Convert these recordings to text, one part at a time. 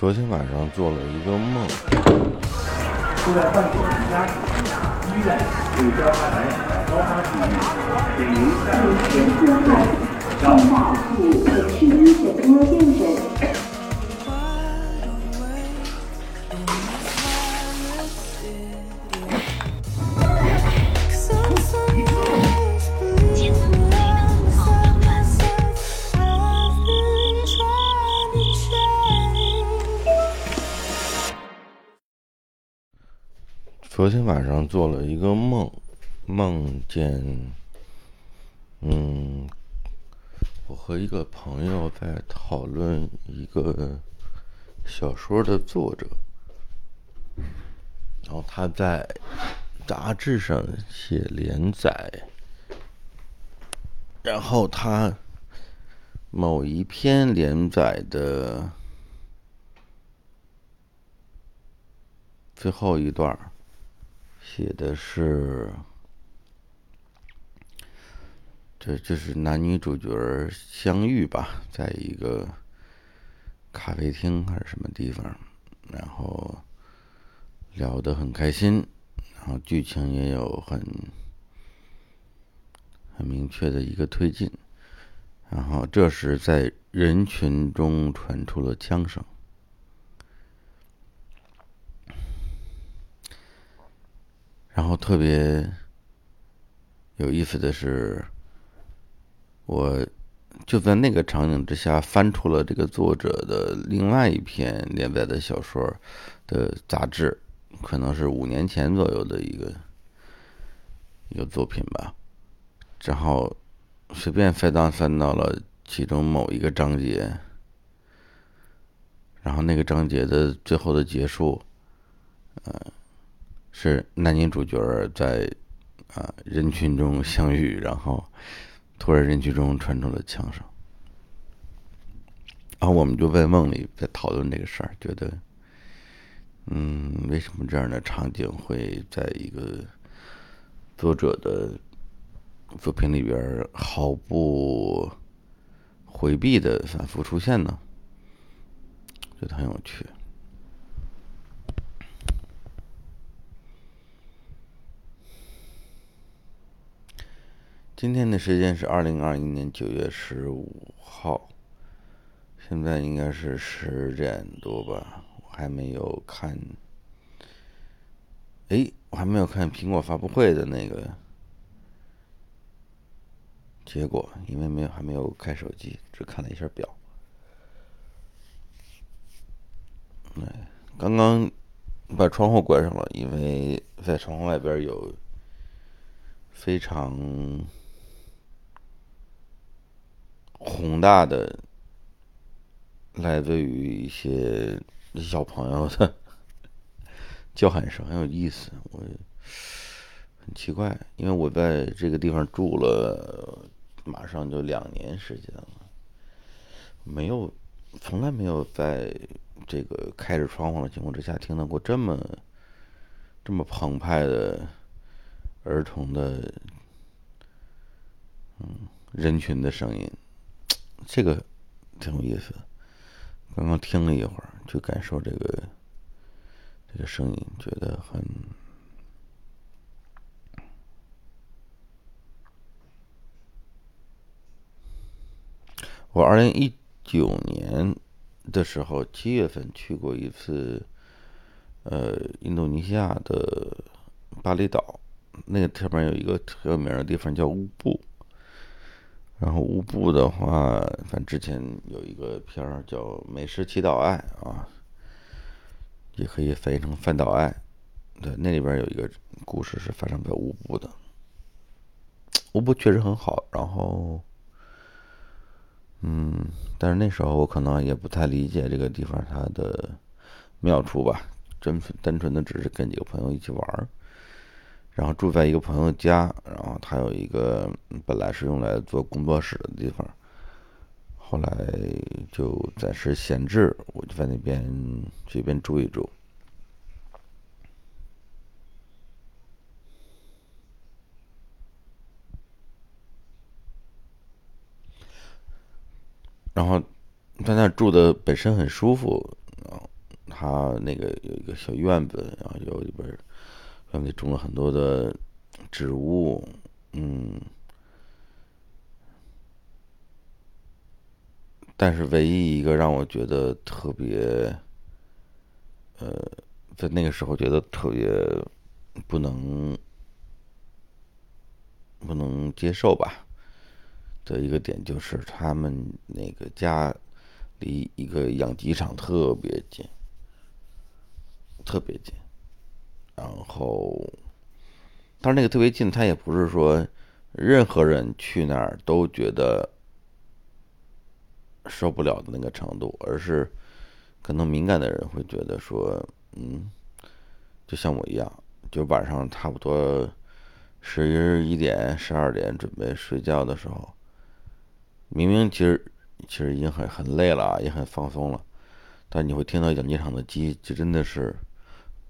昨天晚上做了一个梦，住在患者家、医院为交叉感染的高发地域，给予三天四号重大是北市医诊科见诊。晚上做了一个梦，梦见，嗯，我和一个朋友在讨论一个小说的作者，然后他在杂志上写连载，然后他某一篇连载的最后一段儿。写的是，这这是男女主角相遇吧，在一个咖啡厅还是什么地方，然后聊得很开心，然后剧情也有很很明确的一个推进，然后这时在人群中传出了枪声。然后特别有意思的是，我就在那个场景之下翻出了这个作者的另外一篇连载的小说的杂志，可能是五年前左右的一个一个作品吧。然后随便翻到翻到了其中某一个章节，然后那个章节的最后的结束，呃。是男女主角在啊人群中相遇，然后突然人群中传出了枪声，然后我们就在梦里在讨论这个事儿，觉得嗯，为什么这样的场景会在一个作者的作品里边毫不回避的反复出现呢？觉得很有趣。今天的时间是二零二一年九月十五号，现在应该是十点多吧。我还没有看，哎，我还没有看苹果发布会的那个结果，因为没有还没有开手机，只看了一下表。哎，刚刚把窗户关上了，因为在窗户外边有非常。宏大的，来自于一些小朋友的 叫喊声，很有意思。我很奇怪，因为我在这个地方住了马上就两年时间了，没有，从来没有在这个开着窗户的情况之下听到过这么这么澎湃的儿童的嗯人群的声音。这个挺有意思，刚刚听了一会儿，去感受这个这个声音，觉得很。我二零一九年的时候，七月份去过一次，呃，印度尼西亚的巴厘岛，那个上面有一个特有名的地方叫乌布。然后乌布的话，反正之前有一个片儿叫《美食祈祷爱》啊，也可以翻译成“饭岛爱”。对，那里边有一个故事是发生在乌布的。乌布确实很好，然后，嗯，但是那时候我可能也不太理解这个地方它的妙处吧，真单纯的只是跟几个朋友一起玩儿。然后住在一个朋友家，然后他有一个本来是用来做工作室的地方，后来就暂时闲置，我就在那边随便住一住。然后在那住的本身很舒服，他那个有一个小院子，然后有一边院子里种了很多的植物，嗯。但是唯一一个让我觉得特别，呃，在那个时候觉得特别不能不能接受吧的一个点，就是他们那个家离一个养鸡场特别近，特别近。然后，但是那个特别近，他也不是说任何人去那儿都觉得。受不了的那个程度，而是可能敏感的人会觉得说，嗯，就像我一样，就晚上差不多十一点、十二点准备睡觉的时候，明明其实其实已经很很累了，也很放松了，但你会听到养鸡场的鸡，就真的是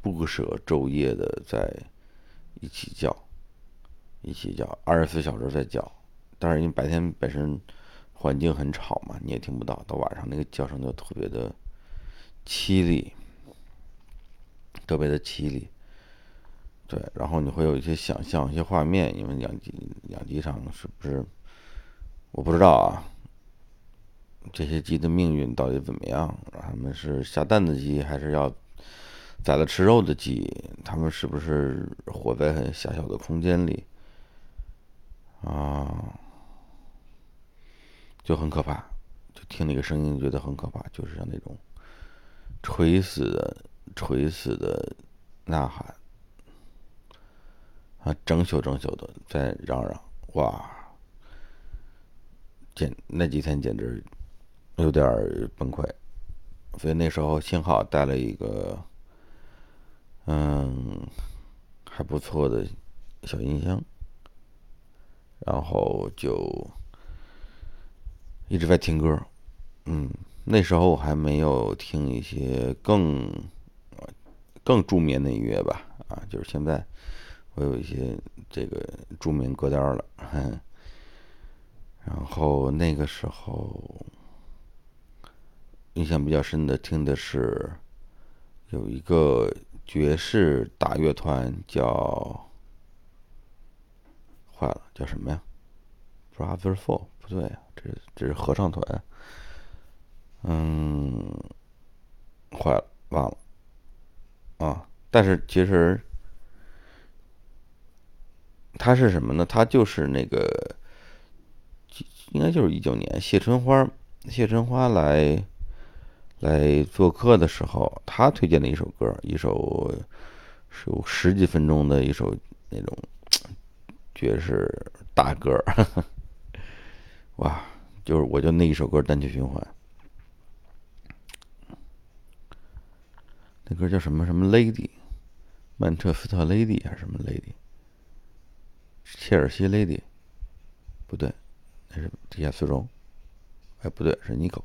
不舍昼夜的在一起叫，一起叫，二十四小时在叫，但是因为白天本身。环境很吵嘛，你也听不到。到晚上那个叫声就特别的凄厉，特别的凄厉。对，然后你会有一些想象、一些画面，因为养鸡养鸡场是不是？我不知道啊。这些鸡的命运到底怎么样？他们是下蛋的鸡，还是要宰了吃肉的鸡？他们是不是活在很狭小的空间里？啊？就很可怕，就听那个声音觉得很可怕，就是像那种垂死的、垂死的呐喊啊，整宿整宿的在嚷嚷，哇！简那几天简直有点崩溃，所以那时候幸好带了一个嗯还不错的小音箱，然后就。一直在听歌，嗯，那时候我还没有听一些更更助眠的音乐吧，啊，就是现在我有一些这个助眠歌单了，然后那个时候印象比较深的听的是有一个爵士大乐团叫坏了叫什么呀？Brother Four 不对呀。这这是合唱团，嗯，坏了，忘了，啊！但是其实他是什么呢？他就是那个，应该就是一九年谢春花，谢春花来来做客的时候，他推荐的一首歌，一首是有十几分钟的一首那种爵士大歌。哇，就是我就那一首歌单曲循环，那歌叫什么什么 Lady，曼彻斯特 Lady 还是什么 Lady，切尔西 Lady，不对，那是地下丝绒，哎不对是 Nico，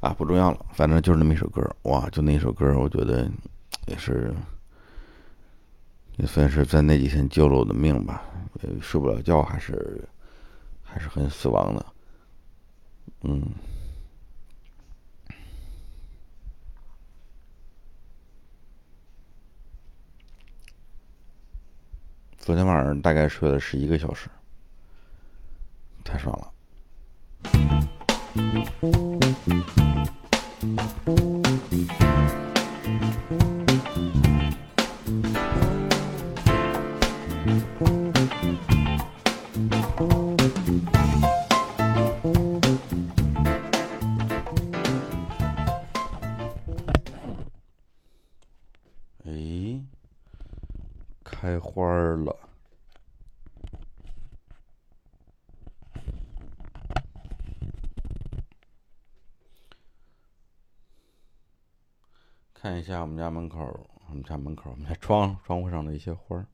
啊不重要了，反正就是那么一首歌，哇就那首歌，我觉得也是也算是在那几天救了我的命吧，睡不了觉还是。还是很死亡的，嗯。昨天晚上大概睡了十一个小时，太爽了。开花了。看一下我们家门口，我们家门口，我们家窗窗户上的一些花儿。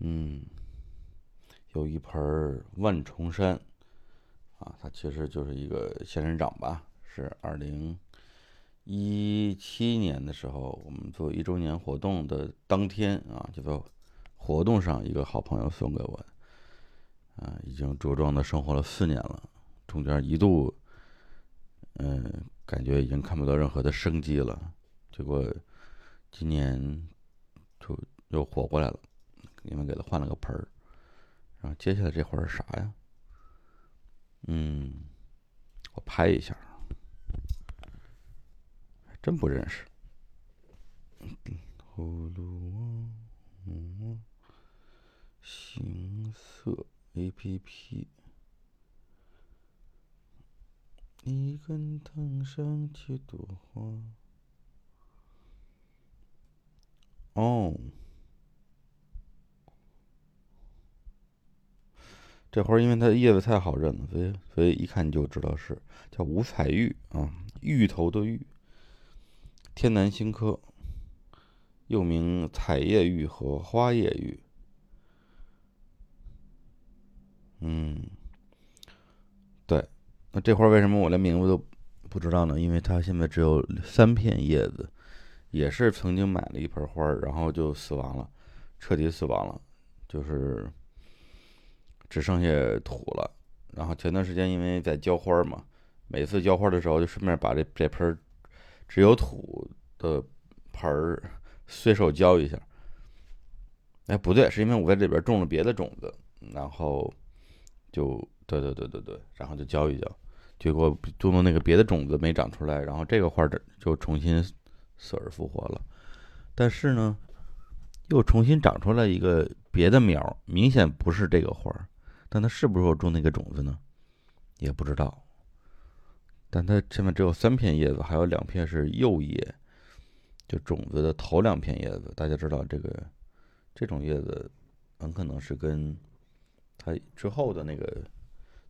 嗯，有一盆万重山，啊，它其实就是一个仙人掌吧。是二零一七年的时候，我们做一周年活动的当天啊，就在活动上，一个好朋友送给我的。啊，已经茁壮的生活了四年了，中间一度。嗯，感觉已经看不到任何的生机了。结果今年就又活过来了，因为给它换了个盆儿。然后接下来这花是啥呀？嗯，我拍一下，还真不认识。葫芦娃，嗯行色 A P P。一根藤上七朵花。哦，这花因为它叶子太好认了，所以所以一看就知道是叫五彩玉啊，芋头的芋，天南星科，又名彩叶玉和花叶玉。嗯，那这花为什么我连名字都不知道呢？因为它现在只有三片叶子，也是曾经买了一盆花，然后就死亡了，彻底死亡了，就是只剩下土了。然后前段时间因为在浇花嘛，每次浇花的时候就顺便把这这盆只有土的盆儿随手浇一下。哎，不对，是因为我在这边种了别的种子，然后就对对对对对，然后就浇一浇。结果种的那个别的种子没长出来，然后这个花儿就重新死而复活了。但是呢，又重新长出来一个别的苗，明显不是这个花儿。但它是不是我种那个种子呢？也不知道。但它前面只有三片叶子，还有两片是幼叶，就种子的头两片叶子。大家知道这个这种叶子很可能是跟它之后的那个。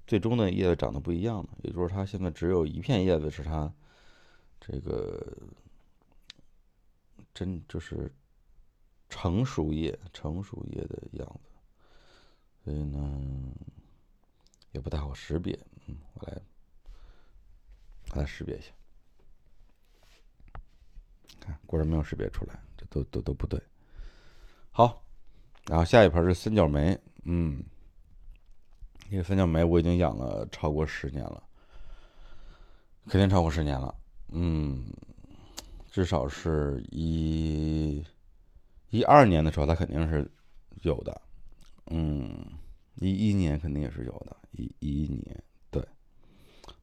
最终的叶子长得不一样的，也就是它现在只有一片叶子是它这个真就是成熟叶、成熟叶的样子，所以呢也不太好识别。嗯，我来把它识别一下，看果然没有识别出来，这都都都不对。好，然后下一盆是三角梅，嗯。那个三角梅我已经养了超过十年了，肯定超过十年了。嗯，至少是一一二年的时候，它肯定是有的。嗯，一一年肯定也是有的。一一年，对。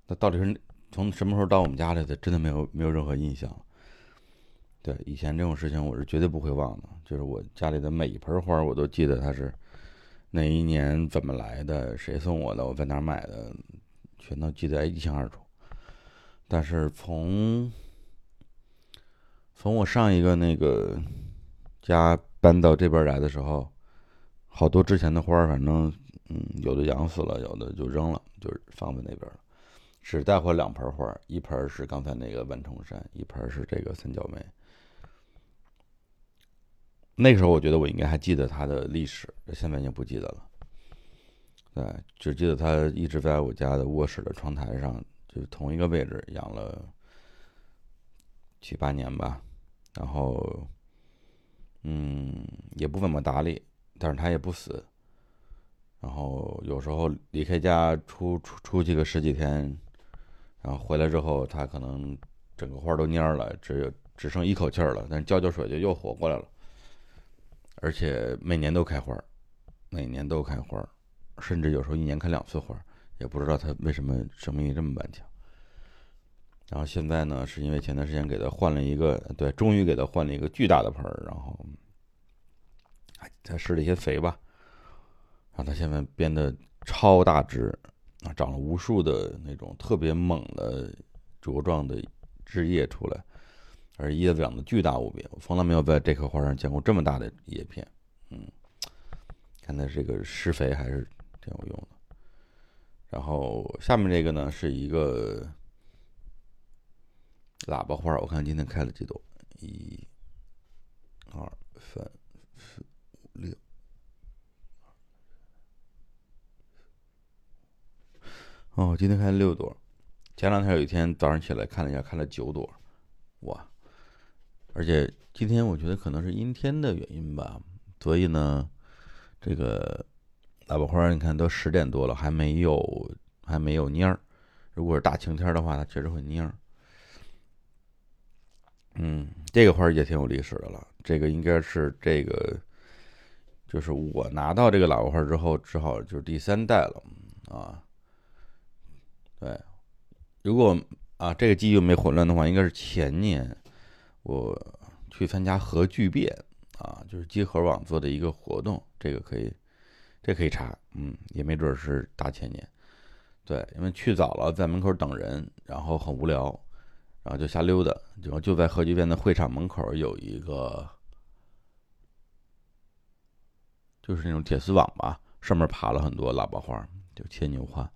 那到底是从什么时候到我们家来的？真的没有没有任何印象。对，以前这种事情我是绝对不会忘的。就是我家里的每一盆花，我都记得它是。哪一年怎么来的？谁送我的？我在哪买的？全都记得一清二楚。但是从从我上一个那个家搬到这边来的时候，好多之前的花，反正嗯，有的养死了，有的就扔了，就是放在那边了。只带回两盆花，一盆是刚才那个万重山，一盆是这个三角梅。那个时候我觉得我应该还记得它的历史，现在已经不记得了。对，只记得它一直在我家的卧室的窗台上，就是同一个位置养了七八年吧。然后，嗯，也不怎么打理，但是它也不死。然后有时候离开家出出出去个十几天，然后回来之后，它可能整个花都蔫了，只有只剩一口气了，但是浇浇水就又活过来了。而且每年都开花，每年都开花，甚至有时候一年开两次花，也不知道它为什么生命力这么顽强。然后现在呢，是因为前段时间给它换了一个，对，终于给它换了一个巨大的盆儿，然后再施了一些肥吧，让它现在变得超大只，啊，长了无数的那种特别猛的茁壮的枝叶出来。而叶子长得巨大无比，我从来没有在这棵花上见过这么大的叶片。嗯，看来这个施肥还是挺有用的。然后下面这个呢是一个喇叭花，我看今天开了几朵，一、二、三、四、五、六。哦，今天开了六朵，前两天有一天早上起来看了一下，开了九朵，哇！而且今天我觉得可能是阴天的原因吧，所以呢，这个喇叭花你看都十点多了，还没有还没有蔫儿，如果是大晴天的话，它确实会蔫儿。嗯，这个花也挺有历史的了。这个应该是这个，就是我拿到这个喇叭花之后，只好就是第三代了啊。对，如果啊这个记忆没混乱的话，应该是前年我去参加核聚变啊，就是集合网做的一个活动，这个可以，这可以查，嗯，也没准是大前年。对，因为去早了，在门口等人，然后很无聊，然后就瞎溜达。然后就在核聚变的会场门口有一个，就是那种铁丝网吧，上面爬了很多喇叭花，就牵牛花。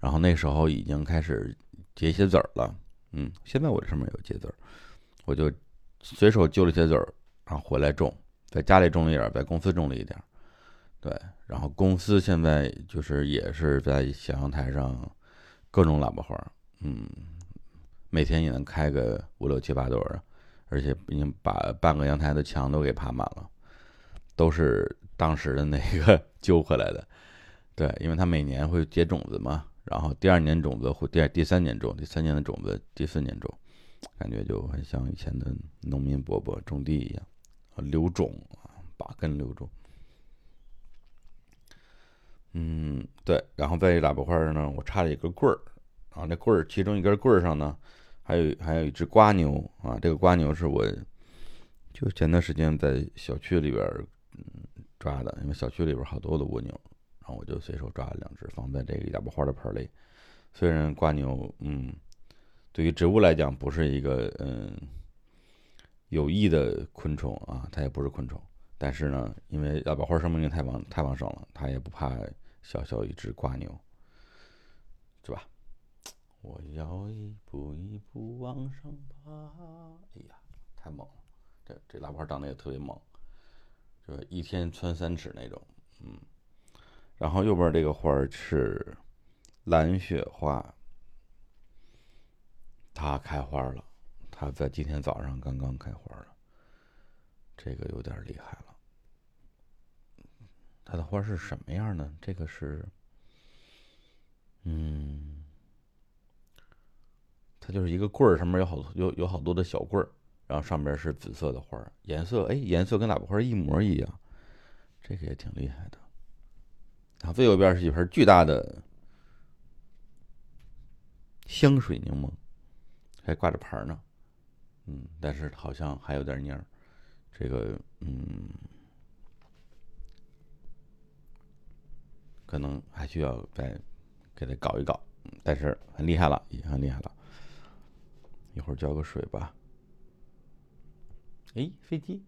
然后那时候已经开始结些籽儿了，嗯，现在我这上面有结籽儿，我就随手揪了些籽儿，然后回来种，在家里种了一点，在公司种了一点。对，然后公司现在就是也是在小阳台上各种喇叭花，嗯，每天也能开个五六七八朵儿，而且已经把半个阳台的墙都给爬满了，都是当时的那个 揪回来的。对，因为它每年会结种子嘛，然后第二年种子会第二第三年种，第三年的种子第四年种，感觉就很像以前的农民伯伯种地一样，啊留种啊，把根留种。嗯，对，然后在喇叭花上呢，我插了一根棍儿，啊，这棍儿其中一根棍儿上呢，还有还有一只瓜牛啊，这个瓜牛是我就前段时间在小区里边嗯抓的，因为小区里边好多的蜗牛，然后我就随手抓了两只放在这个喇叭花的盆里。虽然瓜牛，嗯，对于植物来讲不是一个嗯有益的昆虫啊，它也不是昆虫，但是呢，因为喇叭花生命力太旺太旺盛了，它也不怕。小小一只瓜牛，是吧？我要一步一步往上爬。哎呀，太猛了！这这喇叭长得也特别猛，就是一天窜三尺那种。嗯，然后右边这个花是蓝雪花，它开花了，它在今天早上刚刚开花了，这个有点厉害了。它的花是什么样呢？这个是，嗯，它就是一个棍儿，上面有好多有有好多的小棍儿，然后上面是紫色的花，颜色哎，颜色跟喇叭花一模一样，这个也挺厉害的。然后最右边是一盆巨大的香水柠檬，还挂着牌呢，嗯，但是好像还有点蔫儿，这个嗯。可能还需要再给它搞一搞，但是很厉害了，已经很厉害了。一会儿浇个水吧。哎，飞机。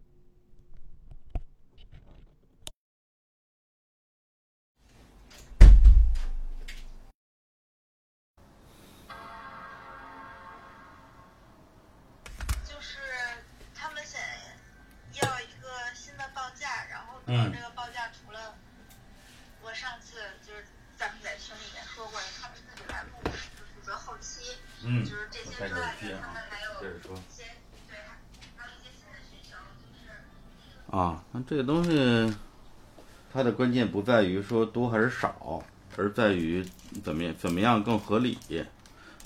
价，然后期。嗯，就是这些之外，他们还有一些对，还有一些新的需求，就是啊，那这个东西，它的关键不在于说多还是少，而在于怎么样怎么样更合理。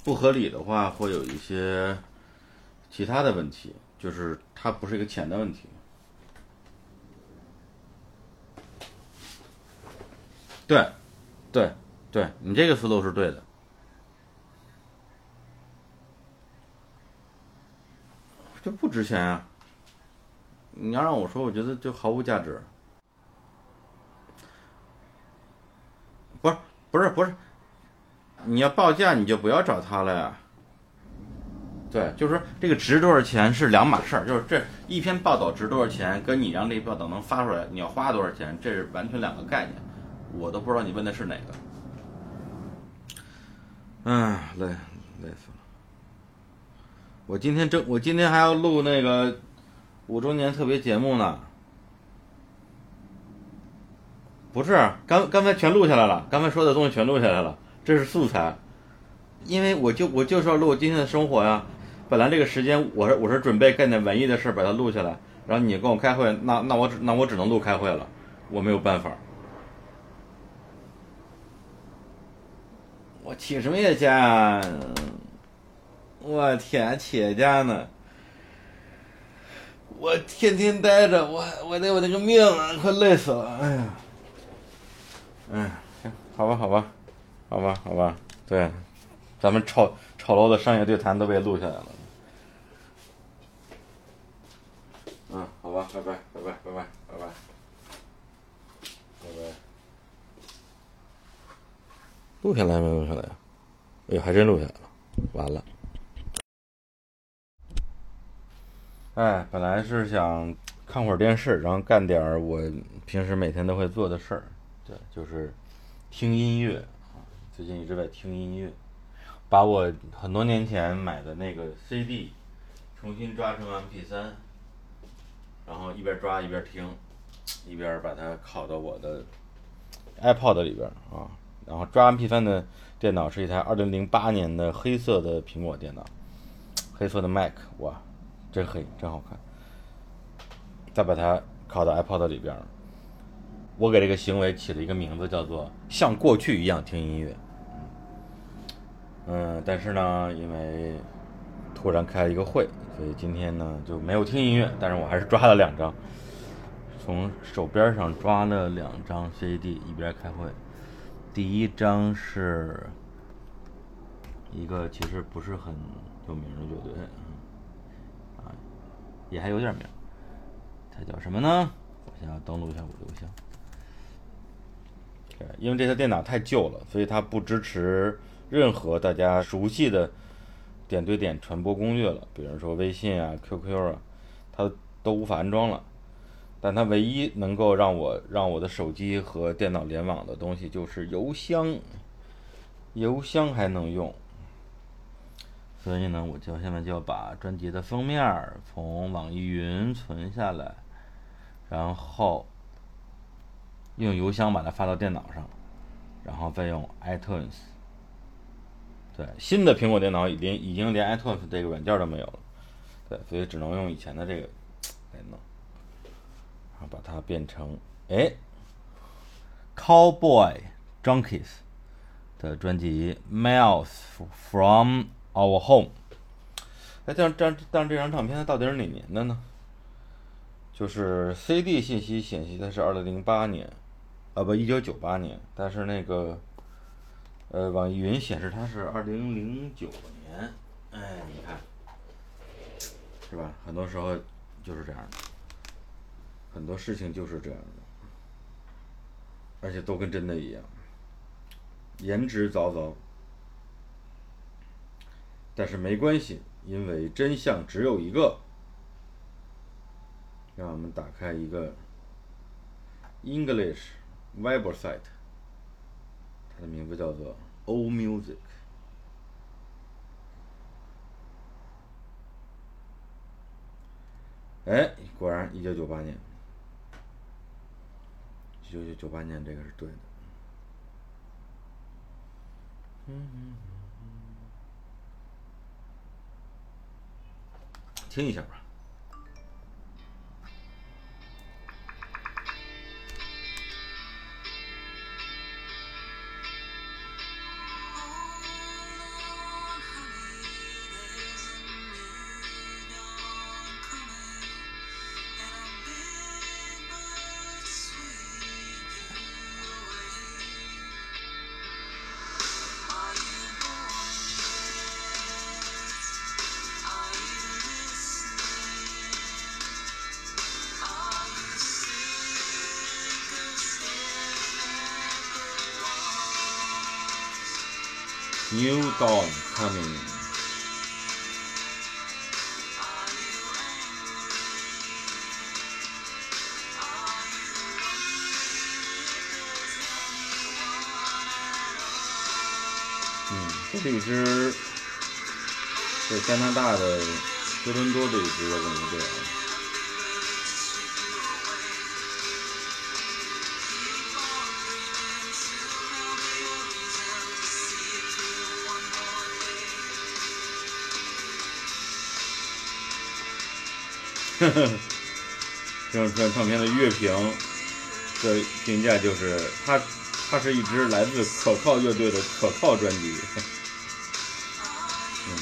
不合理的话，会有一些其他的问题，就是它不是一个钱的问题。对，对，对你这个思路是对的。这不值钱啊！你要让我说，我觉得就毫无价值。不是，不是，不是，你要报价，你就不要找他了呀。对，就是说这个值多少钱是两码事儿，就是这一篇报道值多少钱，跟你让这报道能发出来，你要花多少钱，这是完全两个概念。我都不知道你问的是哪个。嗯，累，累死了。我今天正，我今天还要录那个五周年特别节目呢。不是，刚刚才全录下来了，刚才说的东西全录下来了，这是素材。因为我就我就是要录今天的生活呀。本来这个时间我是我是准备干点文艺的事把它录下来，然后你跟我开会，那那我只那我只能录开会了，我没有办法。我请什么业假？我天，企业家呢？我天天待着，我我的我那个命，快累死了！哎呀，哎，行，好吧，好吧，好吧，好吧，对，咱们炒炒楼的商业对谈都被录下来了。嗯，好吧，拜，拜拜，拜拜，拜拜，拜拜。录下来没录下来？哎呦，还真录下来了，完了。哎，本来是想看会儿电视，然后干点儿我平时每天都会做的事儿，对，就是听音乐啊。最近一直在听音乐，把我很多年前买的那个 CD 重新抓成 MP3，然后一边抓一边听，一边把它拷到我的 iPod 里边啊。然后抓 MP3 的电脑是一台2008年的黑色的苹果电脑，黑色的 Mac，哇！真黑，真好看。再把它拷到 iPod 里边，我给这个行为起了一个名字，叫做“像过去一样听音乐”。嗯，但是呢，因为突然开了一个会，所以今天呢就没有听音乐。但是我还是抓了两张，从手边上抓了两张 CD，一边开会。第一张是一个其实不是很有名的乐队。也还有点名，它叫什么呢？我先要登录一下我的邮箱。因为这台电脑太旧了，所以它不支持任何大家熟悉的点对点传播工具了，比如说微信啊、QQ 啊，它都无法安装了。但它唯一能够让我让我的手机和电脑联网的东西就是邮箱，邮箱还能用。所以呢，我就现在就要把专辑的封面从网易云存下来，然后用邮箱把它发到电脑上，然后再用 iTunes。对，新的苹果电脑已经已经连 iTunes 这个软件都没有了，对，所以只能用以前的这个来弄，把它变成哎，Cowboy Junkies 的专辑《Miles from》。Our Home，哎，这张张但这张唱片它到底是哪年的呢？就是 CD 信息显示它是二零零八年，啊不，一九九八年。但是那个，呃，网易云显示它是二零零九年。哎，你看，是吧？很多时候就是这样的，很多事情就是这样的，而且都跟真的一样，言之凿凿。但是没关系，因为真相只有一个。让我们打开一个 English website，它的名字叫做 All Music。哎，果然，一九九八年，一九九八年这个是对的。嗯嗯。听一下吧。New dawn coming。嗯，这是一支在加拿大的多伦多的一支摇滚乐队啊。呵 呵这张唱片的乐评的评价就是，它它是一支来自可靠乐队的可靠专辑。嗯，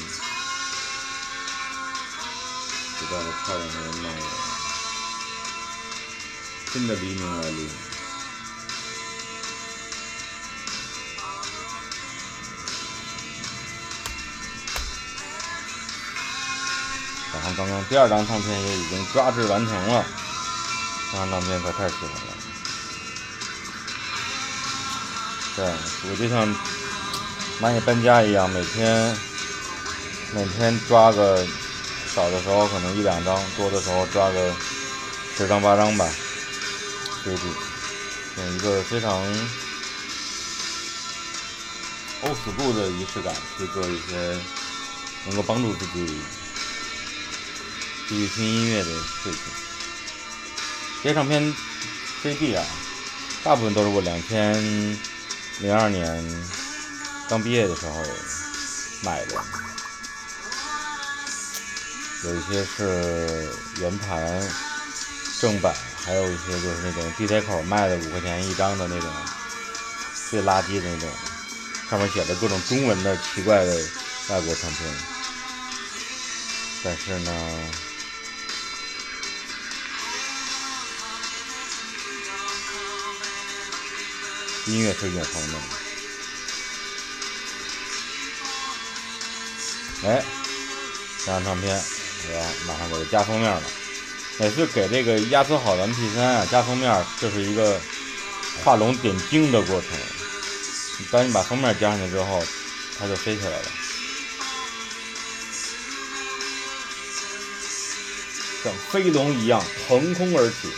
知道了漂亮的人们，真的黎明来临。然后刚刚第二张唱片也已经抓制完成了，这张唱片可太喜欢了。对，我就像蚂蚁搬家一样，每天每天抓个少的时候可能一两张，多的时候抓个十张八张吧。对对，用一个非常 old school 的仪式感去做一些能够帮助自己继续听音乐的事情。这些唱片 CD 啊，大部分都是我两千零二年刚毕业的时候买的，有一些是圆盘正版，还有一些就是那种地铁口卖的五块钱一张的那种最垃圾的那种，上面写的各种中文的奇怪的外国唱片。但是呢，音乐是永恒的。哎，这张唱片我要马上给它加封面了。每次给这个压缩好的 MP3 啊加封面，这是一个画龙点睛的过程。当你把封面加上去之后，它就飞起来了，像飞龙一样腾空而起。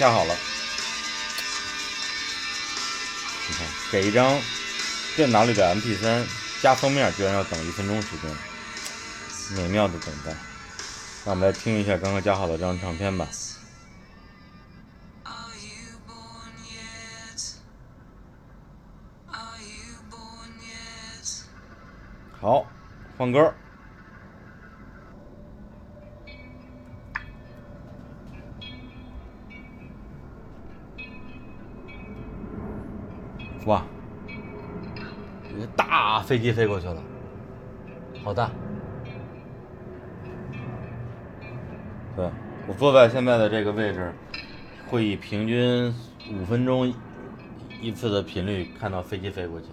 加好了。你看，给一张电脑里的 MP3 加封面，居然要等一分钟时间，美妙的等待。那我们来听一下刚刚加好的这张唱片吧。好，换歌。哇，一个大飞机飞过去了，好大。对，我坐在现在的这个位置，会以平均五分钟一次的频率看到飞机飞过去，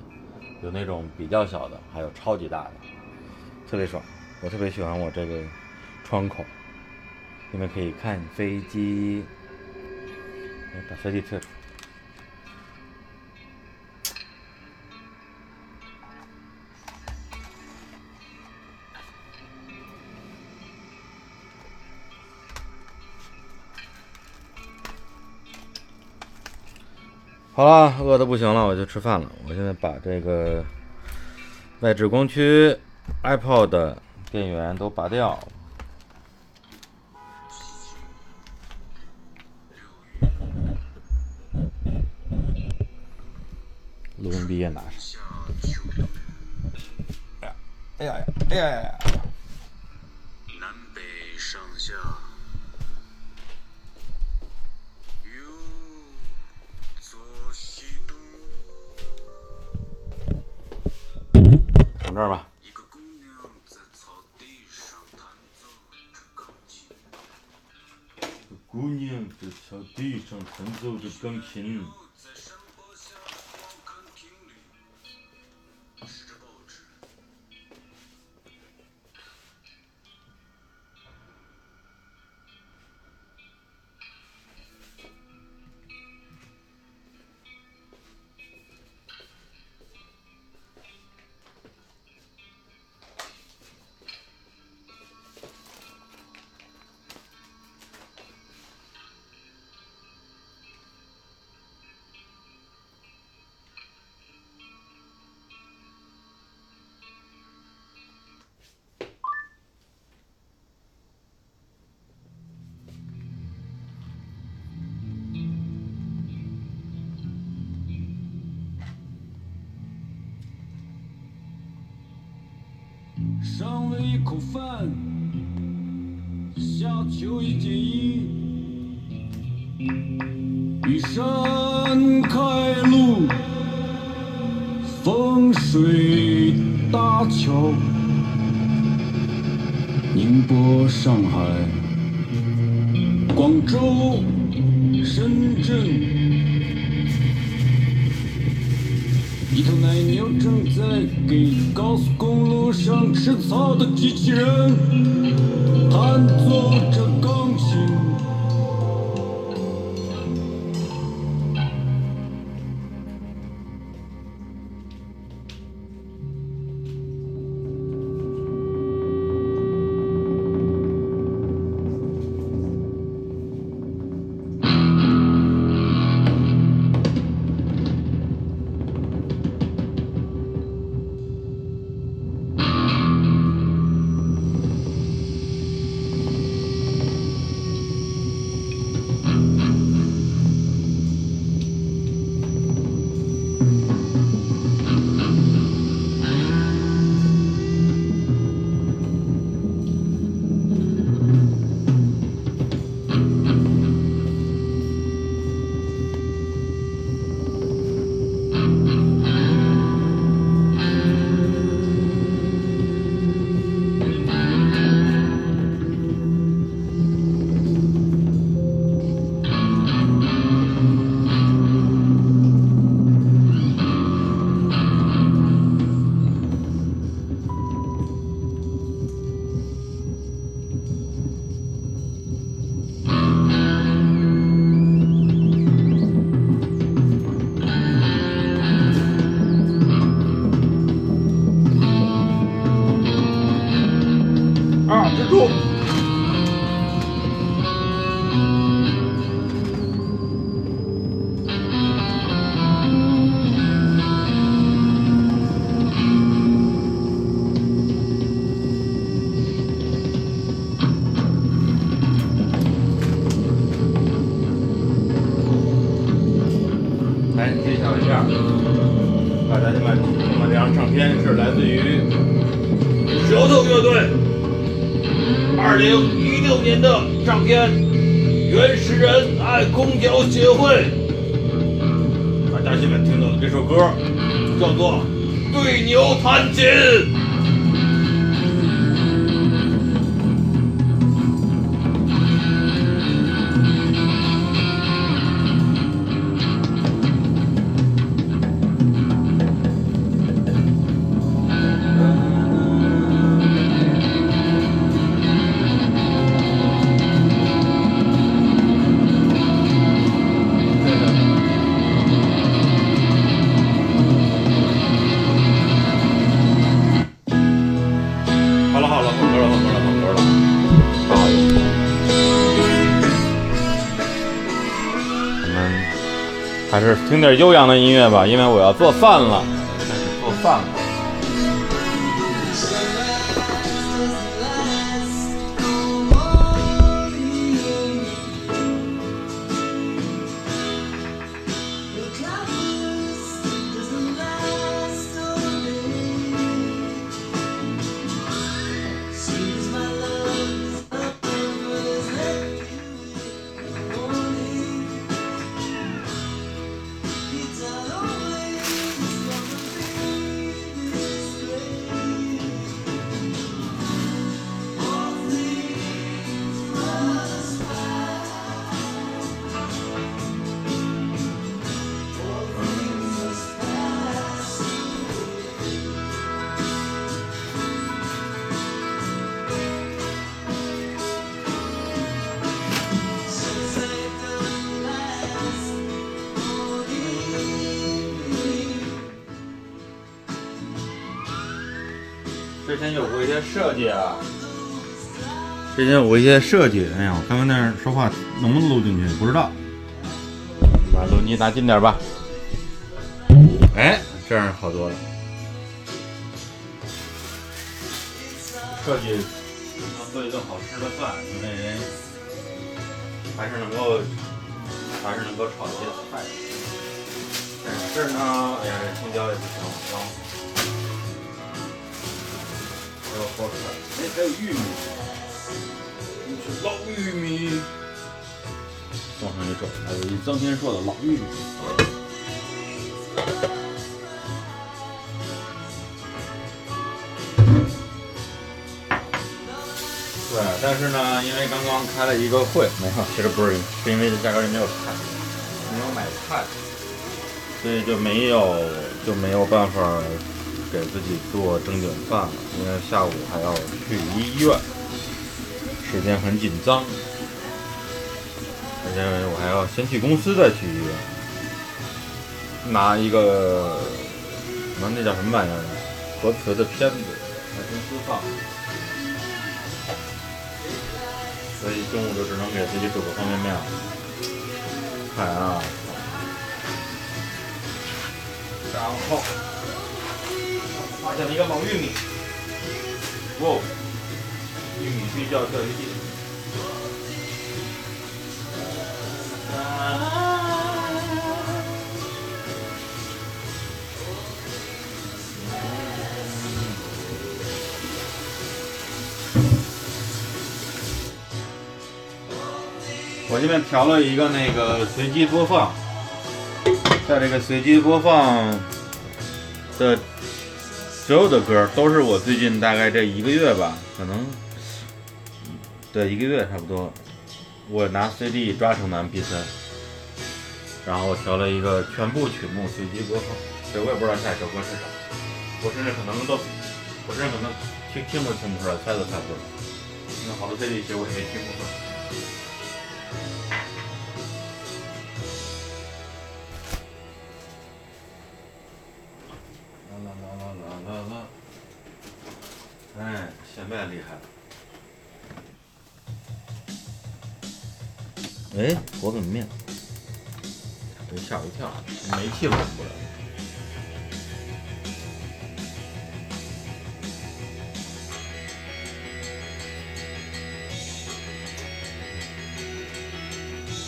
有那种比较小的，还有超级大的，特别爽。我特别喜欢我这个窗口，因为可以看飞机。把飞机撤出。了，饿的不行了，我就吃饭了。我现在把这个外置光驱 iPod 电源都拔掉，录音笔也拿上。哎呀，哎呀呀，哎呀呀！奏着就已经听点悠扬的音乐吧，因为我要做饭了。开始做饭了。设计啊，之前有过一些设计。哎呀，我刚刚那儿说话能不能录进去？不知道。把录音机拿近点吧。哎，这样好多了。设计要做一顿好吃的饭，因为还是能够还是能够炒一些菜。但是呢，哎呀，这青椒也不行，脏。还包出来。哎，还有玉米，你是老玉米，往上一走，还有一张天硕的老玉米。对，但是呢，因为刚刚开了一个会，没有，其实不是，是因为这价格里没有菜，没有买菜，所以就没有就没有办法给自己做正经饭了，因为下午还要去医院，时间很紧张，而且我还要先去公司再去医院，拿一个什么那叫什么玩意儿？核磁的片子在公司放。所以中午就只能给自己煮个方便面了。看啊，然后发现了一个老玉米，哇，玉米睡觉钓鱼记。我这边调了一个那个随机播放，在这个随机播放的所有的歌都是我最近大概这一个月吧，可能对一个月差不多，我拿 CD 抓成的 MP3，然后调了一个全部曲目随机播放，所以我也不知道下一首歌是啥，我甚至可能都，我甚至可能听听都听不出来，猜都猜不出来，因为好多 CD 其实我也没听过。哎，现在厉害了。哎，火滚面，给吓我一跳，煤气闻出来了。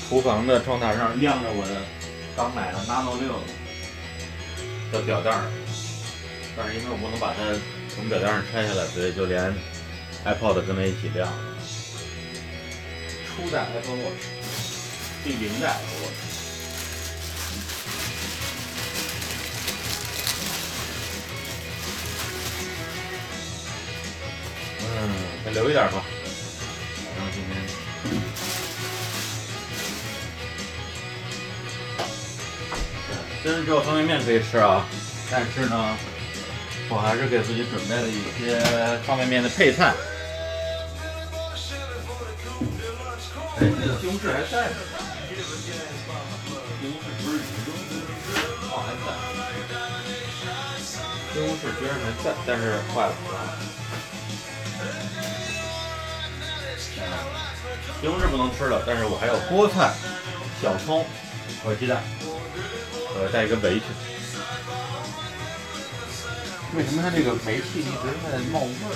厨房的窗台上晾着我的刚买的 Nano 六的表带儿，但是因为我不能把它从表带上拆下来，所以就连 iPod 跟它一起亮了。初代 Apple Watch，第零代 Apple Watch。嗯，再留一点吧，然后今天。虽然只有方便面可以吃啊，但是呢，我还是给自己准备了一些方便面的配菜。哎，那个西红柿还在呢。西红柿不是已经哦，还在。西红柿居然还在，但是坏了。西红柿不能吃了，但是我还有菠菜、小葱和鸡蛋。呃，带一个围裙。为什么他这个煤气一直在冒味儿？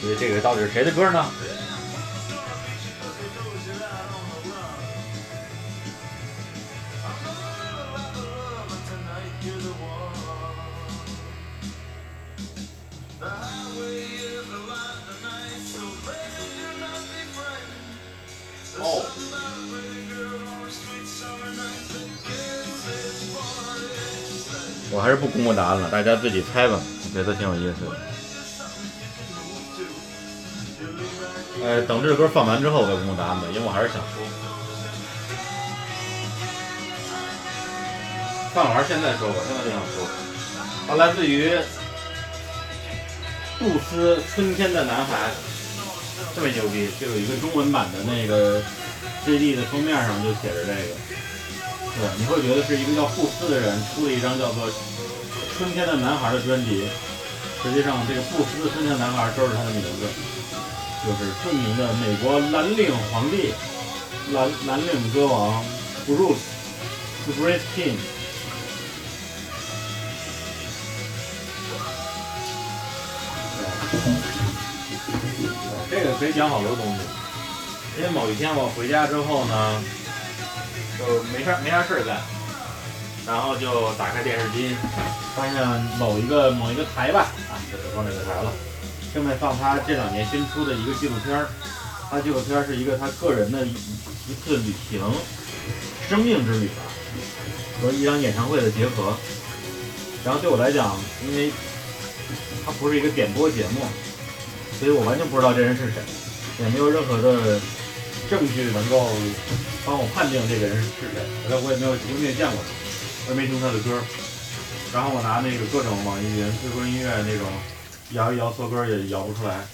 所以这个到底是谁的歌呢？还是不公布答案了，大家自己猜吧，我觉得挺有意思的。呃，等这首歌放完之后再公布答案吧，因为我还是想说。饭玩现在说吧，现在就想说，它来自于杜斯《春天的男孩》，特别牛逼，就有一个中文版的那个 CD 的封面上就写着这个。对，你会觉得是一个叫布斯的人出了一张叫做《春天的男孩》的专辑。实际上，这个布斯的《春天男孩》就是他的名字，就是著名的美国蓝领皇帝、蓝蓝领歌王 Bruce The Great King。这个可以讲好多东西，因为某一天我回家之后呢。就没啥没啥事儿干，然后就打开电视机，发现某一个某一个台吧，啊，就就说哪个台了，正在放他这两年新出的一个纪录片儿。他纪录片是一个他个人的一一次旅行，生命之旅吧，和一场演唱会的结合。然后对我来讲，因为它不是一个点播节目，所以我完全不知道这人是谁，也没有任何的证据能够帮我判定这个人是谁。反正我也没有，我也没见过他，我也没听他的歌。然后我拿那个各种网易云、QQ 音乐那种摇一摇搜歌也摇不出来，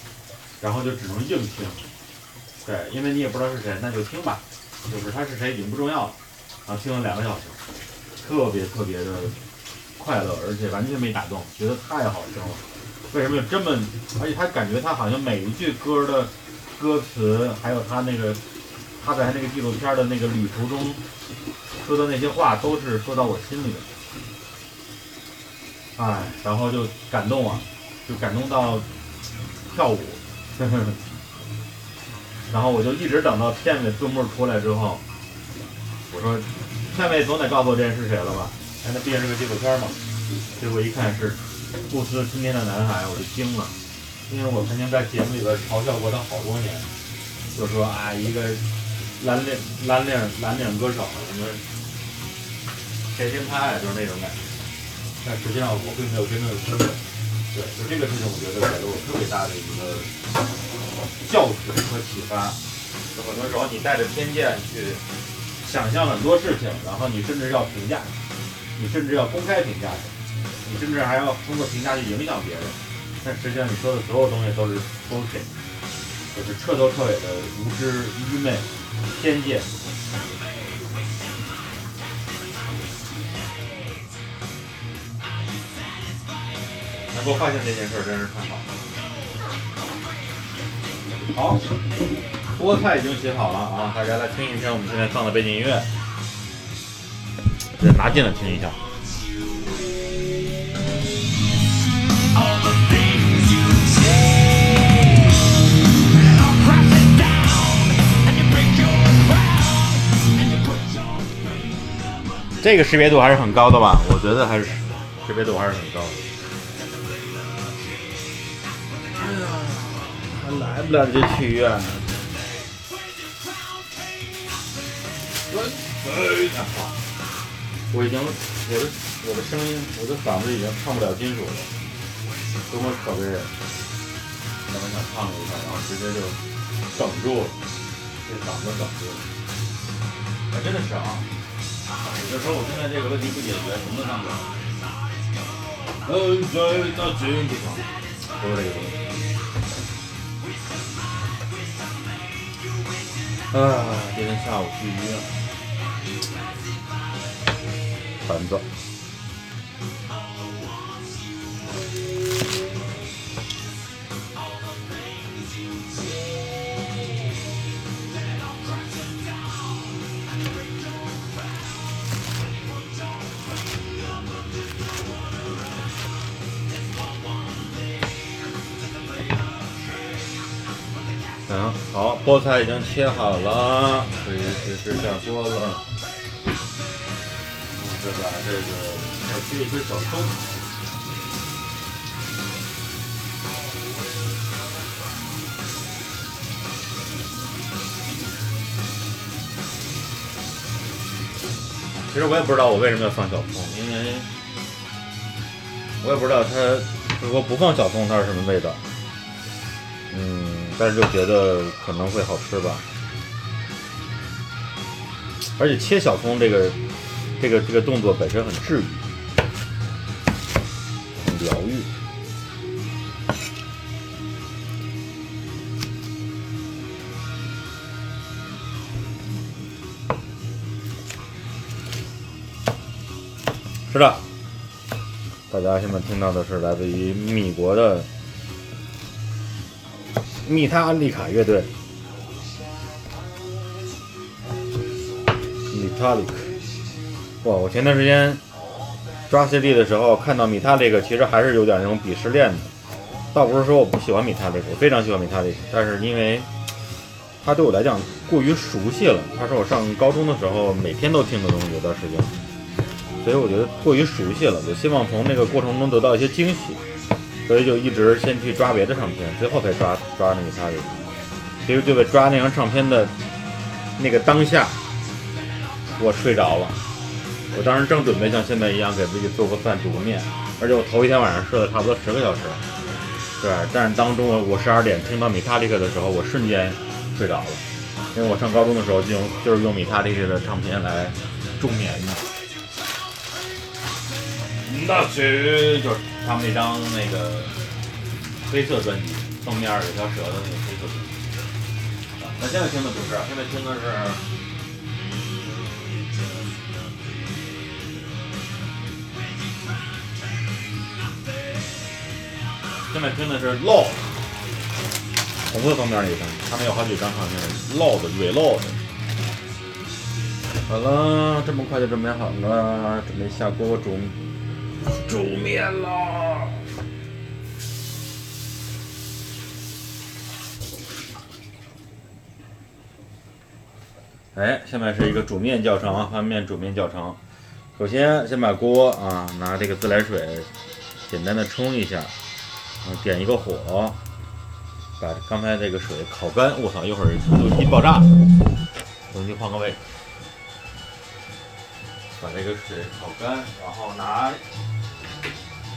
然后就只能硬听。对，因为你也不知道是谁，那就听吧。就是他是谁已经不重要了。然后听了两个小时，特别特别的快乐，而且完全没打动，觉得太好听了。为什么有这么？而且他感觉他好像每一句歌的歌词，还有他那个他在那个纪录片的那个旅途中说的那些话，都是说到我心里的。哎，然后就感动啊，就感动到跳舞。呵 呵然后我就一直等到片尾字幕出来之后，我说片尾总得告诉我这人是谁了吧？哎，那毕竟是个纪录片嘛。结果一看是不思春天的男孩，我就惊了，因为我曾经在节目里边嘲笑过他好多年，就说啊一个蓝领蓝领蓝领歌手什么谁听他呀，就是那种感觉。但实际上我并没有真正的听过。对，就这个事情，我觉得给了我特别大的一个教训和启发。就很多时候你带着偏见去想象很多事情，然后你甚至要评价，你甚至要公开评价，你甚至还要通过评价去影响别人。但实际上你说的所有东西都是 bullshit，就是彻头彻尾的无知、愚昧、偏见。能够发现这件事儿真是太好了。好，菠菜已经洗好了啊，大家来听一听我们现在放的背景音乐，再拿近了听一下。这个识别度还是很高的吧？我觉得还是识别度还是很高的。还来不来得及去医院呢？我已经，我的我的声音，我的嗓子已经唱不了金属了，多么可悲啊！本来想唱一下，然后直接就哽住了，这嗓子哽住了。哎，真的是啊！有的时候我现在这个问题不解决，什么都干不了。嗯，在到这个地方，说这个东西。啊，今天下午去医院，团子。行，好，菠菜已经切好了，可以实施下锅了。我再把这个再切一些小葱。其实我也不知道我为什么要放小葱，因为我也不知道它如果不放小葱它是什么味道。嗯，但是就觉得可能会好吃吧。而且切小葱这个这个这个动作本身很治愈，很疗愈。是的，大家现在听到的是来自于米国的米塔利卡乐队，Metallic。哇，我前段时间抓 CD 的时候看到 Metallic，其实还是有点那种鄙视链的。倒不是说我不喜欢 Metallic，我非常喜欢 Metallic，但是因为它对我来讲过于熟悉了。它是我上高中的时候每天都听的东西，有段时间。所以我觉得过于熟悉了，我希望从那个过程中得到一些惊喜，所以就一直先去抓别的唱片，最后才抓抓那个他的。其实就在抓那张唱片的那个当下，我睡着了。我当时正准备像现在一样给自己做个饭、煮个面，而且我头一天晚上睡了差不多十个小时。对，但是当中我我十二点听到米塔利克的时候，我瞬间睡着了，因为我上高中的时候就用就是用米塔利克的唱片来助眠的。那是就是他们那张那个黑色专辑，封面有条蛇的那个黑色专辑。那现在听的不是，现在听的是。现在听的是 Loud，红色封面那张，他们有好几张唱片，Loud Reload。好了，这么快就准备好了，准备下锅煮煮面了。哎，下面是一个煮面教程，翻面煮面教程。首先，先把锅啊，拿这个自来水简单的冲一下，啊点一个火，把刚才这个水烤干。我操，一会儿录音机爆炸，重新换个位置，把这个水烤干，然后拿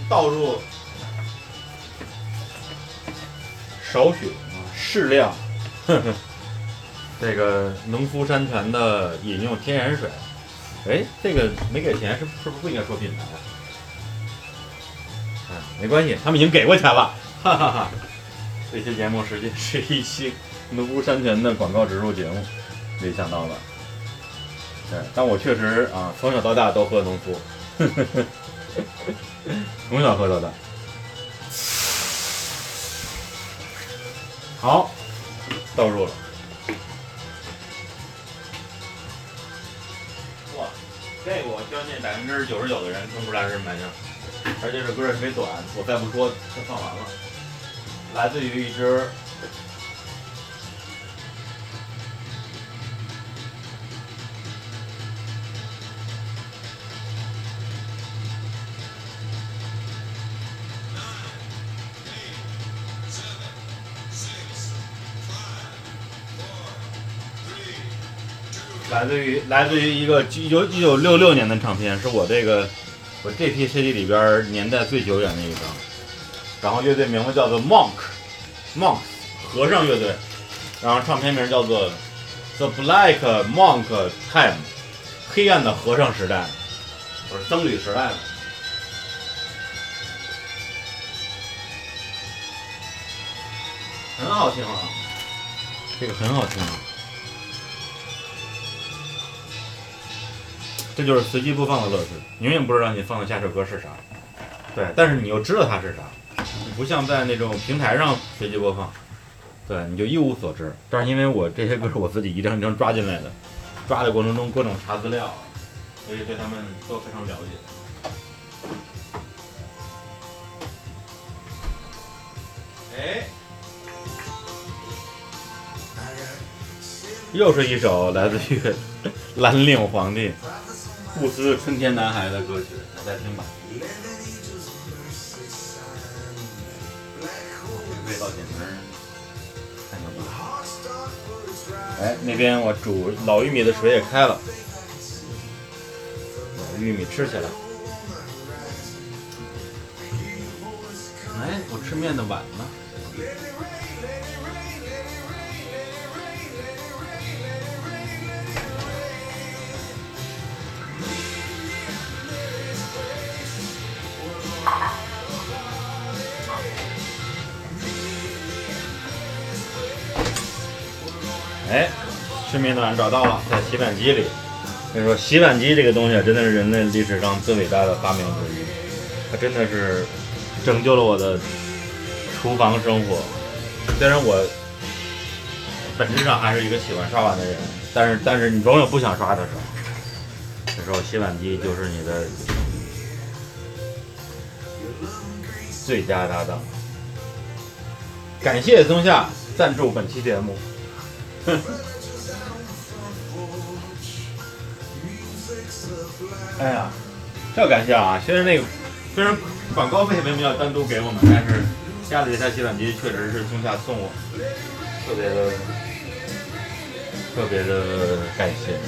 倒入少许啊适量，呵呵。这个农夫山泉的饮用天然水，哎，这个没给钱，是是不是不应该说品牌啊？啊，没关系，他们已经给过钱了，哈哈哈。这期节目实际是一期农夫山泉的广告植入节目，没想到吧？对，但我确实啊，从小到大都喝农夫，从小喝到大。好，倒入了。哇，这个我相信百分之九十九的人听不出来是什么玩意儿，而且这歌也特别短，我再不说就放完了。来自于一支来自于来自于一个一九一九六六年的唱片，是我这个我这批 CD 里边年代最久远的一张。然后乐队名字叫做 Monk，Monk 和尚乐队，然后唱片名叫做 The Black Monk Time，黑暗的和尚时代，不是僧侣时代的。很好听啊，这个很好听啊。这就是随机播放的乐趣，你永远不知道你放的下首歌是啥，对，但是你又知道它是啥，你不像在那种平台上随机播放，对，你就一无所知。但是因为我这些歌是我自己一张一张抓进来的，抓的过程中各种查资料，所以对他们都非常了解。哎，又是一首来自于 蓝领皇帝。不思春天男孩的歌曲，大家听吧。哎，那边我煮老玉米的水也开了，老玉米吃起来。哎，我吃面的碗呢？哎，吃面的碗找到了，在洗碗机里。跟你说，洗碗机这个东西啊，真的是人类历史上最伟大的发明之一。它真的是拯救了我的厨房生活。虽然我本质上还是一个喜欢刷碗的人，但是但是你总有不想刷的时候。这时候洗碗机就是你的最佳搭档。感谢松下赞助本期节目。哎呀，这要感谢啊！虽然那个虽然广告费为什么要单独给我们，但是家里这台洗碗机确实是松下送我，特别的特别的感谢，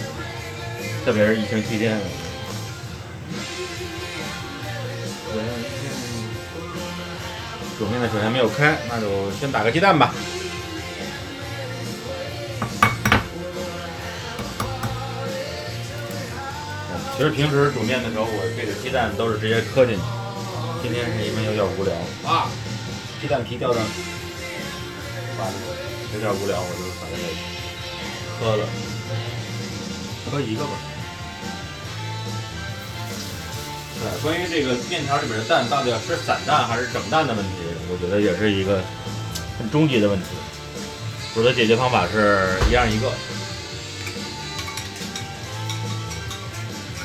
特别是疫情期间。煮面的水还没有开，那就先打个鸡蛋吧。其实平时煮面的时候，我这个鸡蛋都是直接磕进去。今天是因为有点无聊啊，鸡蛋皮掉到，完了，有点无聊，我就把它给磕了，磕一个吧。对，关于这个面条里面的蛋到底要吃散蛋还是整蛋的问题，我觉得也是一个很终极的问题。我的解决方法是一样一个。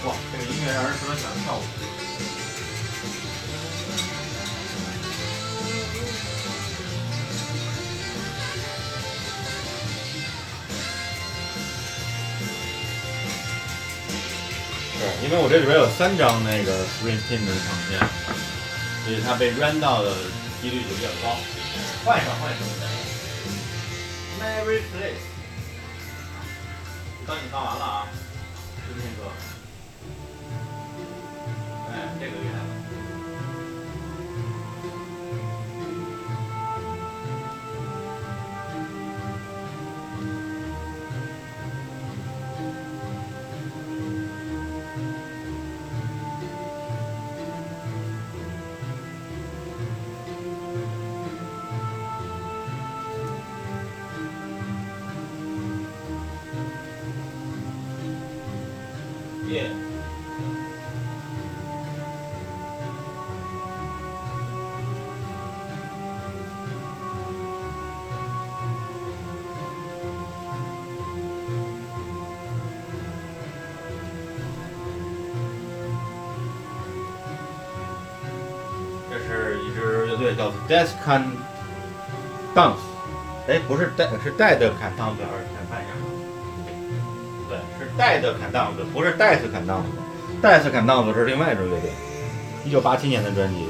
哇，这个音乐让人十分想跳舞。对，因为我这里边有三张那个 Springsteen 的唱片，所以它被 run 到的几率就比较高。换一张，换一张。Merry Place。刚你放完了啊，就那个，哎，这个厉 dance can dance，哎，不是带，是带的 can dance 还是 can 扮演？对，是带的 can dance，不是带 a 砍 can dance。d a can dance 是另外一种乐队，一九八七年的专辑。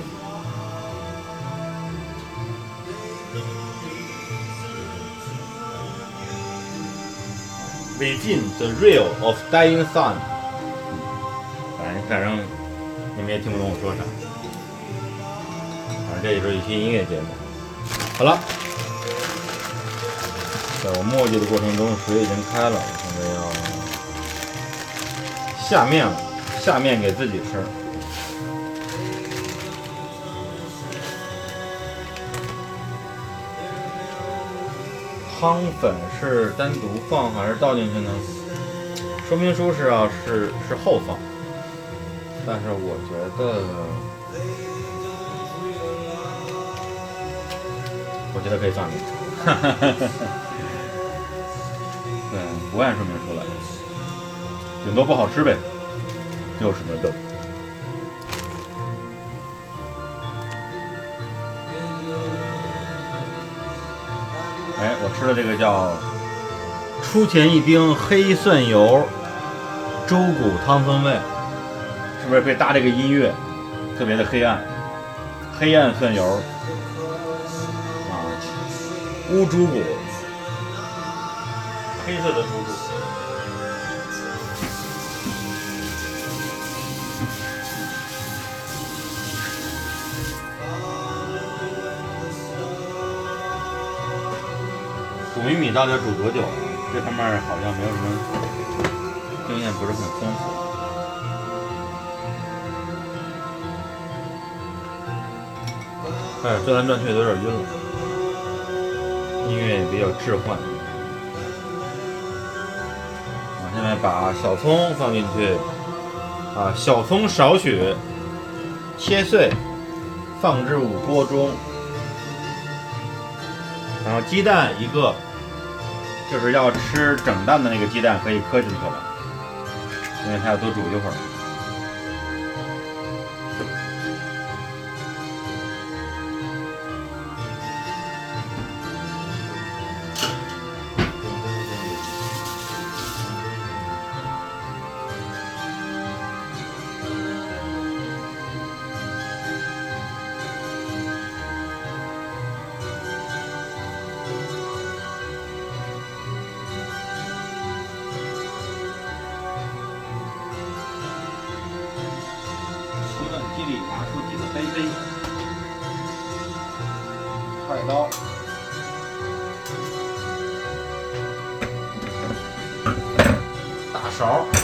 北京 The Real of Dying Sun，反正反正你们也听不懂我说啥。这也是一期音乐节目。好了，在我磨叽的过程中，水已经开了，我现在要下面了，下面给自己吃。汤粉是单独放还是倒进去呢？说明书是要是是后放，但是我觉得，我觉得可以放进去。对，不按说明书来，顶多不好吃呗，有什么的。哎，我吃的这个叫出前一丁黑蒜油猪骨汤风味，是不是可以搭这个音乐？特别的黑暗，黑暗蒜油啊，乌猪骨，黑色的猪骨。煮玉米到底要煮多久啊？这方面好像没有什么经验，不是很丰富。哎，转来转去有点晕了，音乐也比较置换。我现在把小葱放进去，啊，小葱少许，切碎，放置入锅中。然后鸡蛋一个，就是要吃整蛋的那个鸡蛋可以磕进去了，因为它要多煮一会儿。勺。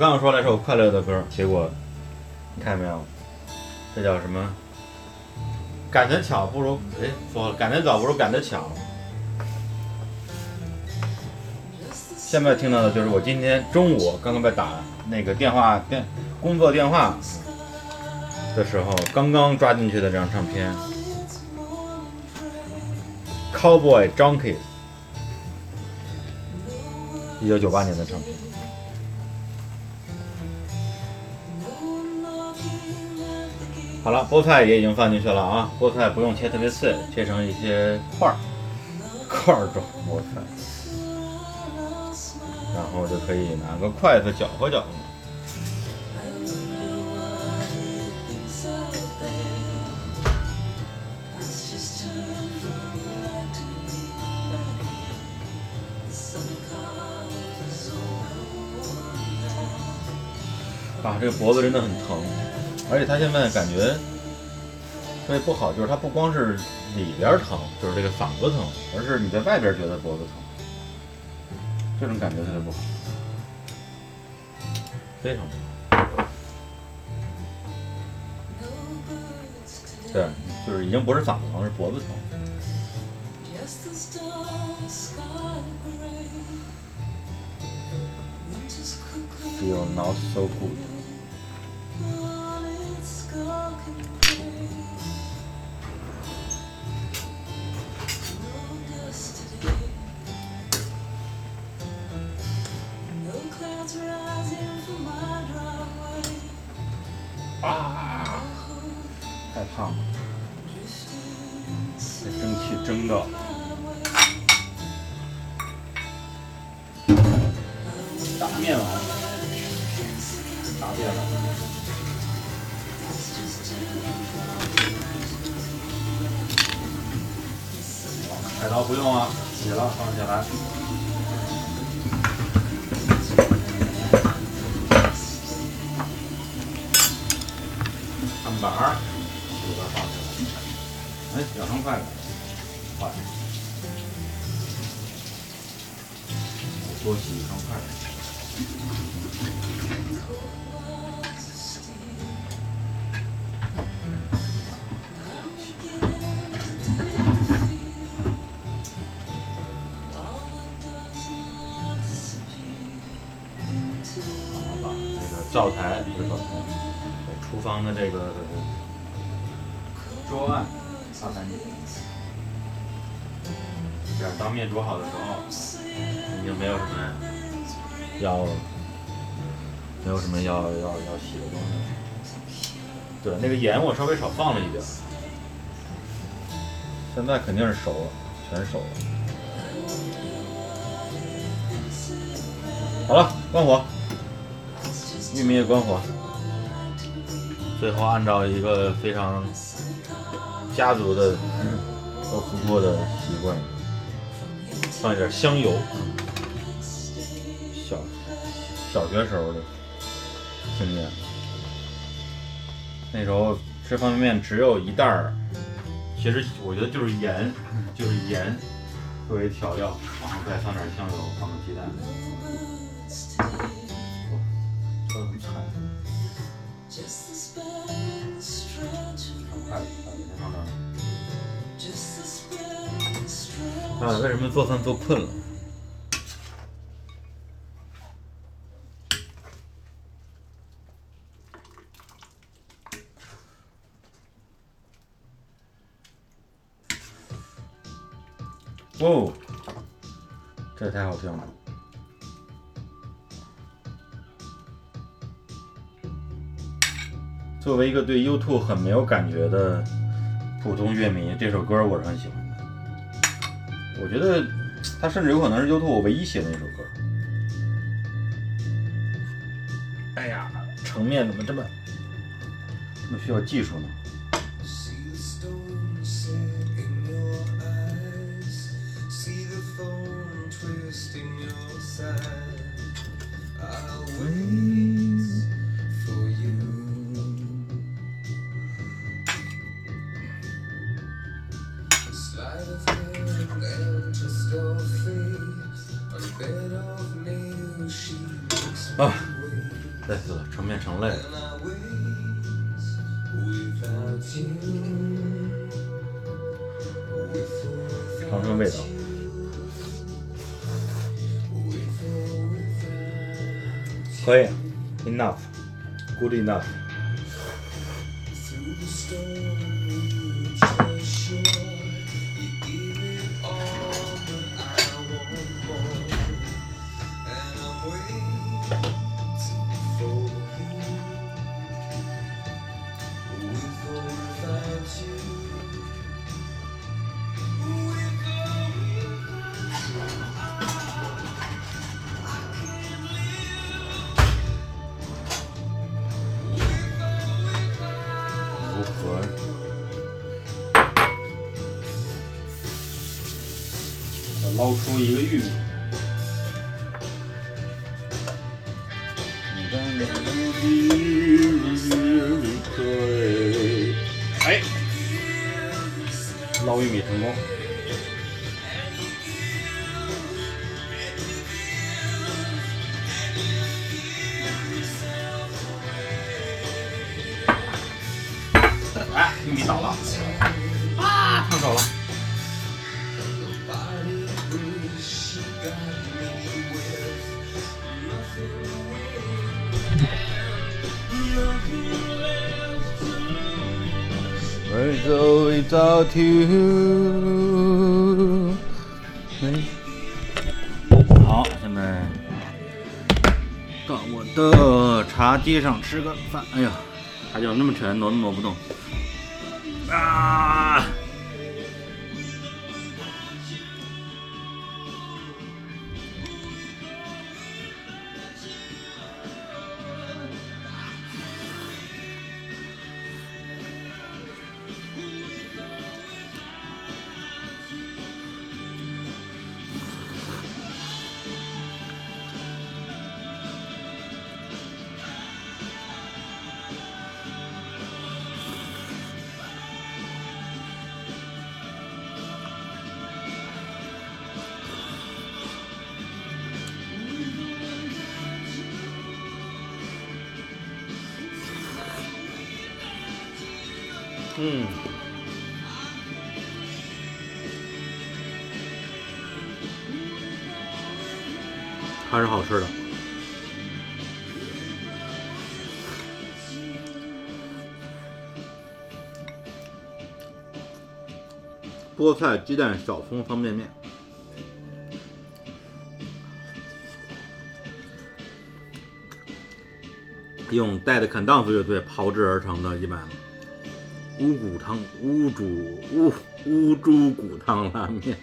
刚刚说来首快乐的歌，结果你看见没有？这叫什么？赶得巧不如哎，说了赶得早不如赶得巧。现在听到的就是我今天中午刚刚被打那个电话电工作电话的时候，刚刚抓进去的这张唱片，Cowboy Junkies，一九九八年的唱片。好了，菠菜也已经放进去了啊，菠菜不用切特别碎，切成一些块儿，块儿状菠菜。然后就可以拿个筷子搅和搅和。啊，这个脖子真的很疼，而且他现在感觉特别不好，就是他不光是里边疼，就是这个嗓子疼，而是你在外边觉得脖子疼。这种感觉特别不好，非常不好。对，就是已经不是嗓子疼，是脖子疼。Feel not so good。盐我稍微少放了一点，现在肯定是熟了，全熟了。好了，关火，玉米也关火。最后按照一个非常家族的豆腐锅的习惯，放一点香油。小小学时候的经验，那时候吃方便面只有一袋儿，其实我觉得就是盐，就是盐作为调料，然后再放点香油，放个鸡蛋。哇，这很菜。看筷子，筷子先放这儿。啊，为什么做饭做困了？哦，这也太好听了。作为一个对 YouTube 很没有感觉的普通乐迷，这首歌我是很喜欢的。我觉得它甚至有可能是 YouTube 唯一写的一首歌。哎呀，成面怎么这么这么需要技术呢？Or 尝尝味道。without 可以，enough，good enough。一个玉米。To you？好，现在到我的茶几上吃个饭。哎呀，茶脚那么沉，挪都挪不动。菠菜鸡蛋小葱方便面，用带的肯当斯乐队炮制而成的一碗乌骨汤乌煮乌乌猪骨汤拉面。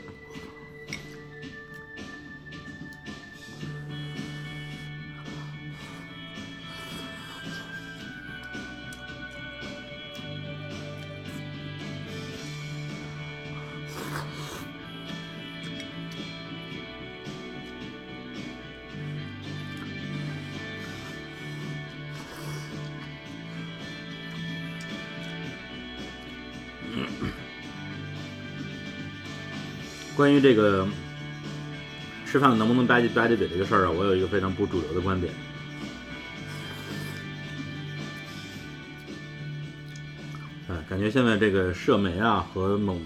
关于这个吃饭能不能吧唧吧唧嘴这个事儿啊，我有一个非常不主流的观点。哎，感觉现在这个社媒啊和某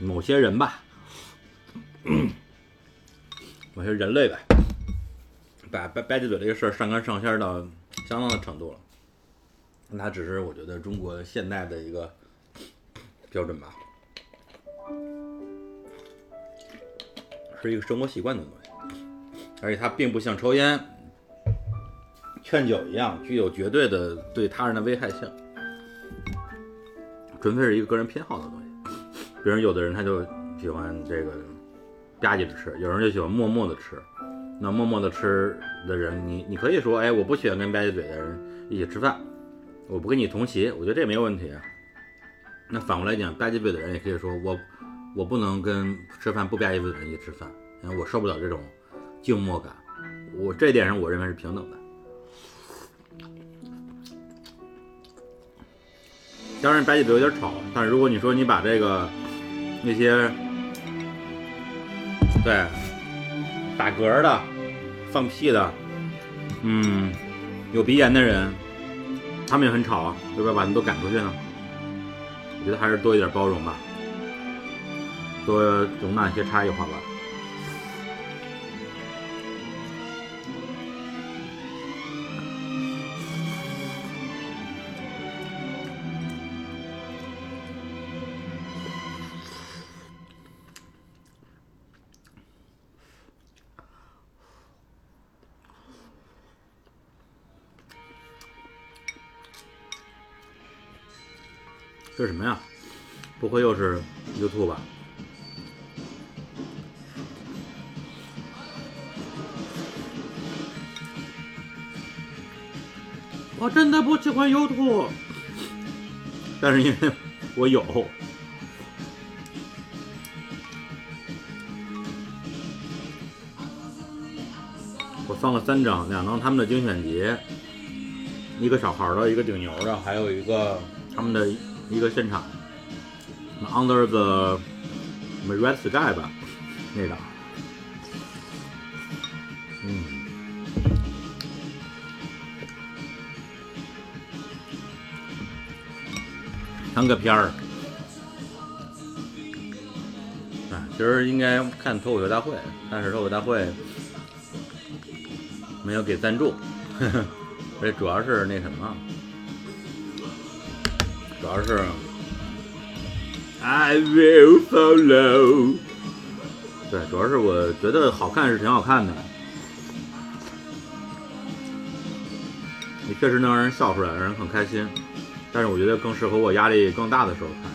某些人吧，某些人类吧，把吧吧唧嘴这个事儿上纲上线到相当的程度了。那只是我觉得中国现代的一个标准吧。是一个生活习惯的东西，而且它并不像抽烟、劝酒一样具有绝对的对他人的危害性。纯粹是一个个人偏好的东西。比如有的人他就喜欢这个吧唧着吃，有人就喜欢默默的吃。那默默的吃的人，你你可以说，哎，我不喜欢跟吧唧嘴的人一起吃饭，我不跟你同席，我觉得这没有问题啊。那反过来讲，吧唧嘴的人也可以说，我我不能跟吃饭不吧唧嘴的人一起吃饭，因为我受不了这种静默感。我这点上，我认为是平等的。当然，吧唧嘴有点吵，但是如果你说你把这个那些对打嗝的、放屁的，嗯，有鼻炎的人，他们也很吵，要不要把他们都赶出去呢？我觉得还是多一点包容吧，多容纳一些差异化吧。这是什么呀？不会又是 YouTube 吧？我真的不喜欢 YouTube，但是因为我有，我放了三张，两张他们的精选集，一个小孩的，一个顶牛的，还有一个他们的一个现场，Under the Red Sky 吧，那个，当个片儿。啊，其实应该看脱口秀大会，但是脱口秀大会没有给赞助，呵呵，而且主要是那什么。主要是 I will follow。对，主要是我觉得好看是挺好看的，你确实能让人笑出来，让人很开心。但是我觉得更适合我压力更大的时候看。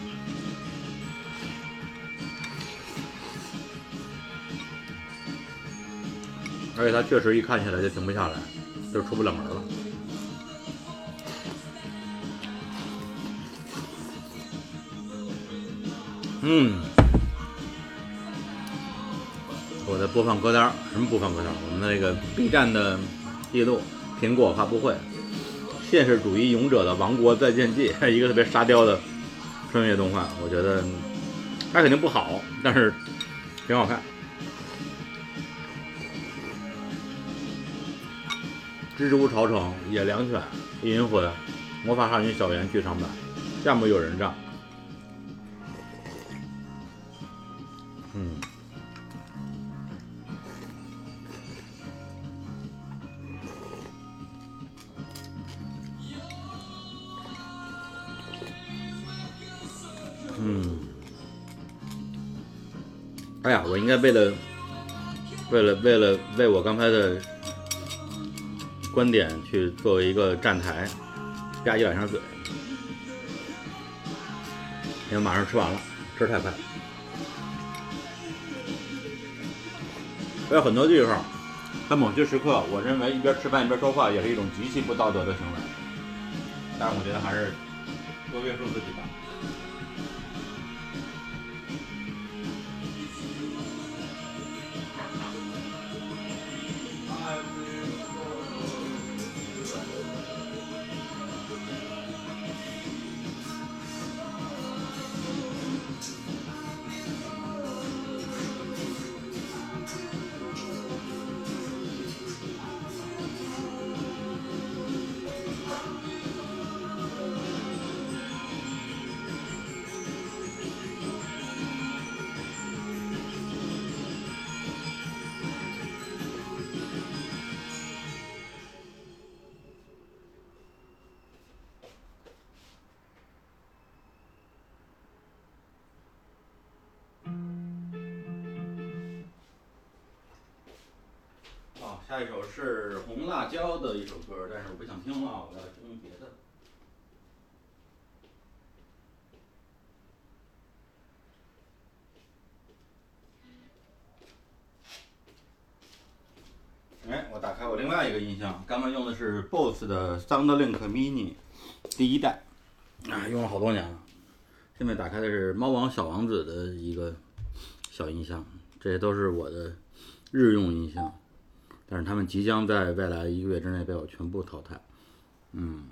而且它确实一看起来就停不下来，就出不了门了。嗯，我的播放歌单，什么播放歌单？我们的那个 B 站的记录，苹果发布会，现实主义勇者的王国再见记，一个特别沙雕的穿越动画，我觉得它肯定不好，但是挺好看。蜘蛛巢城、野良犬、银魂、魔法少女小圆剧场版，项目有人帐。为了，为了为了为我刚才的观点去作为一个站台，吧唧两下嘴，因为马上吃完了，吃太快。还有很多地方，在某些时刻，我认为一边吃饭一边说话也是一种极其不道德的行为。但是我觉得还是多约束自己吧。高的一首歌，但是我不想听了，我要听别的。哎，我打开我另外一个音箱，刚刚用的是 boss 的 soundlink mini 第一代，啊，用了好多年了。下面打开的是猫王小王子的一个小音箱，这些都是我的日用音箱。但是他们即将在未来一个月之内被我全部淘汰。嗯，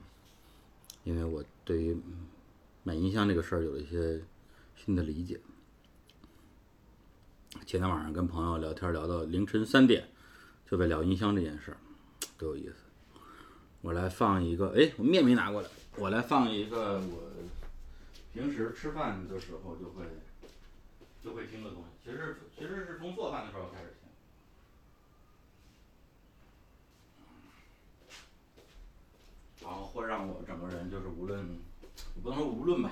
因为我对于买音箱这个事儿有一些新的理解。前天晚上跟朋友聊天聊到凌晨三点，就在聊音箱这件事儿，多有意思。我来放一个，哎，我面没拿过来，我来放一个我平时吃饭的时候就会就会听的东西，其实其实是从做饭的时候开始听。然后会让我整个人就是无论，不能说无论吧，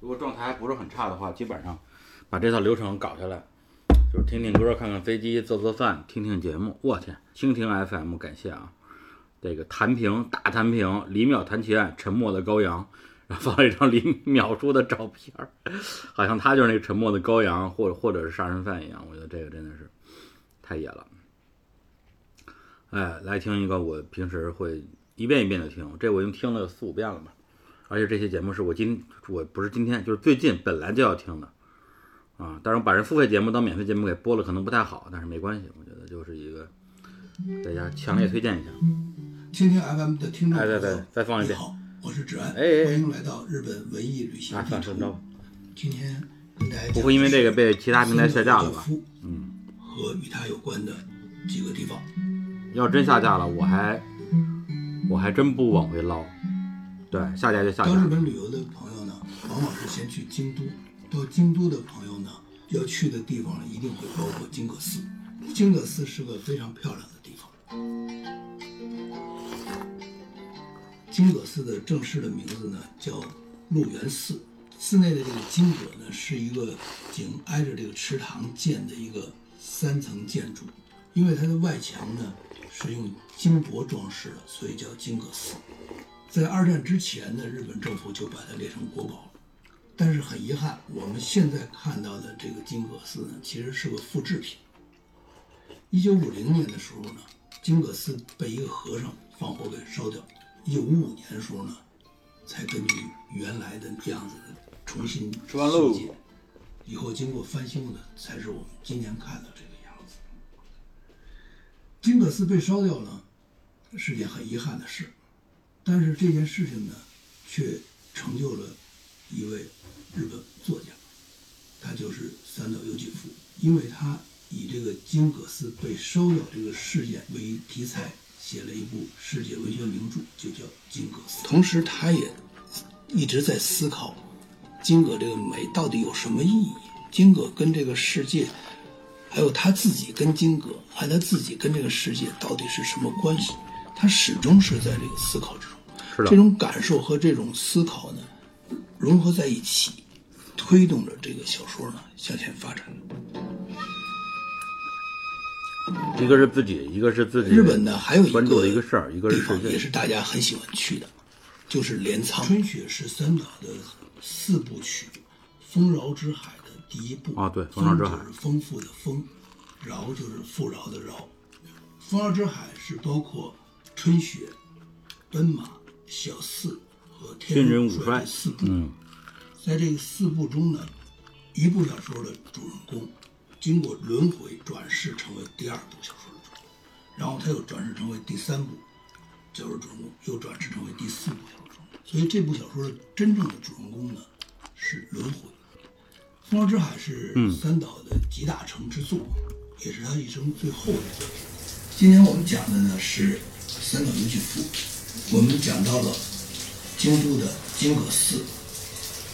如果状态还不是很差的话，基本上把这套流程搞下来，就是听听歌、看看飞机、做做饭、听听节目。我天，蜻蜓 FM 感谢啊！这个弹屏大弹屏，李淼弹琴案，沉默的羔羊，然后放了一张李淼叔的照片，好像他就是那个沉默的羔羊，或者或者是杀人犯一样。我觉得这个真的是太野了。哎，来听一个我平时会一遍一遍的听，这我已经听了四五遍了吧。而且这些节目是我今我不是今天，就是最近本来就要听的啊。当然，把人付费节目当免费节目给播了，可能不太好，但是没关系，我觉得就是一个大家强烈推荐一下。蜻蜓 FM 的听众哎对对再放一遍好，我是志安，哎哎哎欢迎来到日本文艺旅行啊，地算。今天跟大家不会因为这个被其他平台下架了吧？嗯，嗯，和与它有关的几个地方。要真下架了，我还我还真不往回捞。对，下家就下家到日。本旅游的朋友呢，往往是先去京都。到京都的朋友呢，要去的地方，一定会包括金阁寺。金阁寺是个非常漂亮的地方。金阁寺的正式的名字呢叫鹿园寺，寺内的这个金阁呢是一个紧挨着这个池塘建的一个三层建筑，因为它的外墙呢是用金箔装饰的，所以叫金阁寺。在二战之前呢，日本政府就把它列成国宝了。但是很遗憾，我们现在看到的这个金阁寺呢，其实是个复制品。一九五零年的时候呢，金阁寺被一个和尚放火给烧掉。一九五五年的时候呢，才根据原来的样子重新修建。以后经过翻修呢，才是我们今天看到这个样子。金阁寺被烧掉呢，是件很遗憾的事。但是这件事情呢，却成就了一位日本作家，他就是三岛由纪夫，因为他以这个金阁寺被烧掉这个事件为题材，写了一部世界文学名著，就叫《金阁寺》。同时，他也一直在思考金阁这个美到底有什么意义，金阁跟这个世界，还有他自己跟金阁，还有他自己跟这个世界到底是什么关系？他始终是在这个思考之中。是的这种感受和这种思考呢，融合在一起，推动着这个小说呢向前发展。一个是自己，一个是自己。日本呢还有一个关注的一个事儿，一个是。也是大家很喜欢去的，就是镰仓。春雪是三岛的四部曲《丰饶之海》的第一部啊对丰饶之海丰就是丰富的丰，饶就是富饶的饶。丰饶之海是包括春雪、奔马、小四和天人武武帅四部。嗯，在这个四部中呢，一部小说的主人公经过轮回转世成为第二部小说的主人公，然后他又转世成为第三部小说主人公，又转世成为第四部小说主人公。所以这部小说的真正的主人公呢是轮回。《风潮之海》是三岛的集大成之作，也是他一生最后的作品。今天我们讲的呢是三岛由纪夫，我们讲到了京都的金阁寺，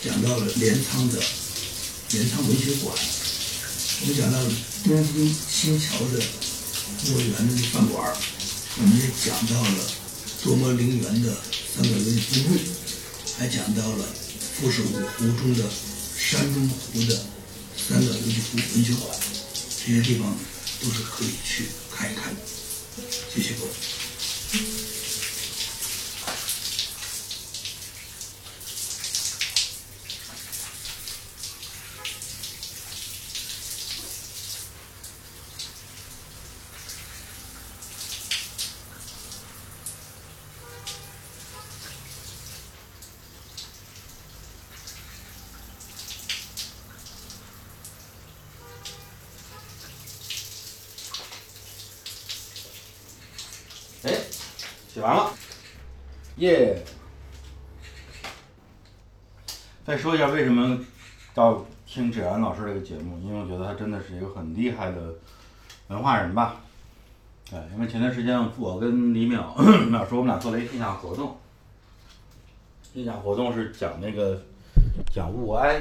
讲到了镰仓的镰仓文学馆，我们讲到了东京新桥的墨园的饭馆，我们也讲到了多摩陵园的三岛由纪夫，还讲到了富士五湖中的山中湖的三岛由纪夫文学馆，这些地方都是可以去看一看的。谢谢各位。Thank you. 再说一下为什么要听芷安老师这个节目，因为我觉得他真的是一个很厉害的文化人吧。对，因为前段时间我跟李淼 淼叔我们俩做了一个线下活动，线下活动是讲那个讲物哀，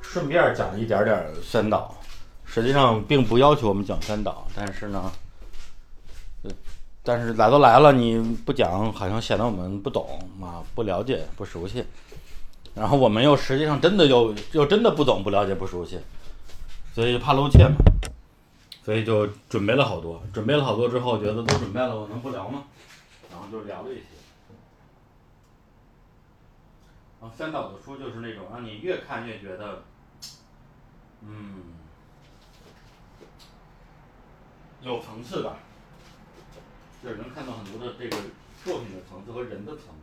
顺便讲一点点三岛。实际上并不要求我们讲三岛，但是呢，但是来都来了，你不讲好像显得我们不懂啊，不了解、不熟悉。然后我们又实际上真的又又真的不懂、不了解、不熟悉，所以怕露怯嘛，所以就准备了好多，准备了好多之后，觉得都准备了，我能不聊吗？然后就聊了一些。然后三岛的书就是那种让你越看越觉得，嗯，有层次吧，就是能看到很多的这个作品的层次和人的层次，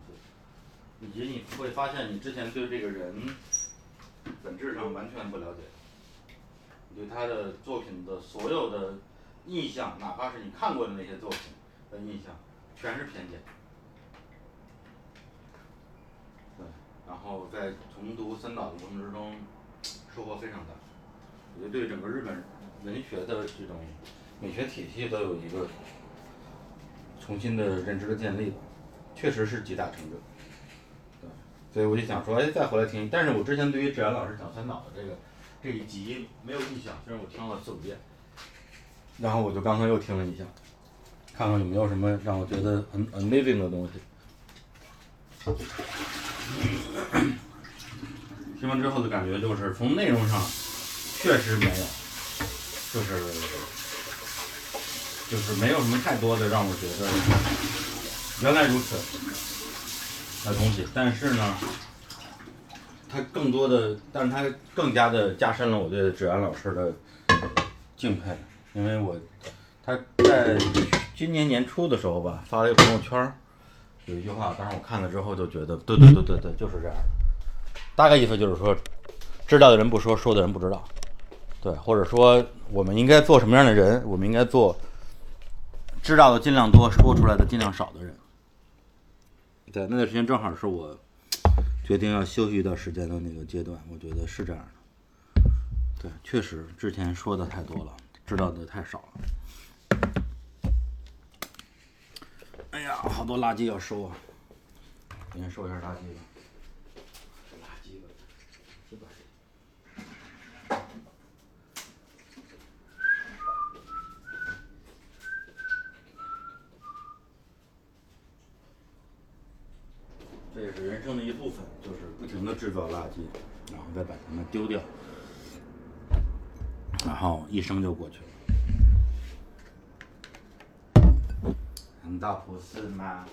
以及你会发现你之前对这个人本质上完全不了解，你对他的作品的所有的印象，哪怕是你看过的那些作品的印象，全是偏见。对，然后在重读三岛的过程之中，收获非常大。我觉得对整个日本文学的这种美学体系都有一个重新的认知的建立，确实是集大成者。所以我就想说，哎，再回来听。但是我之前对于芷安老师讲三岛的这个这一集没有印象，虽然我听了四五遍，然后我就刚刚又听了一下，看看有没有什么让我觉得很 amazing 的东西。听完之后的感觉就是，从内容上确实没有，就是就是没有什么太多的让我觉得原来如此的东西，但是呢，它更多的，但是它更加的加深了我对芷安老师的敬佩，因为我他在今年年初的时候吧，发了一个朋友圈，有一句话，当时我看了之后就觉得，对对对对对，就是这样的。大概意思就是说，知道的人不说，说的人不知道，对，或者说我们应该做什么样的人，我们应该做知道的尽量多，说出来的尽量少的人。对，那段时间正好是我决定要休息一段时间的那个阶段，我觉得是这样的。对，确实之前说的太多了，知道的太少了。哎呀，好多垃圾要收啊！先收一下垃圾吧。垃圾吧，垃圾吧。这也是人生的一部分，就是不停的制造垃圾，然后再把它们丢掉，然后一生就过去了。难道不是吗？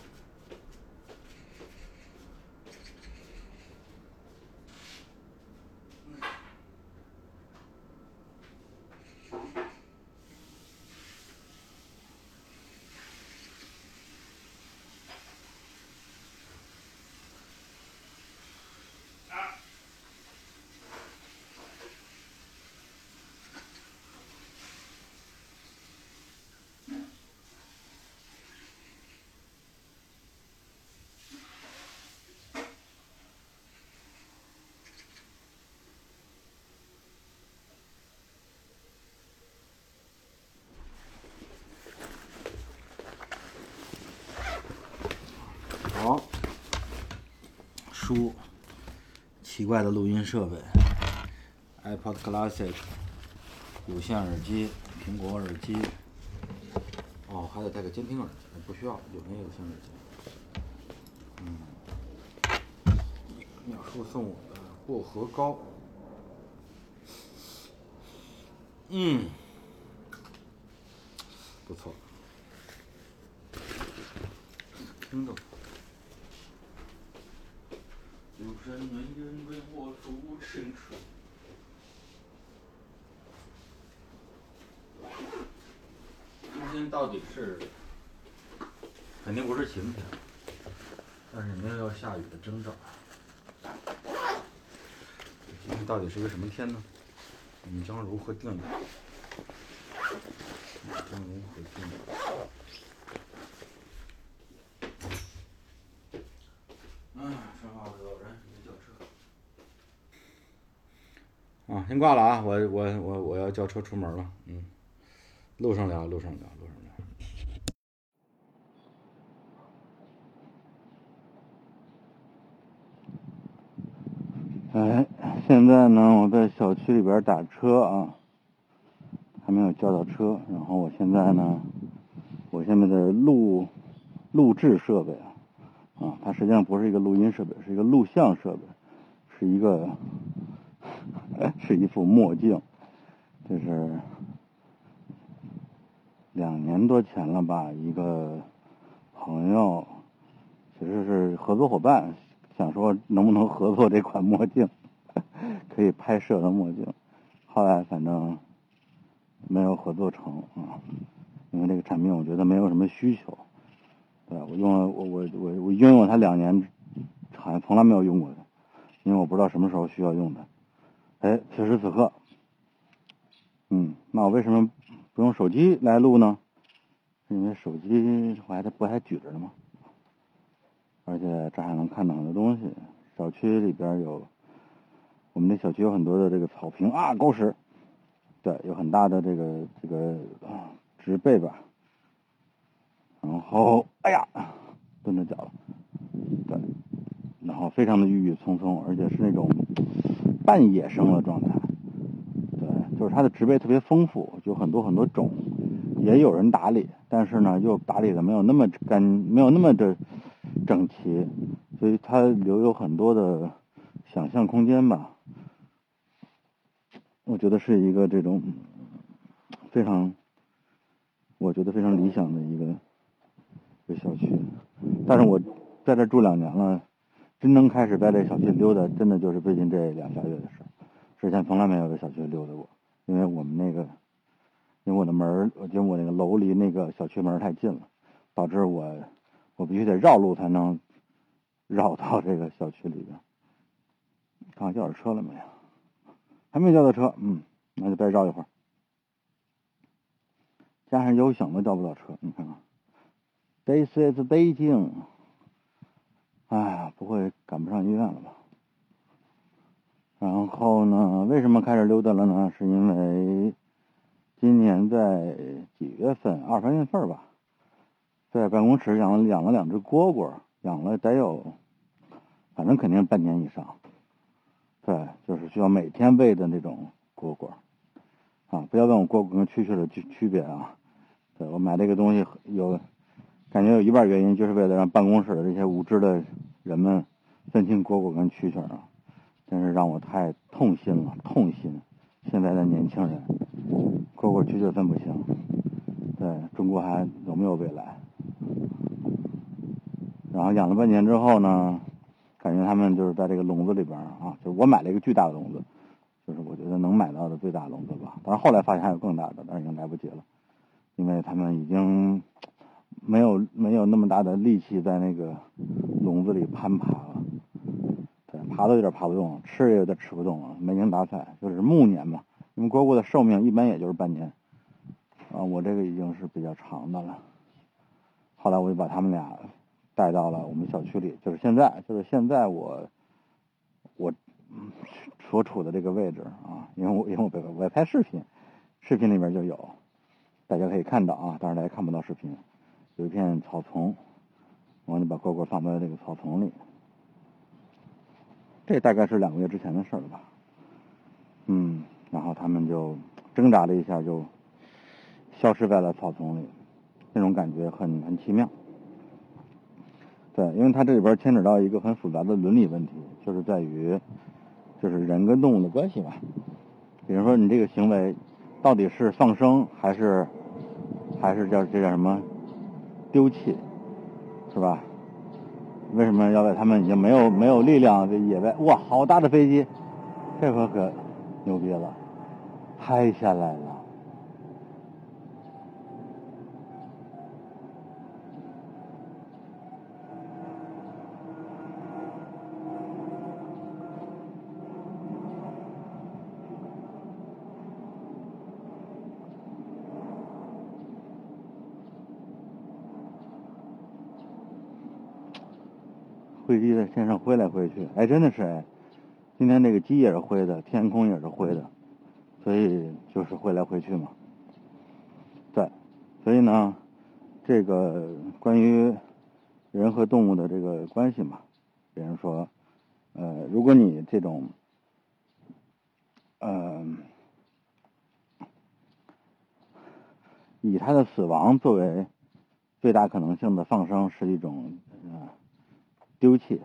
好，书，奇怪的录音设备，iPod Classic，有线耳机，苹果耳机，哦，还得带个监听耳机，不需要，有那个有线耳机。嗯，淼叔送我的薄荷膏，嗯，不错，听着。有什么人为我今天到底是，肯定不是晴天，但是也没有要下雨的征兆。今天到底是一个什么天呢？你将如何定义？你将如何定义？哎，说话有人准备叫车。啊，先挂了啊，我我我我要叫车出门了，嗯，路上聊，路上聊，路上聊。哎，现在呢，我在小区里边打车啊，还没有叫到车。然后我现在呢，我现在的录录制设备啊，啊，它实际上不是一个录音设备，是一个录像设备，是一个哎是一副墨镜，这是两年多前了吧，一个朋友其实是合作伙伴，想说能不能合作这款墨镜，可以拍摄的墨镜，后来反正没有合作成啊，因为这个产品我觉得没有什么需求，对我用了我我我我拥有它两年，好像从来没有用过它，因为我不知道什么时候需要用它。哎，此时此刻，嗯，那我为什么不用手机来录呢？因为手机我还得不还举着呢吗？而且这还能看到很多东西。小区里边有，我们这小区有很多的这个草坪啊，狗屎，对，有很大的这个这个植被吧。然后，哎呀，蹲着脚了，对，然后非常的郁郁葱葱，而且是那种半野生的状态。对，就是它的植被特别丰富，有很多很多种，也有人打理，但是呢，又打理的没有那么干，没有那么的整齐，所以它留有很多的想象空间吧。我觉得是一个这种非常，我觉得非常理想的一个一个小区。但是我在这住两年了，真正开始在这小区溜达，真的就是最近这两仨月的事儿。之前从来没有在小区溜达过，因为我们那个，因为我的门，因为我那个楼离那个小区门太近了，导致我我必须得绕路才能绕到这个小区里边。看看叫着车了没有？还没叫到车，嗯，那就再绕一会儿。加上有响都叫不到车，你看看。This is Beijing。哎呀，不会赶不上医院了吧？然后呢，为什么开始溜达了呢？是因为今年在几月份，二三月份吧，在办公室养了养了两只蝈蝈，养了得有，反正肯定半年以上。对，就是需要每天喂的那种蝈蝈。啊，不要问我蝈蝈跟蛐蛐的区区别啊。对我买这个东西有，感觉有一半原因就是为了让办公室的这些无知的人们分清蝈蝈跟蛐蛐啊。真是让我太痛心了，痛心！现在的年轻人，蝈蝈蛐蛐分不清，对中国还有没有未来？然后养了半年之后呢，感觉他们就是在这个笼子里边啊，就是我买了一个巨大的笼子，就是我觉得能买到的最大笼子吧。但是后来发现还有更大的，但是已经来不及了，因为他们已经没有没有那么大的力气在那个笼子里攀爬了。对爬都有点爬不动，吃也有点吃不动了，没精打采，就是暮年嘛。因为蝈蝈的寿命一般也就是半年，啊，我这个已经是比较长的了。后来我就把他们俩带到了我们小区里，就是现在，就是现在我我所处的这个位置啊，因为我因为我我拍视频，视频里面就有，大家可以看到啊，但是大家看不到视频，有一片草丛，我就把蝈蝈放在这个草丛里。这大概是两个月之前的事了吧，嗯，然后他们就挣扎了一下，就消失在了草丛里，那种感觉很很奇妙。对，因为它这里边牵扯到一个很复杂的伦理问题，就是在于，就是人跟动物的关系吧。比如说你这个行为到底是放生还是还是叫这叫什么丢弃，是吧？为什么要在他们已经没有没有力量的野外？哇，好大的飞机，这回可牛逼了，拍下来了。天上挥来挥去，哎，真的是哎，今天这个鸡也是灰的，天空也是灰的，所以就是挥来挥去嘛。对，所以呢，这个关于人和动物的这个关系嘛，比如说，呃，如果你这种，呃，以它的死亡作为最大可能性的放生是一种呃丢弃，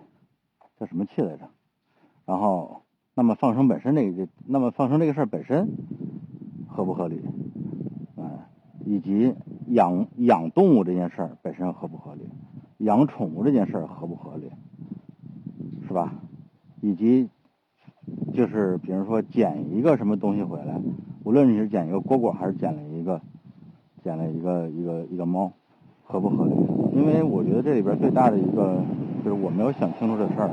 叫什么气来着？然后，那么放生本身这个，那么放生这个事儿本身合不合理？嗯、以及养养动物这件事儿本身合不合理？养宠物这件事儿合不合理？是吧？以及就是比如说捡一个什么东西回来，无论你是捡一个蝈蝈还是捡了一个捡了一个一个一个猫，合不合理？因为我觉得这里边最大的一个就是我没有想清楚的事儿，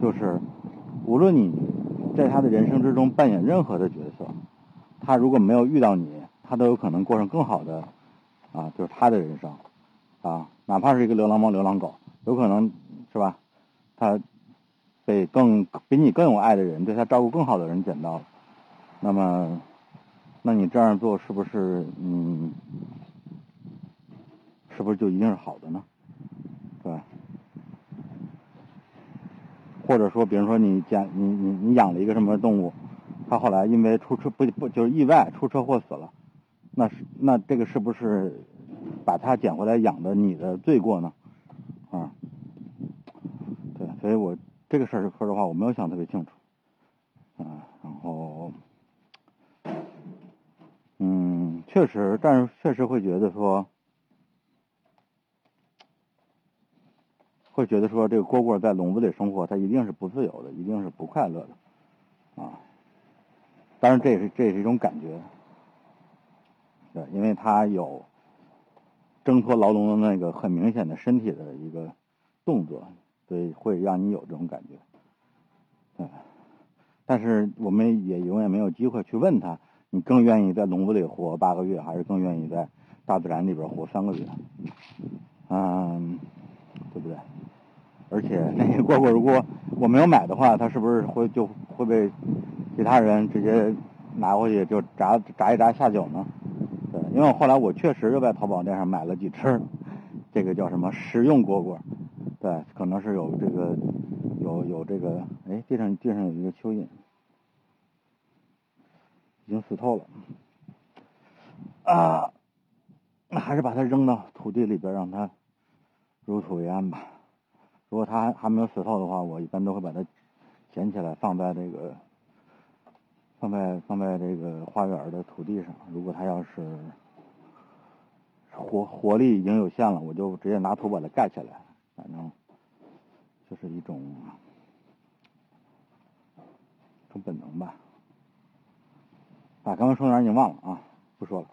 就是无论你在他的人生之中扮演任何的角色，他如果没有遇到你，他都有可能过上更好的啊，就是他的人生啊，哪怕是一个流浪猫、流浪狗，有可能是吧？他被更比你更有爱的人，对他照顾更好的人捡到了，那么，那你这样做是不是嗯，是不是就一定是好的呢？对吧？或者说，比如说你捡你你你养了一个什么动物，它后来因为出车不不就是意外出车祸死了，那是那这个是不是把它捡回来养的你的罪过呢？啊，对，所以我这个事儿说实话我没有想特别清楚，啊，然后，嗯，确实，但是确实会觉得说。会觉得说这个蝈蝈在笼子里生活，它一定是不自由的，一定是不快乐的，啊，当然这也是这也是一种感觉，对，因为它有挣脱牢笼的那个很明显的身体的一个动作，所以会让你有这种感觉，对，但是我们也永远没有机会去问他，你更愿意在笼子里活八个月，还是更愿意在大自然里边活三个月？嗯，对不对？而且那个蝈蝈，如果我没有买的话，它是不是会就会被其他人直接拿回去就炸炸一炸下酒呢？对，因为我后来我确实就在淘宝店上买了几只，这个叫什么食用蝈蝈，对，可能是有这个有有这个，哎，地上地上有一个蚯蚓，已经死透了，啊，那还是把它扔到土地里边，让它入土为安吧。如果它还还没有死透的话，我一般都会把它捡起来放在这个放在放在这个花园的土地上。如果它要是活活力已经有限了，我就直接拿土把它盖起来。反正就是一种一种本能吧。啊，刚刚说哪儿已经忘了啊，不说了。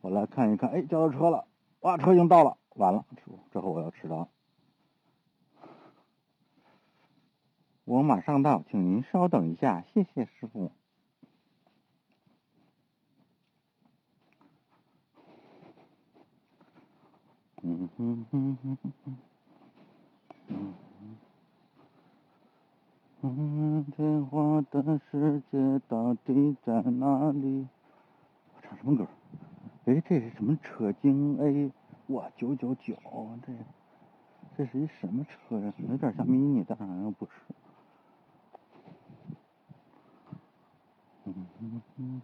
我来看一看，哎，叫到车了，哇，车已经到了，完了，之后我要迟到了。我马上到，请您稍等一下，谢谢师傅。嗯哼哼哼哼哼，嗯嗯，电话的世界到底在哪里？我唱什么歌？哎，这是什么车精 A？哇，九九九，这这是一什么车呀？有点像迷你，但好像不是。嗯嗯嗯。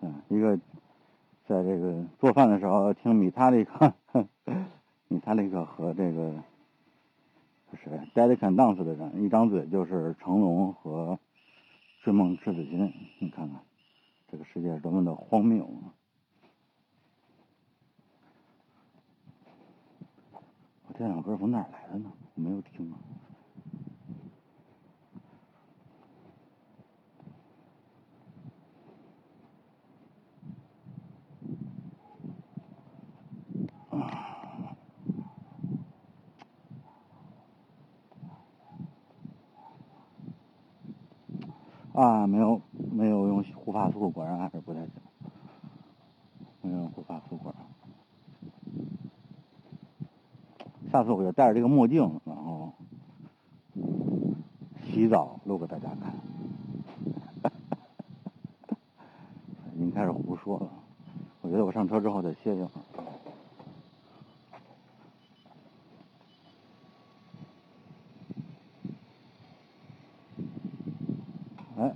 嗯，一个在这个做饭的时候听米塔利克，米塔利克和这个是谁 d e d i Can Dance 的人，一张嘴就是成龙和追梦赤子心，你看看这个世界多么的荒谬啊！这首歌从哪来的呢？我没有听啊。啊，没有没有用护发素，果然还是不太行。没有护发素，果。下次我就戴着这个墨镜，然后洗澡录给大家看。已经开始胡说了，我觉得我上车之后得歇一会儿。哎，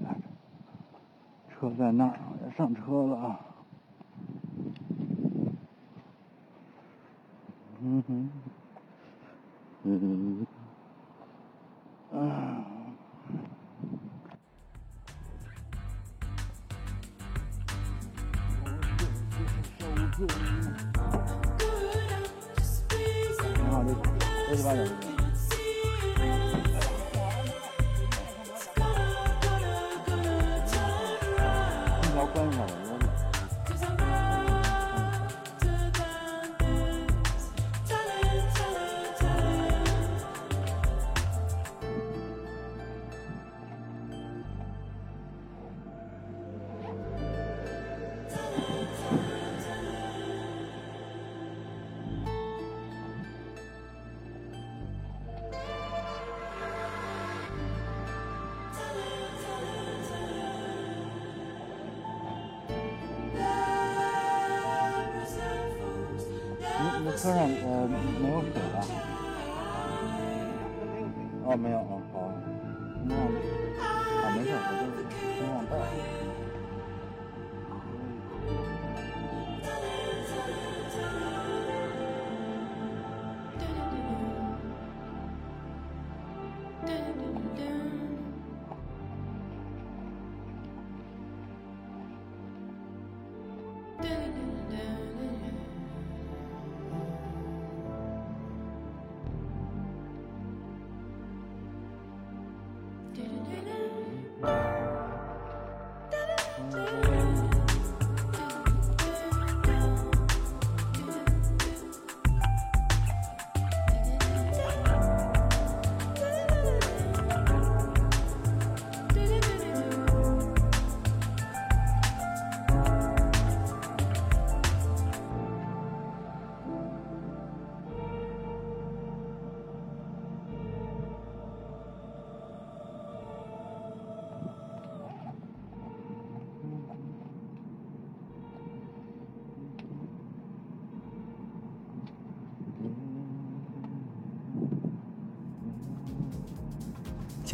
车在那儿，我要上车了啊。嗯哼，嗯，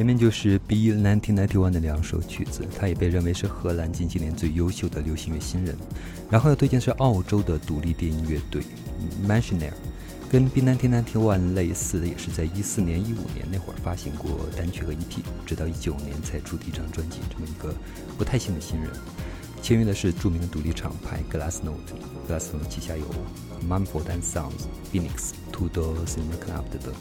前面就是 B 1991的两首曲子，他也被认为是荷兰近几年最优秀的流行乐新人。然后要推荐是澳洲的独立电音乐队 Machinaire，跟 B 1991类似的，也是在一四年、一五年那会儿发行过单曲和 EP，直到一九年才出第一张专辑。这么一个不太新的新人，签约的是著名的独立厂牌 Glassnote，Glassnote 旗下有 Mumford and Sons、Phoenix、Two Doors in the Club 等。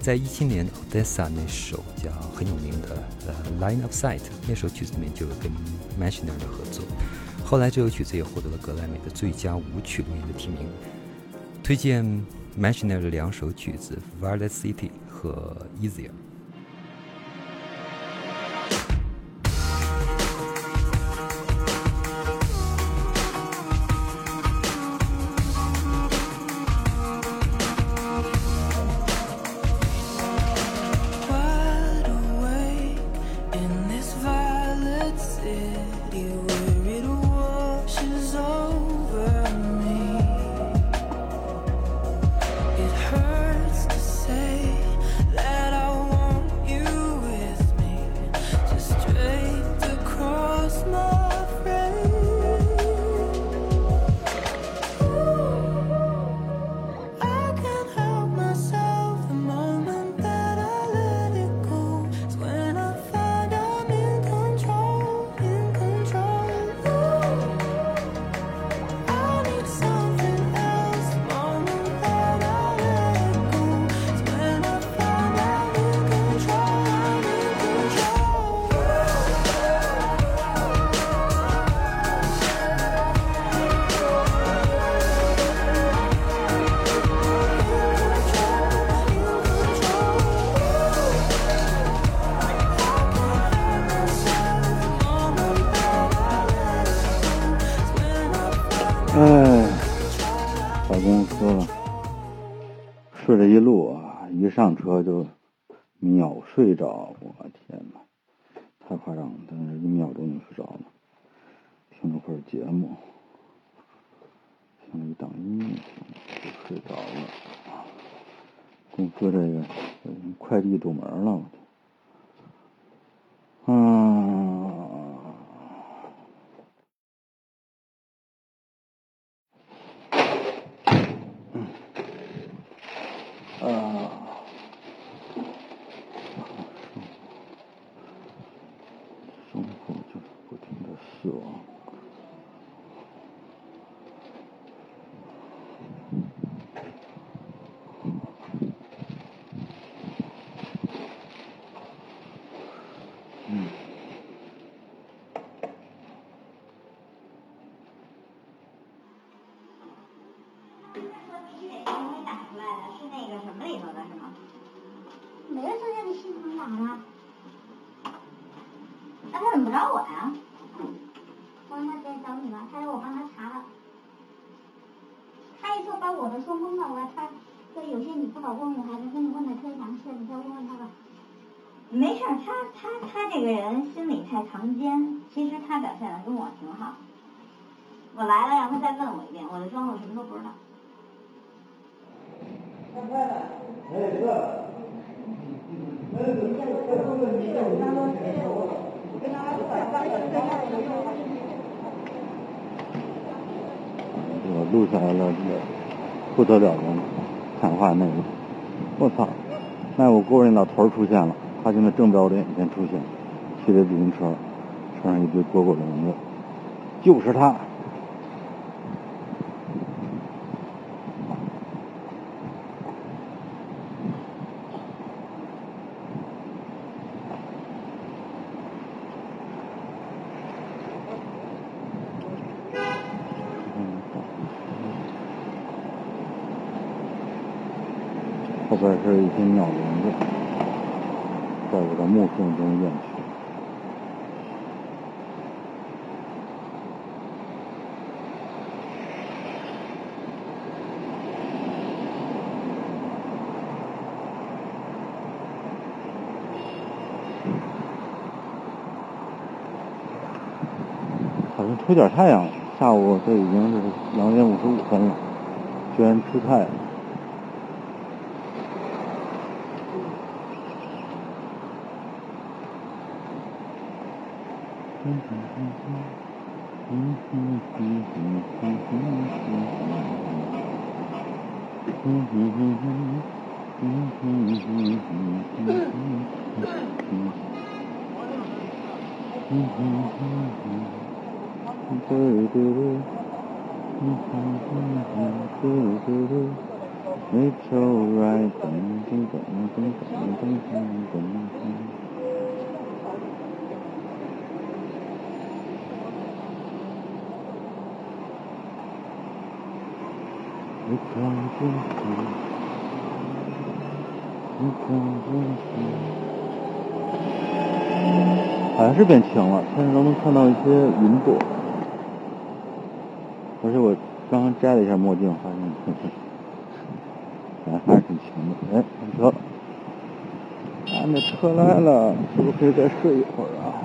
在一七年，Odessa 那首叫很有名的呃《Line of Sight》那首曲子里面就有跟 Machinery 的合作。后来这首曲子也获得了格莱美的最佳舞曲录音的提名。推荐 Machinery 的两首曲子《Violet City》和《Easier》。事儿，他他他这个人心里太藏奸，其实他表现的跟我挺好。我来了，让他再问我一遍，我的装我什么都不知道。我录下来了这个不得了的谈话内容。我操！那我沟那老头出现了，他现在正着的眼前出现，骑着自行车，穿上一堆蝈蝈笼子，就是他。后边是一些鸟笼子，在我的目送中远去。好像出点太阳了，下午这已经是两点五十五分了，居然出太阳。还是变晴了，现在都能看到一些云朵。而且我刚刚摘了一下墨镜，发现，还是挺强的。哎，上车，俺的车来了，是不是可以再睡一会儿啊？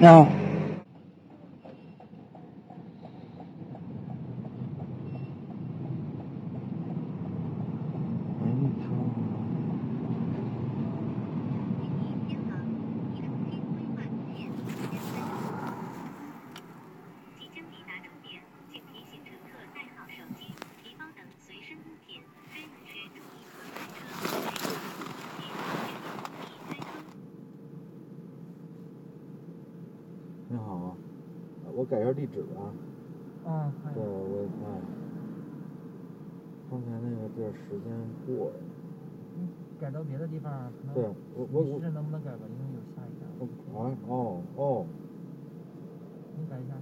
你好将抵达终点，请提醒乘客带好手机，提包等随身物品。该路时注意和开车。你好啊，我改一下地址吧。嗯，对，我也看。刚才那个地儿时间过了。你改到别的地方，可能对我我我你试试能不能改吧，因为有下一站。啊哦哦，你改一下。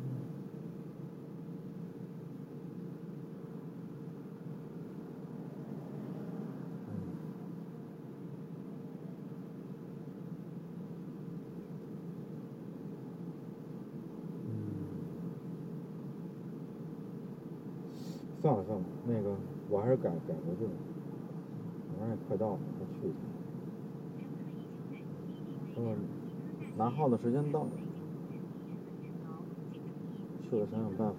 嗯算了算了，那个我还是改改回去吧，反正也快到了，快去一趟。嗯，拿号的时间到了，去了想想办法。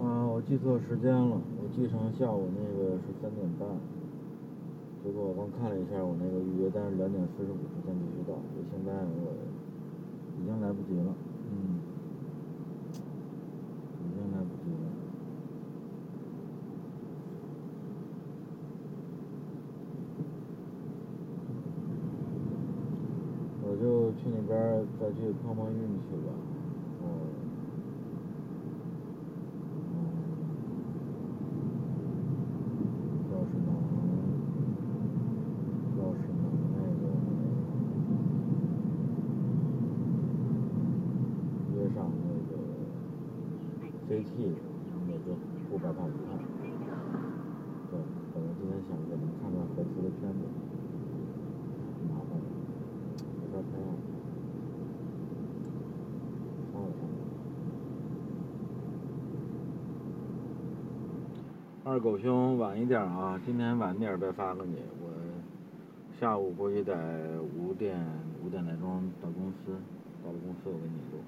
啊，我记错时间了，我记成下午那个是三点半，结果我刚看了一下我那个预约单是两点四十五之前必须到，所以现在我已经来不及了，嗯，已经来不及了。我就去那边再去碰碰运气吧，嗯。要是能，要是能那个约上那个 CT，我就不害怕不看。对，本来今天想着能看看麻烦了，没法拍样。算了算了。二狗兄晚一点啊，今天晚点再发给你。我下午估计得五点五点来钟到公司，到了公司我给你录。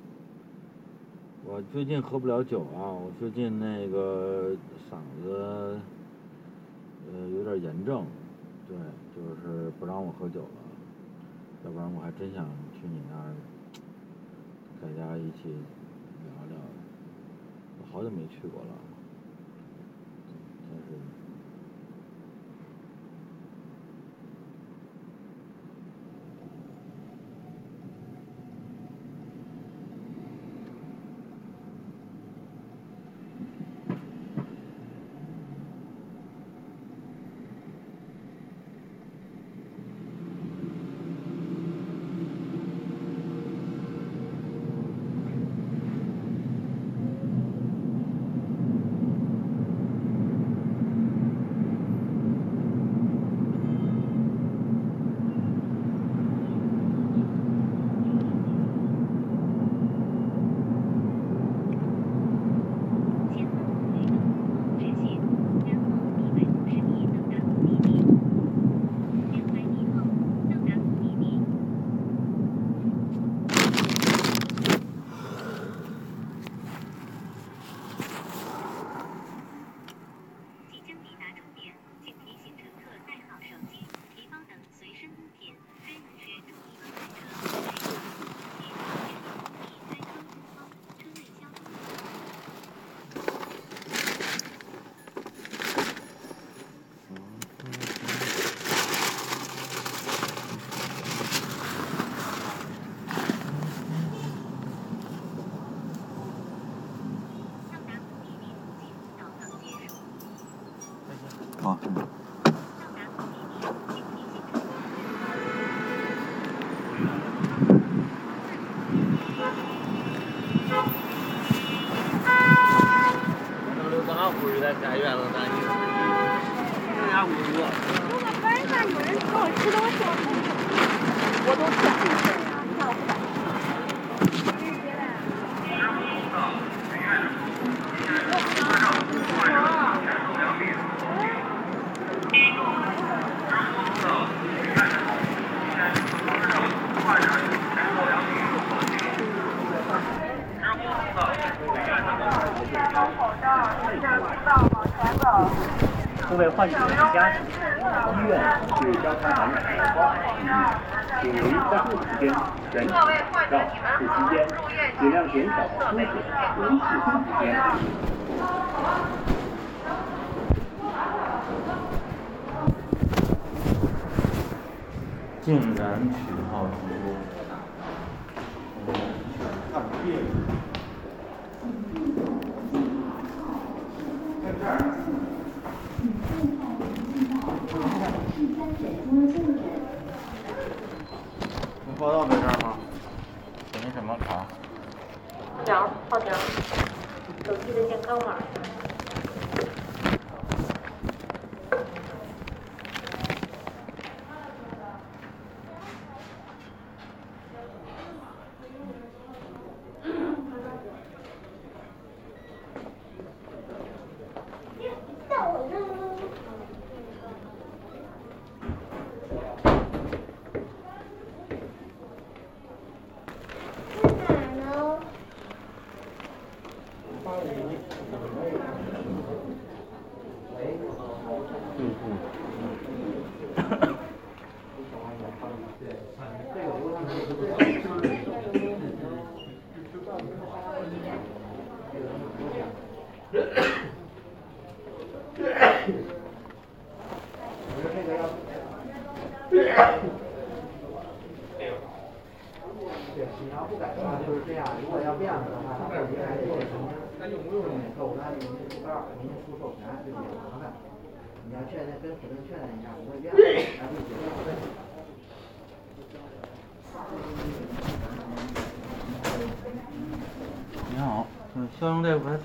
我最近喝不了酒啊，我最近那个嗓子呃有点炎症，对，就是不让我喝酒了，要不然我还真想去你那儿，大家一起聊聊。我好久没去过了。真是。即将抵达终点，请提醒乘客带好手机，提包等随身物品，该同学注意安全车。开窗通风，车内消毒。好。那刘刚回来干院子咱就剩下五个。如果班上有人给我吃东西，我都想你看我不敢。各位患者及家属，医院是交叉感染的高发区域，请您在护期间忍口罩、护期间，尽量减少出血，维系护期间。竟然取号成功。看病。在你报道在这儿吗？写什么卡、号条、号，手机的健康码。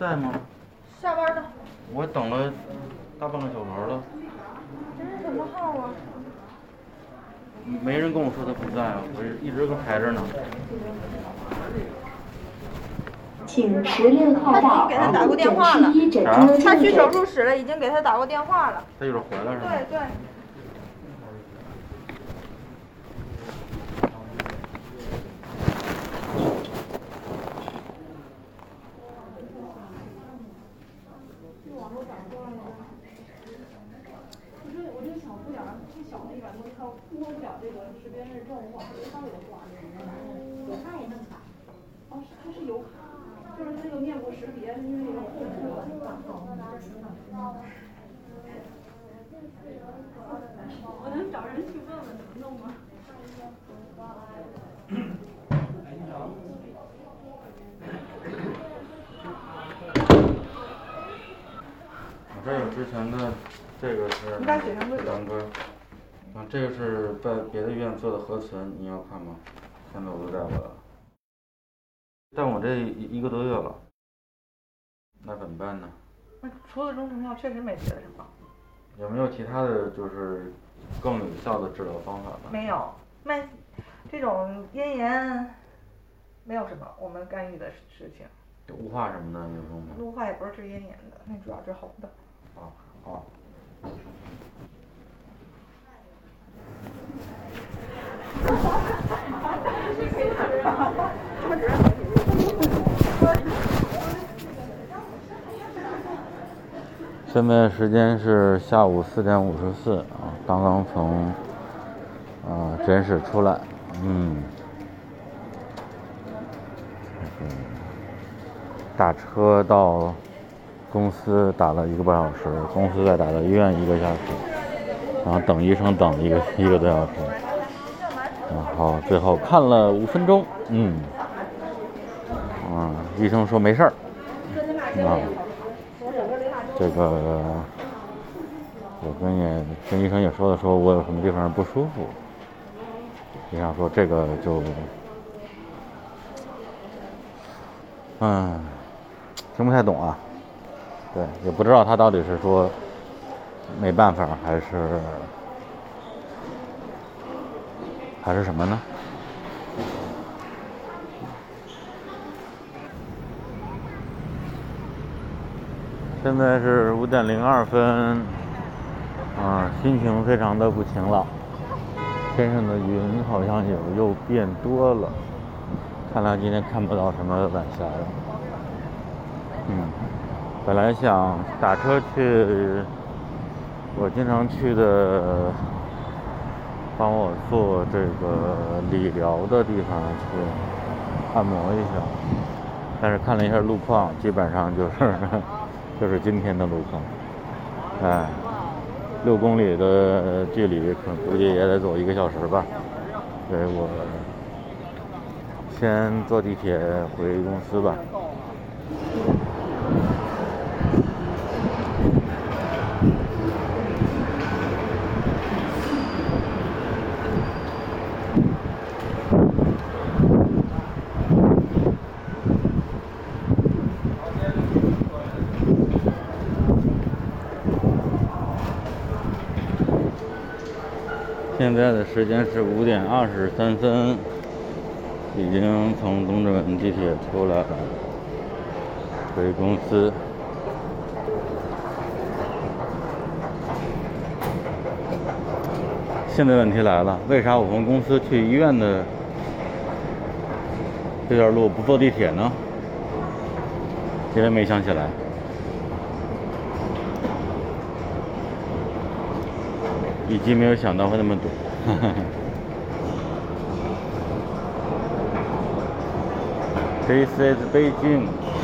在吗？下班了，我等了大半个小时了，这是什么号啊？没人跟我说他不在啊，我一直都排着呢。请十六号到给他打过电话了他去手。术室了，已经给他打过电话了。他一会儿回来是吧？对对。我这我这小不点儿，这小那边都它摸不了这个识别认证，我稍微稍微的挂这个。有卡也能卡。哦，是它是有卡，就是那个面部识别，因为有护肤。我能找人去问问怎么弄吗？我这有之前的，这个是杨哥，啊，这个是在别的医院做的核磁，你要看吗？现在我都带回来了，但我这一一个多月了，那怎么办呢？那除了中成药，确实没别的什么。有没有其他的就是更有效的治疗方法吧？没有，慢，这种咽炎没有什么我们干预的事情。雾化什么的有用吗？雾化也不是治咽炎的，那主要治喉的。啊好。现在时间是下午四点五十四啊，刚刚从啊诊室出来，嗯，这个打车到公司打了一个半小时，公司再打到医院一个小时，然后等医生等了一个一个多小时，然后最后看了五分钟，嗯，啊，医生说没事儿，啊。这个我跟也跟医生也说了，说我有什么地方不舒服。医生说这个就，嗯，听不太懂啊。对，也不知道他到底是说没办法，还是还是什么呢？现在是五点零二分，啊，心情非常的不晴朗，天上的云好像有又变多了，看来今天看不到什么晚霞了。嗯，本来想打车去我经常去的，帮我做这个理疗的地方去按摩一下，但是看了一下路况，基本上就是。就是今天的路况，哎，六公里的距离，可估计也得走一个小时吧。所以我先坐地铁回公司吧。现在的时间是五点二十三分，已经从东直门地铁出来了，回公司。现在问题来了，为啥我从公司去医院的这段路不坐地铁呢？现在没想起来。以及没有想到会那么堵。This is Beijing。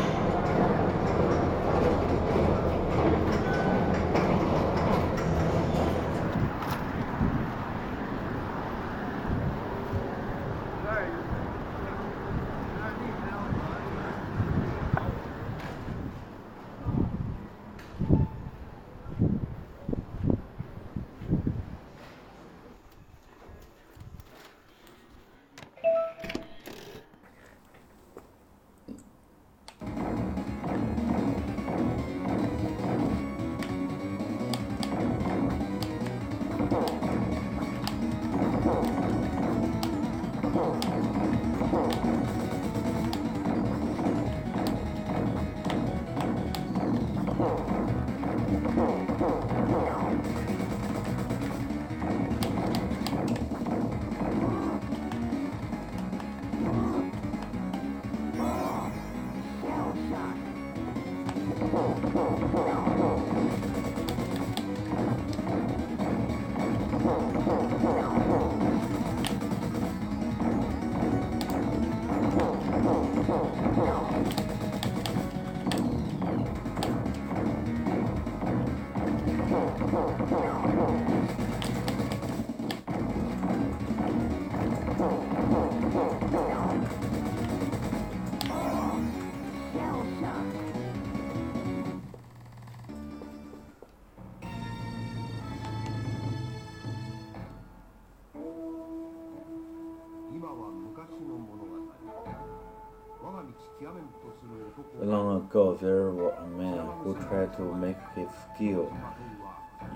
To make his skill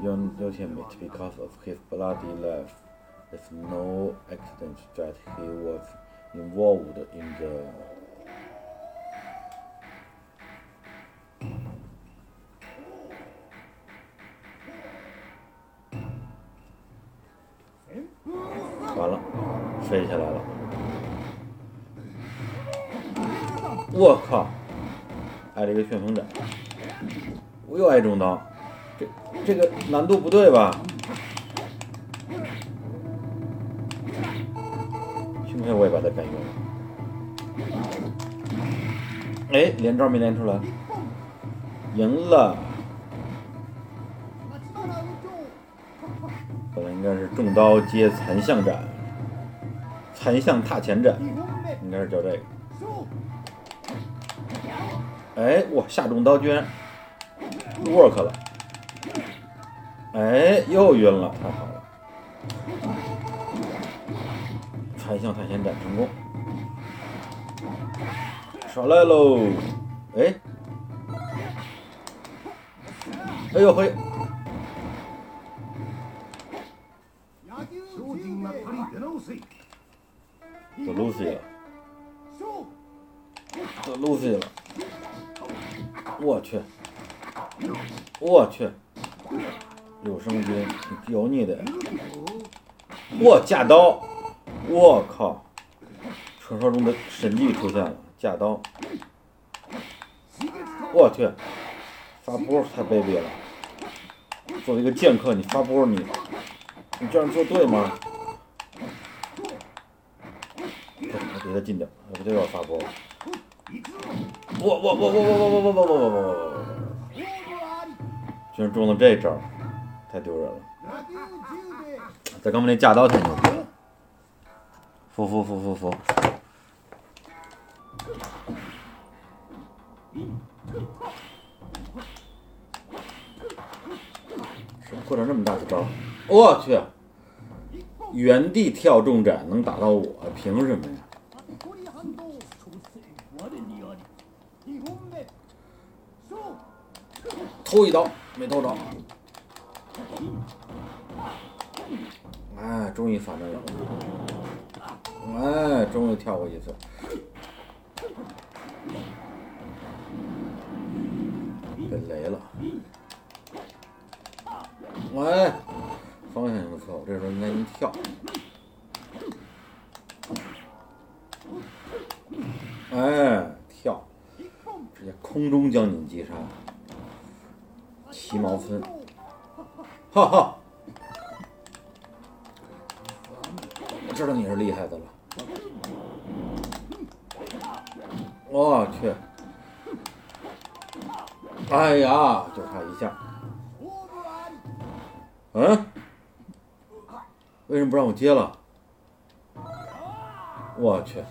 ultimate because of his bloody life. It's no accident that he was involved in the 这个难度不对吧？幸亏我也把它改用了。哎，连招没连出来，赢了。本来应该是重刀接残象斩，残象踏前斩，应该是叫这个。哎，哇，下重刀居然 work 了！哎，又晕了，太好了！残像探险斩成功，耍赖喽！哎，哎呦嘿！得 Lucy 了，得 Lucy 了！我去，我去，柳生君，有你的！我架刀，我靠！传说中的神技出现了，架刀！我去，发波太卑鄙了！作为一个剑客，你发波你，你这样做对吗？我离他近点，我就要发波。我我我我我我我我我我我我我！居然中了这招，太丢人了！在刚刚那架刀太牛逼了！服服服服服！什么扩张这么大的招？我去！原地跳重斩能打到我，凭什么呀？偷一刀没偷着，哎，终于反正有了，哎，终于跳过一次。被雷了，喂，方向有错误，这时候应该一跳，哎，跳，直接空中将你击杀，齐毛村，哈哈，我知道你是厉害的了，我去。哎呀，就差一下。嗯？为什么不让我接了？我去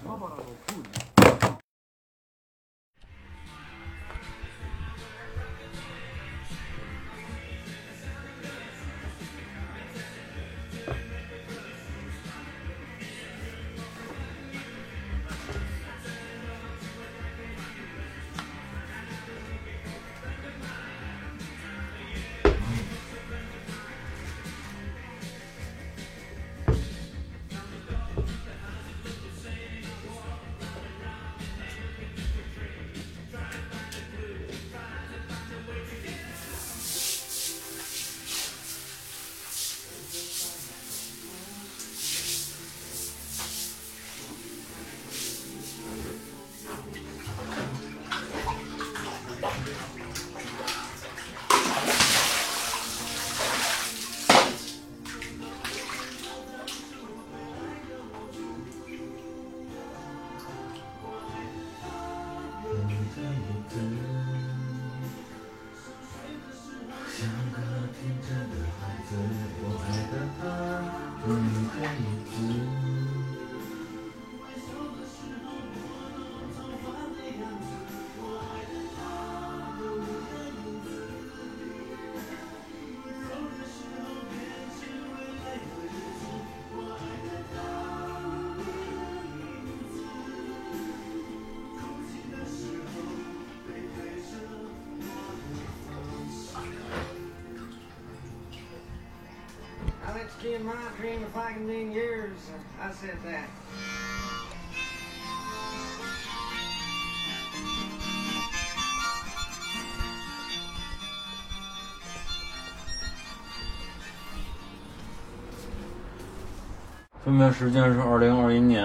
分别时间是二零二一年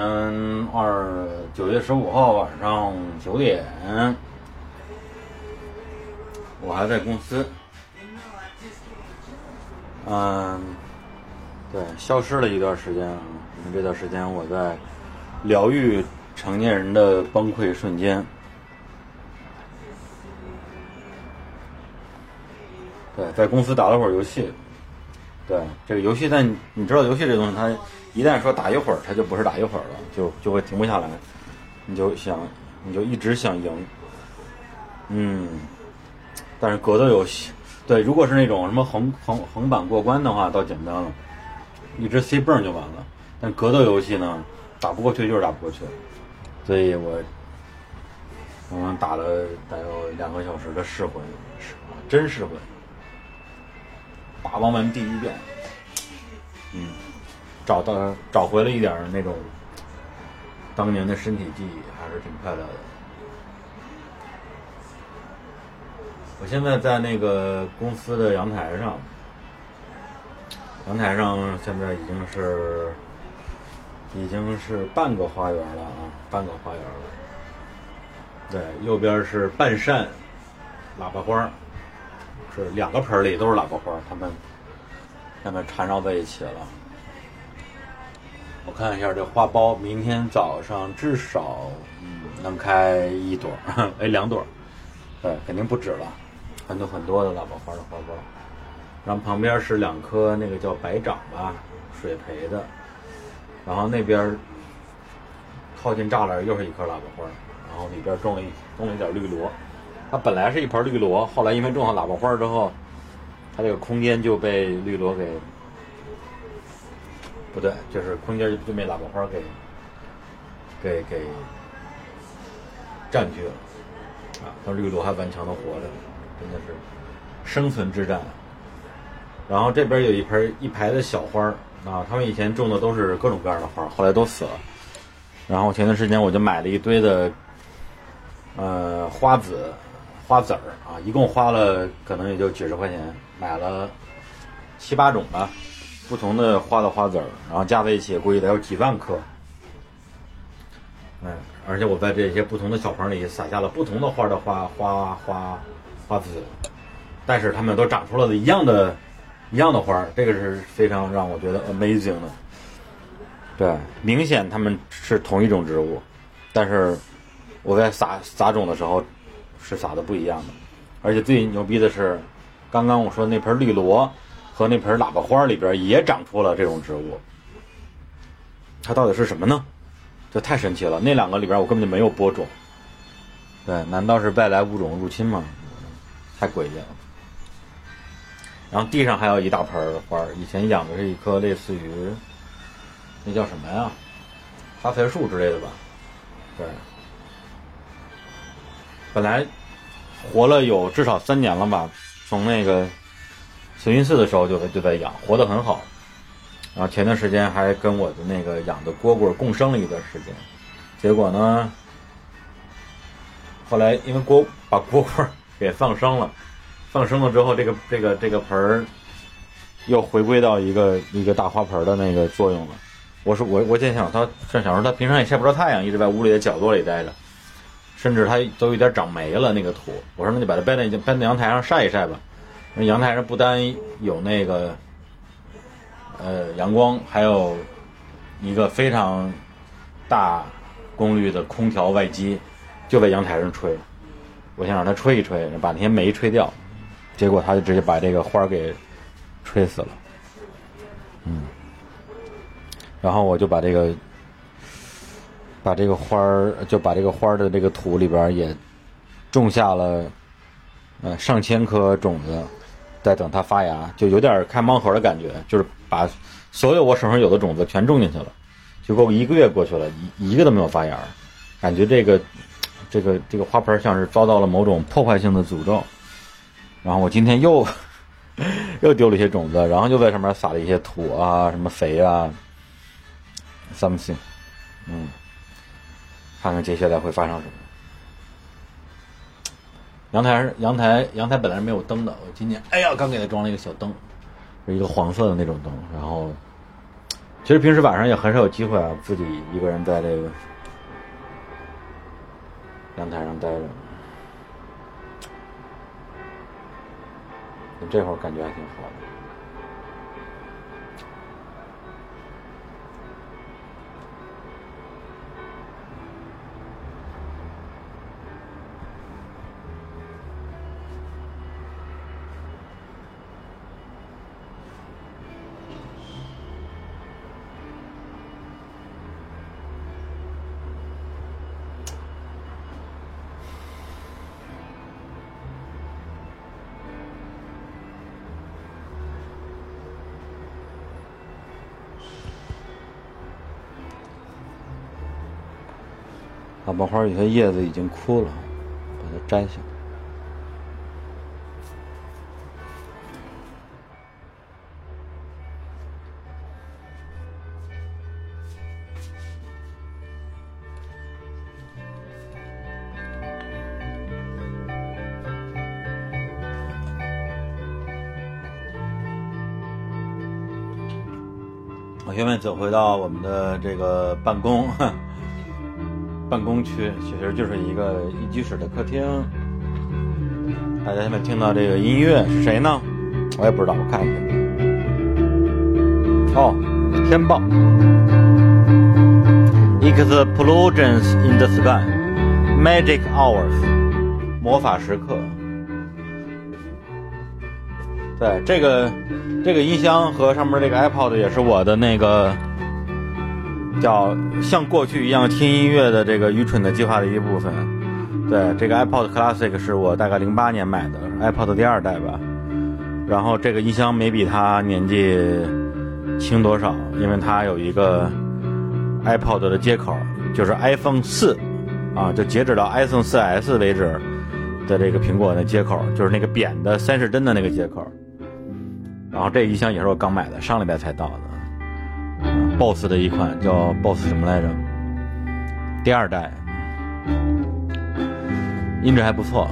二九月十五号晚上九点。我还在公司。嗯对，消失了一段时间啊，因为这段时间我在疗愈成年人的崩溃瞬间。对，在公司打了会儿游戏。对，这个游戏，但你知道游戏这东西，它一旦说打一会儿，它就不是打一会儿了，就就会停不下来，你就想，你就一直想赢。嗯，但是格斗游戏，对，如果是那种什么横横横版过关的话，倒简单了，一直 C 泵就完了。但格斗游戏呢，打不过去就是打不过去，所以我我们打了得有两个小时的试魂，是真试魂。打王门第一遍，嗯，找到找回了一点那种当年的身体记忆，还是挺快乐的。我现在在那个公司的阳台上，阳台上现在已经是已经是半个花园了啊，半个花园了。对，右边是半扇喇叭花。是两个盆里都是喇叭花，它们它们缠绕在一起了。我看一下这花苞，明天早上至少能开一朵，哎两朵，对，肯定不止了，很多很多的喇叭花的花苞。然后旁边是两棵那个叫白掌吧，水培的。然后那边靠近栅栏又是一棵喇叭花，然后里边种了一种了一点绿萝。它本来是一盆绿萝，后来因为种上喇叭花之后，它这个空间就被绿萝给不对，就是空间就被喇叭花给给给占据了啊！它绿萝还顽强的活着，真的是生存之战。然后这边有一盆一排的小花啊，他们以前种的都是各种各样的花，后来都死了。然后前段时间我就买了一堆的，呃，花籽、花籽儿啊，一共花了可能也就几十块钱，买了七八种吧，不同的花的花籽儿，然后加在一起估计得有几万颗。哎，而且我在这些不同的小盆里撒下了不同的花的花花花花籽，但是它们都长出了一样的。一样的花儿，这个是非常让我觉得 amazing 的。对，明显它们是同一种植物，但是我在撒撒种的时候是撒的不一样的。而且最牛逼的是，刚刚我说那盆绿萝和那盆喇叭花里边也长出了这种植物。它到底是什么呢？这太神奇了！那两个里边我根本就没有播种。对，难道是外来物种入侵吗？太诡异了。然后地上还有一大盆儿花，以前养的是一棵类似于那叫什么呀，发财树之类的吧？对，本来活了有至少三年了吧，从那个慈云寺的时候就就在养，活得很好。然后前段时间还跟我的那个养的蝈蝈共生了一段时间，结果呢，后来因为蝈把蝈蝈给放生了。放生了之后，这个这个这个盆儿又回归到一个一个大花盆的那个作用了。我说我我在想，他正想说他平常也晒不着太阳，一直在屋里的角落里待着，甚至他都有点长霉了那个土。我说那就把它搬到搬到阳台上晒一晒吧。那阳台上不单有那个呃阳光，还有一个非常大功率的空调外机，就在阳台上吹。我想让它吹一吹，把那些霉吹掉。结果他就直接把这个花儿给吹死了，嗯，然后我就把这个把这个花儿就把这个花儿的这个土里边也种下了呃上千颗种子，在等它发芽，就有点开盲盒的感觉，就是把所有我手上有的种子全种进去了，结果一个月过去了，一一个都没有发芽，感觉这个这个这个花盆像是遭到了某种破坏性的诅咒。然后我今天又 又丢了一些种子，然后又在上面撒了一些土啊、什么肥啊，something，嗯，看看接下来会发生什么。阳台阳台阳台本来是没有灯的，我今天哎呀刚给它装了一个小灯，是一个黄色的那种灯。然后其实平时晚上也很少有机会啊，自己一个人在这个阳台上待着。这会儿感觉还挺好的。喇叭花有些叶子已经枯了，把它摘下来。我现在走回到我们的这个办公。办公区其实就是一个一居室的客厅。大家现在听到这个音乐是谁呢？我也不知道，我看一下。哦，天豹。Explosions in the sky, magic hours，魔法时刻。对，这个这个音箱和上面这个 iPod 也是我的那个。叫像过去一样听音乐的这个愚蠢的计划的一部分。对，这个 iPod Classic 是我大概零八年买的，iPod 第二代吧。然后这个音箱没比它年纪轻多少，因为它有一个 iPod 的接口，就是 iPhone 四啊，就截止到 iPhone 四 S 为止的这个苹果的接口，就是那个扁的三十帧的那个接口。然后这音箱也是我刚买的，上礼拜才到的。BOSS 的一款叫 BOSS 什么来着？第二代，音质还不错，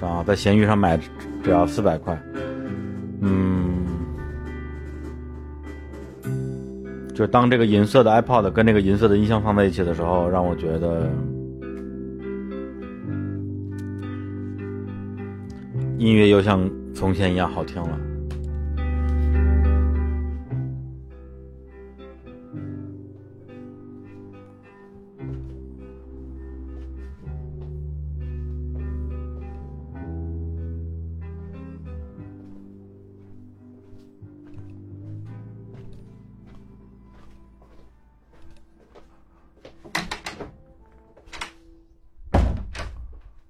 啊，在闲鱼上买只要四百块，嗯，就当这个银色的 iPod 跟这个银色的音箱放在一起的时候，让我觉得音乐又像从前一样好听了。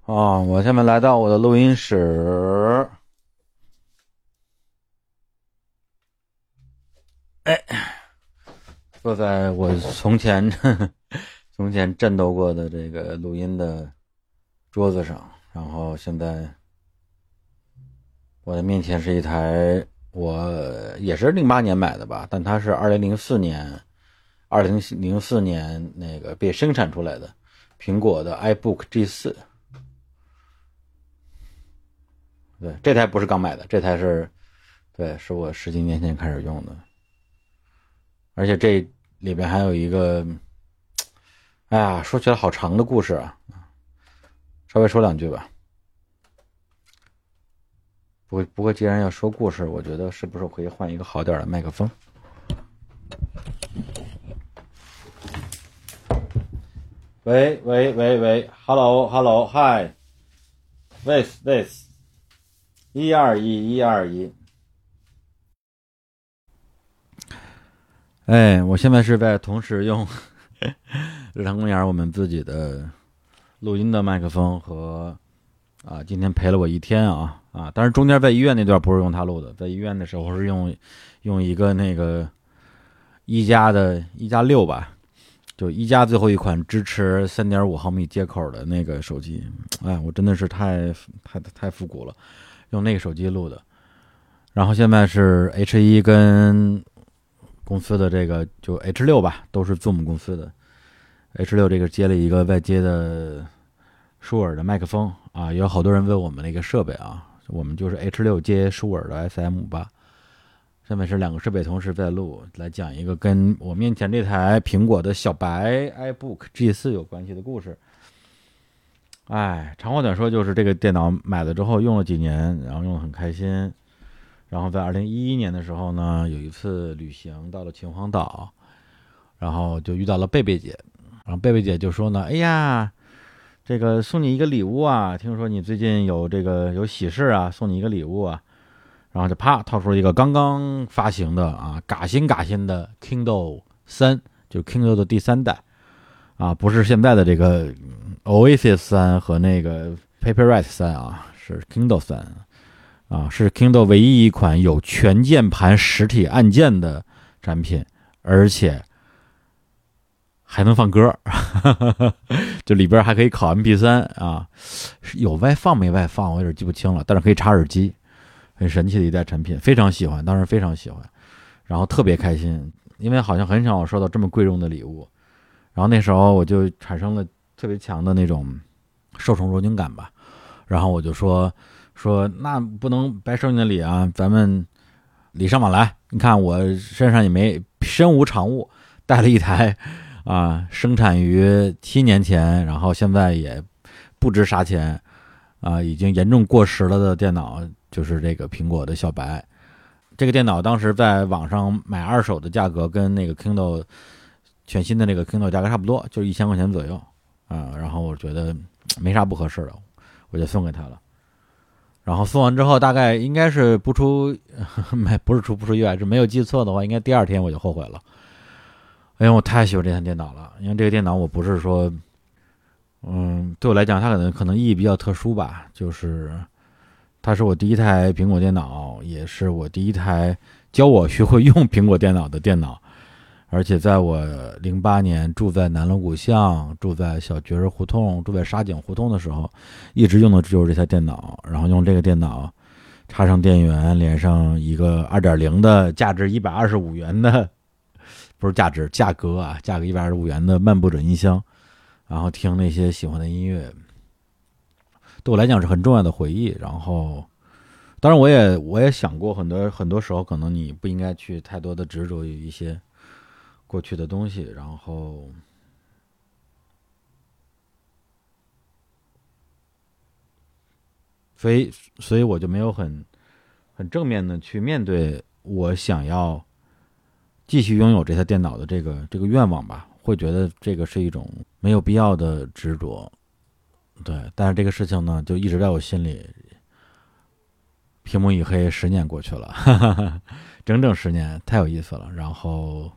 啊，我下面来到我的录音室。哎，坐在我从前 从前战斗过的这个录音的桌子上，然后现在我的面前是一台我也是零八年买的吧，但它是二零零四年二零零四年那个被生产出来的苹果的 iBook G 四。对，这台不是刚买的，这台是，对，是我十几年前开始用的，而且这里边还有一个，哎呀，说起来好长的故事啊，稍微说两句吧。不过不过，既然要说故事，我觉得是不是可以换一个好点的麦克风？喂喂喂喂，Hello Hello Hi，This This。一二一，一二一。哎，我现在是在同时用日坛公园我们自己的录音的麦克风和啊，今天陪了我一天啊啊！但是中间在医院那段不是用它录的，在医院的时候是用用一个那个一加的一加六吧，就一加最后一款支持三点五毫米接口的那个手机。哎，我真的是太太太复古了。用那个手机录的，然后现在是 H 一跟公司的这个就 H 六吧，都是 Zoom 公司的 H 六这个接了一个外接的舒尔的麦克风啊，有好多人问我们那个设备啊，我们就是 H 六接舒尔的 SM 八，下面是两个设备同时在录，来讲一个跟我面前这台苹果的小白 iBook G 四有关系的故事。哎，长话短说，就是这个电脑买了之后用了几年，然后用的很开心。然后在二零一一年的时候呢，有一次旅行到了秦皇岛，然后就遇到了贝贝姐，然后贝贝姐就说呢：“哎呀，这个送你一个礼物啊，听说你最近有这个有喜事啊，送你一个礼物啊。”然后就啪掏出了一个刚刚发行的啊，嘎新嘎新的 Kindle 三，就 Kindle 的第三代啊，不是现在的这个。Oasis 三和那个 Paperwhite 三啊，是 Kindle 三啊，是 Kindle 唯一一款有全键盘实体按键的产品，而且还能放歌，就里边还可以拷 MP 三啊，有外放没外放，我有点记不清了，但是可以插耳机，很神奇的一代产品，非常喜欢，当时非常喜欢，然后特别开心，因为好像很少收到这么贵重的礼物，然后那时候我就产生了。特别强的那种受宠若惊感吧，然后我就说说那不能白收你的礼啊，咱们礼尚往来。你看我身上也没身无长物，带了一台啊，生产于七年前，然后现在也不值啥钱啊，已经严重过时了的电脑，就是这个苹果的小白。这个电脑当时在网上买二手的价格跟那个 Kindle 全新的那个 Kindle 价格差不多，就是一千块钱左右。啊，然后我觉得没啥不合适的，我就送给他了。然后送完之后，大概应该是不出 没不是出不出意外，是没有记错的话，应该第二天我就后悔了。哎呀，我太喜欢这台电脑了，因为这个电脑我不是说，嗯，对我来讲，它可能可能意义比较特殊吧，就是它是我第一台苹果电脑，也是我第一台教我学会用苹果电脑的电脑。而且在我零八年住在南锣鼓巷、住在小觉儿胡同、住在沙井胡同的时候，一直用的就是这台电脑。然后用这个电脑，插上电源，连上一个二点零的、价值一百二十五元的 不是价值，价格啊，价格一百二十五元的漫步者音箱，然后听那些喜欢的音乐，对我来讲是很重要的回忆。然后，当然我也我也想过很多很多时候，可能你不应该去太多的执着于一些过去的东西，然后。所以，所以我就没有很很正面的去面对我想要继续拥有这台电脑的这个这个愿望吧，会觉得这个是一种没有必要的执着，对。但是这个事情呢，就一直在我心里，屏幕一黑，十年过去了，哈哈哈，整整十年，太有意思了。然后，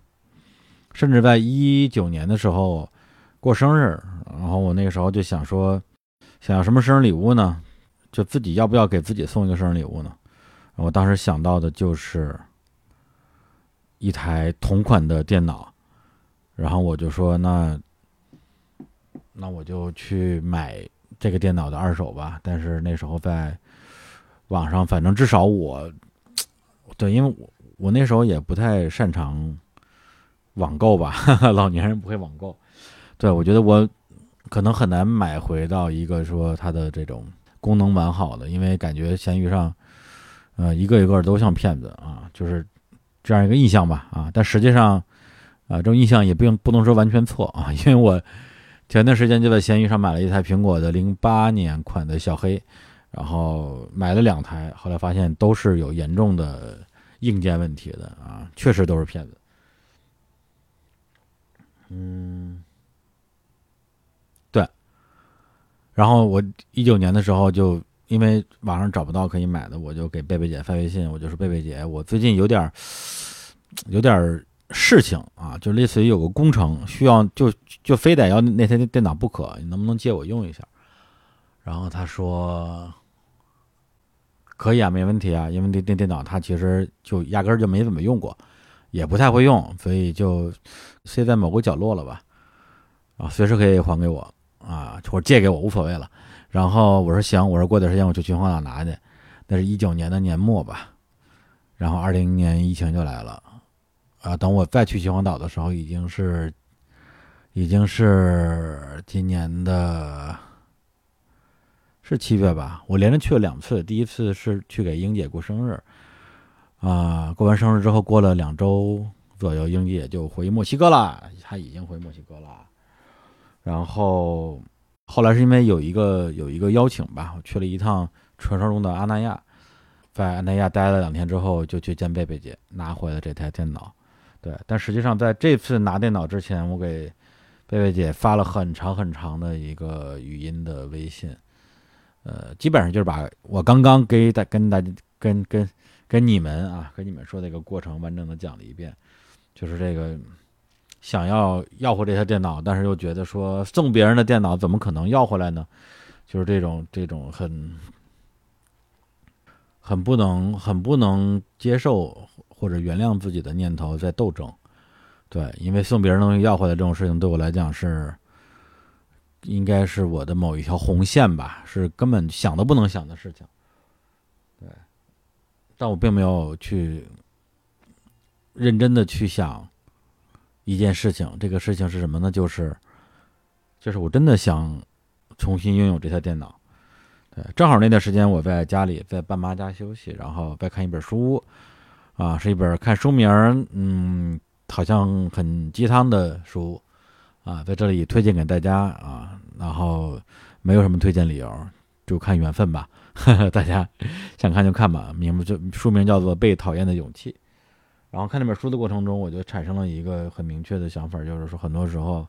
甚至在一九年的时候过生日，然后我那个时候就想说，想要什么生日礼物呢？就自己要不要给自己送一个生日礼物呢？我当时想到的就是一台同款的电脑，然后我就说那那我就去买这个电脑的二手吧。但是那时候在网上，反正至少我对，因为我我那时候也不太擅长网购吧，老年人不会网购。对我觉得我可能很难买回到一个说它的这种。功能完好的，因为感觉闲鱼上，呃，一个一个都像骗子啊，就是这样一个印象吧啊。但实际上，啊，这种印象也并不能说完全错啊，因为我前段时间就在闲鱼上买了一台苹果的零八年款的小黑，然后买了两台，后来发现都是有严重的硬件问题的啊，确实都是骗子。嗯。对然后我一九年的时候就因为网上找不到可以买的，我就给贝贝姐发微信，我就说贝贝姐，我最近有点 有点事情啊，就类似于有个工程需要，就就非得要那台电脑不可，你能不能借我用一下？然后他说可以啊，没问题啊，因为那那电脑他其实就压根儿就没怎么用过，也不太会用，所以就塞在某个角落了吧，啊，随时可以还给我。啊，或者借给我无所谓了。然后我说行，我说过段时间我去秦皇岛拿去。那是一九年的年末吧。然后二零年疫情就来了。啊，等我再去秦皇岛的时候，已经是，已经是今年的，是七月吧。我连着去了两次，第一次是去给英姐过生日。啊，过完生日之后，过了两周左右，英姐就回墨西哥了。她已经回墨西哥了。然后，后来是因为有一个有一个邀请吧，我去了一趟传说中的阿那亚，在阿那亚待了两天之后，就去见贝贝姐，拿回了这台电脑。对，但实际上在这次拿电脑之前，我给贝贝姐发了很长很长的一个语音的微信，呃，基本上就是把我刚刚给大跟大家跟跟跟你们啊，跟你们说的一个过程完整的讲了一遍，就是这个。想要要回这台电脑，但是又觉得说送别人的电脑怎么可能要回来呢？就是这种这种很很不能很不能接受或者原谅自己的念头在斗争。对，因为送别人东西要回来这种事情对我来讲是应该是我的某一条红线吧，是根本想都不能想的事情。对，但我并没有去认真的去想。一件事情，这个事情是什么呢？就是，就是我真的想重新拥有这台电脑。对，正好那段时间我在家里，在爸妈家休息，然后在看一本书，啊，是一本看书名嗯，好像很鸡汤的书，啊，在这里推荐给大家啊，然后没有什么推荐理由，就看缘分吧，呵 呵大家想看就看吧。名字就书名叫做《被讨厌的勇气》。然后看那本书的过程中，我就产生了一个很明确的想法，就是说，很多时候，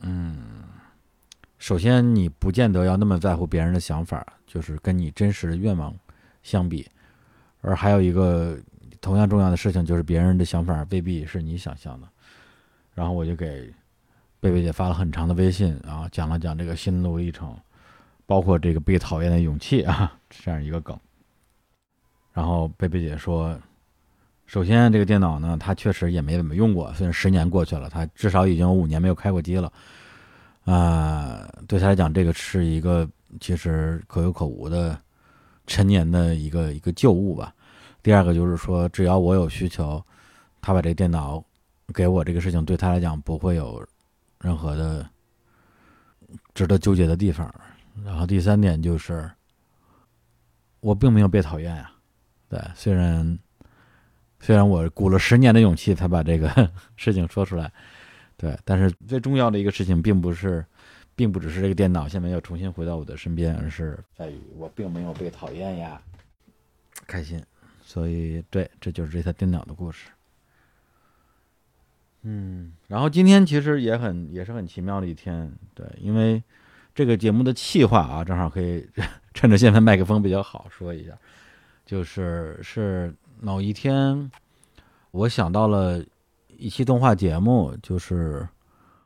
嗯，首先你不见得要那么在乎别人的想法，就是跟你真实的愿望相比，而还有一个同样重要的事情，就是别人的想法未必是你想象的。然后我就给贝贝姐发了很长的微信，然后讲了讲这个心路历程，包括这个被讨厌的勇气啊 这样一个梗。然后贝贝姐说。首先，这个电脑呢，它确实也没怎么用过。虽然十年过去了，它至少已经有五年没有开过机了。啊，对他来讲，这个是一个其实可有可无的陈年的一个一个旧物吧。第二个就是说，只要我有需求，他把这电脑给我这个事情对他来讲不会有任何的值得纠结的地方。然后第三点就是，我并没有被讨厌呀、对，虽然虽然我鼓了十年的勇气才把这个 事情说出来，对，但是最重要的一个事情并不是，并不只是这个电脑现在要重新回到我的身边，而是在于我并没有被讨厌呀，开心。所以，对，这就是这台电脑的故事。嗯，然后今天其实也很也是很奇妙的一天，对，因为这个节目的气话啊，正好可以 趁着现在麦克风比较好说一下，就是是某一天我想到了一期动画节目，就是《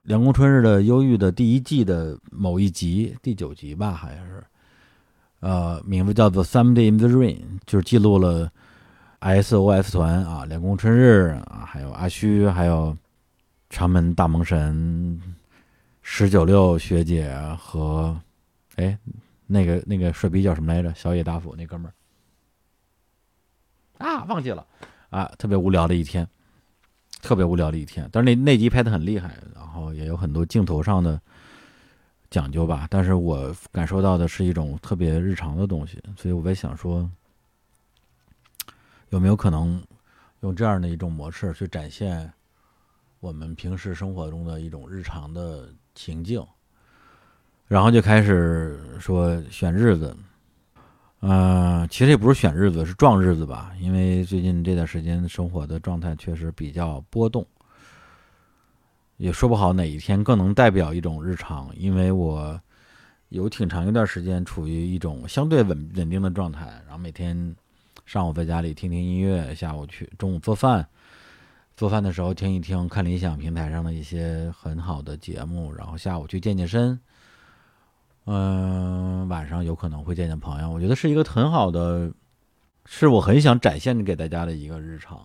凉宫春日的忧郁》的第一季的某一集，第九集吧，好像是，呃，名字叫做《Someday in the Rain》，就是记录了 SOS 团啊，凉宫春日啊，还有阿虚，还有长门大萌神、十九六学姐和，哎，那个那个帅逼叫什么来着？小野大辅那哥们儿啊，忘记了啊，特别无聊的一天，特别无聊的一天。但是那那集拍的很厉害，然后也有很多镜头上的讲究吧。但是我感受到的是一种特别日常的东西，所以我在想说，有没有可能用这样的一种模式去展现我们平时生活中的一种日常的情境？然后就开始说选日子，嗯、其实也不是选日子，是撞日子吧。因为最近这段时间生活的状态确实比较波动，也说不好哪一天更能代表一种日常。因为我有挺长一段时间处于一种相对稳稳定的状态，然后每天上午在家里听听音乐，下午去中午做饭，做饭的时候听一听看理想平台上的一些很好的节目，然后下午去健健身。嗯，晚上有可能会见见朋友，我觉得是一个很好的，是我很想展现给大家的一个日常。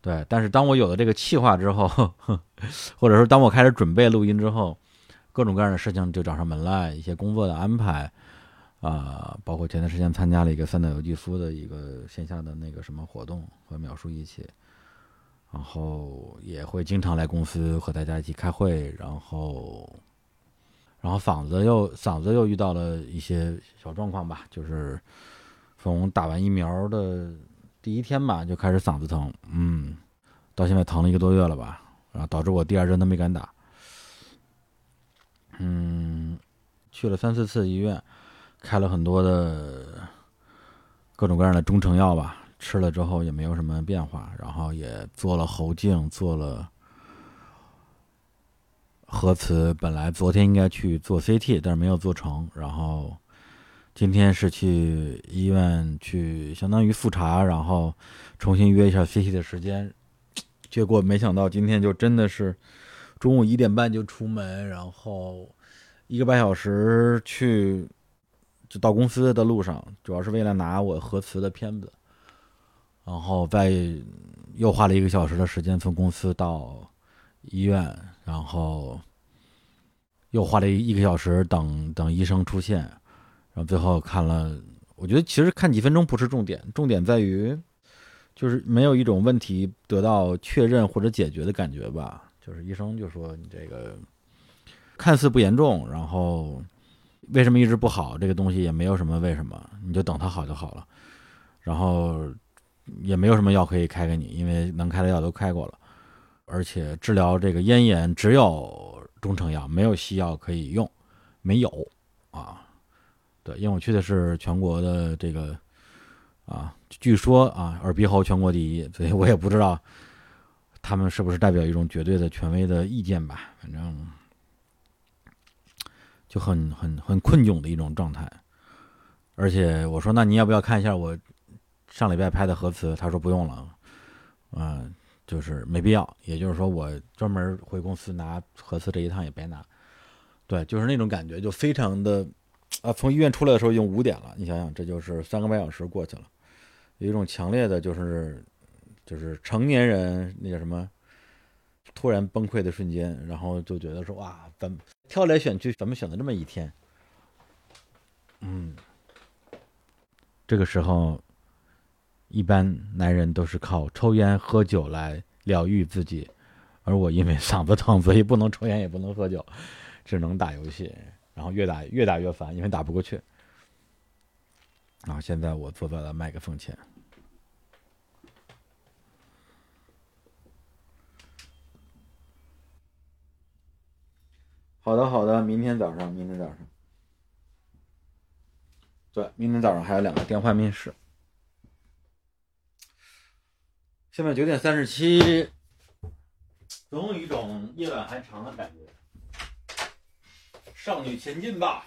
对，但是当我有了这个企划之后，或者说当我开始准备录音之后，各种各样的事情就找上门来，一些工作的安排，啊、包括前段时间参加了一个三岛由纪夫的一个线下的那个什么活动，和淼叔一起，然后也会经常来公司和大家一起开会，然后。然后嗓子又嗓子又遇到了一些小状况吧，就是从打完疫苗的第一天吧就开始嗓子疼，嗯，到现在疼了一个多月了吧，然后导致我第二针都没敢打，嗯，去了三四次医院，开了很多的各种各样的中成药吧，吃了之后也没有什么变化，然后也做了喉镜，做了。核磁本来昨天应该去做 CT，但是没有做成。然后今天是去医院去相当于复查，然后重新约一下 CT 的时间。结果没想到今天就真的是中午一点半就出门，然后一个半小时去就到公司的路上，主要是为了拿我核磁的片子，然后再又花了一个小时的时间从公司到医院。然后又花了一个小时等等医生出现，然后最后看了，我觉得其实看几分钟不是重点，重点在于就是没有一种问题得到确认或者解决的感觉吧。就是医生就说你这个看似不严重，然后为什么一直不好？这个东西也没有什么为什么，你就等它好就好了。然后也没有什么药可以开给你，因为能开的药都开过了。而且治疗这个咽炎只有中成药，没有西药可以用，没有啊。对，因为我去的是全国的这个啊，据说啊耳鼻喉全国第一，所以我也不知道他们是不是代表一种绝对的权威的意见吧。反正就很很很困窘的一种状态。而且我说，那你要不要看一下我上礼拜拍的核磁？他说不用了，嗯。就是没必要，也就是说，我专门回公司拿核磁这一趟也白拿。对，就是那种感觉，就非常的啊，从医院出来的时候已经五点了，你想想，这就是三个半小时过去了，有一种强烈的，就是就是成年人那叫什么，突然崩溃的瞬间，然后就觉得说哇，怎么挑来选去，怎么选的这么一天？嗯，这个时候。一般男人都是靠抽烟喝酒来疗愈自己，而我因为嗓子疼，所以不能抽烟也不能喝酒，只能打游戏，然后越打越打越烦，因为打不过去。然后现在我坐在了麦克风前。好的，好的，明天早上，明天早上，对，明天早上还有两个电话面试。现在九点三十七，总有一种夜晚还长的感觉。少女前进吧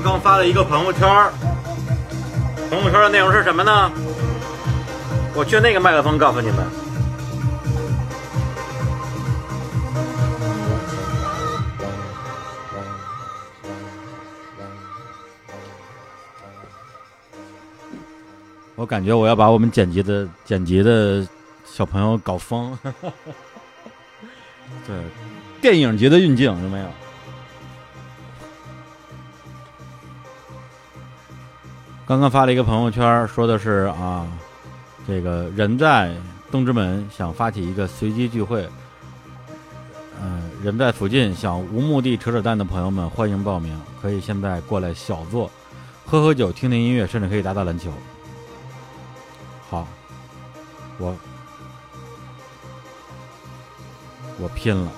刚发了一个朋友圈，朋友圈的内容是什么呢？我去那个麦克风告诉你们。我感觉我要把我们剪辑的剪辑的小朋友搞疯。对，电影级的运镜有没有？刚刚发了一个朋友圈，说的是啊，这个人在东直门想发起一个随机聚会，嗯、人在附近想无目的扯扯淡的朋友们欢迎报名，可以现在过来小坐，喝喝酒，听听音乐，甚至可以打打篮球。好，我我拼了。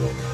Thank.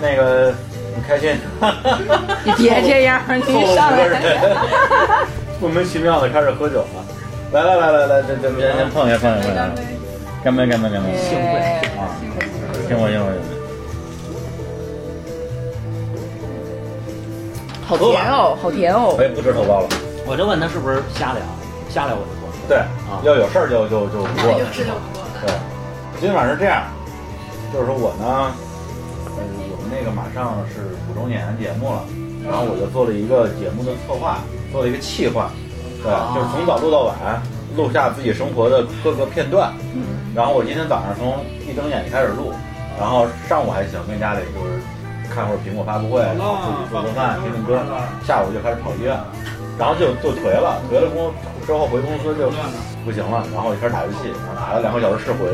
那个你开心？你 别这样你上来莫名其妙的开始喝酒了。来来来来来，这这先先碰一下碰一下碰一下，干杯干杯干杯！幸会啊！幸会幸会幸会！好甜哦，好甜哦我。也不吃头孢了。我就问他是不是瞎聊，瞎聊我就过。对啊，要有事儿就就就不过了。事就不过对，今天晚上是这样，就是说我呢，上是五周年节目了，然后我就做了一个节目的策划，做了一个企划，对，就是从早录到晚，录下自己生活的各个片段。然后我今天早上从一睁眼就开始录，然后上午还行，跟家里就是看会儿苹果发布会，然后自己做做饭、听听歌，下午就开始跑医院，然后就就颓了，颓了公之后回公司就不行了，然后我就开始打游戏，然后打了两个小时试回，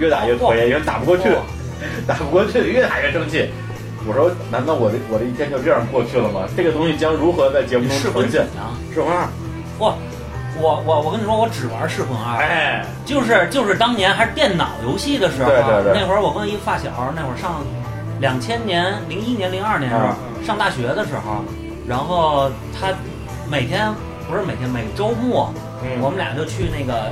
越打越颓，因为打不过去，打不过去，越打越生气。我说，难道我的我的一天就这样过去了吗？这个东西将如何在节目中呈现？啊！试魂二，哇，我我我跟你说，我只玩噬魂二，哎，就是就是当年还是电脑游戏的时候，啊对对对那会儿我跟一个发小，那会儿上两千年、零一年、零二年、啊上大学的时候，然后他每天不是每天，每周末、嗯我们俩就去那个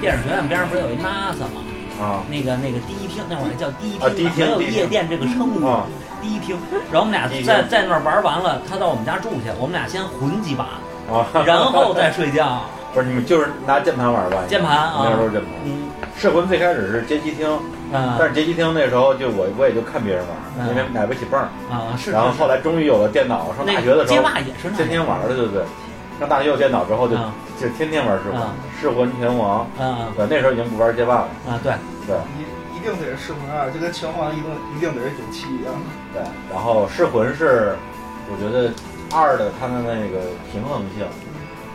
电影学院边上不是有一 NASA 吗？啊，那个那个第一厅，那会儿还叫第一厅，没有夜店这个称呼。啊第一厅，然后我们俩在在那儿玩完了，他到我们家住去，我们俩先混几把，啊，然后再睡觉。不是你们就是拿键盘玩吧？键盘啊。那时候键盘。嗯，噬魂最开始是街机厅，嗯。但是街机厅那时候就我我也就看别人玩，嗯。因为买不起泵啊是然后后来终于有了电脑，上大学的时候街霸也是天天玩的，对不对？上大学有电脑之后就嗯。就天天玩噬魂嗯，噬魂拳王，嗯。对，那时候已经不玩街霸了，啊，对。对定得是噬魂二，就跟拳皇一定一定得是九七一样。对。然后噬魂是我觉得二的它的那个平衡性，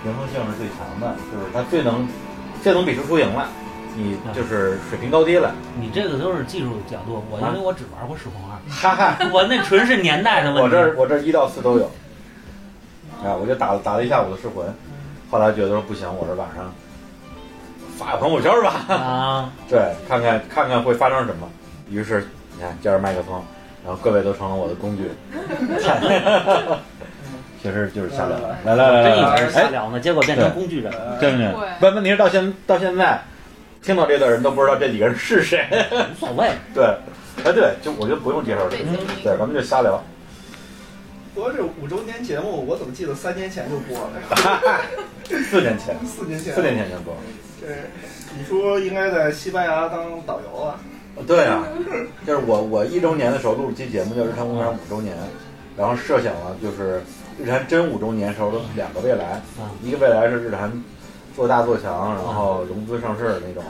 平衡性是最强的，就是它最能最能比出输赢来，你就是水平高低来。你这个都是技术角度，我因为我只玩过《噬魂二》，哈哈，我那纯是年代的问题。我这儿我这儿一到四都有，啊，我就打了打了一下午的噬魂，后来觉得说不行，我这晚上发个朋友圈吧，啊，对，看看看看会发生什么。于是你看加着麦克风，然后各位都成了我的工具，其实就是瞎聊。来来来来来，真以为是瞎哎聊呢，结果变成工具人。对不对？问问题是到现到现在，听到这段人都不知道这几个人是谁，无所谓。对，哎对，就我觉得不用介绍这个，对，咱们就瞎聊。不过这五周年节目，我怎么记得三年前就播了？四年前，四年前，四年前就播。对，你叔应该在西班牙当导游啊。对啊，就是我我一周年的时候录了期节目叫《日坛公园五周年》，然后设想了就是日坛真五周年时候的两个未来，一个未来是日坛做大做强，然后融资上市那种，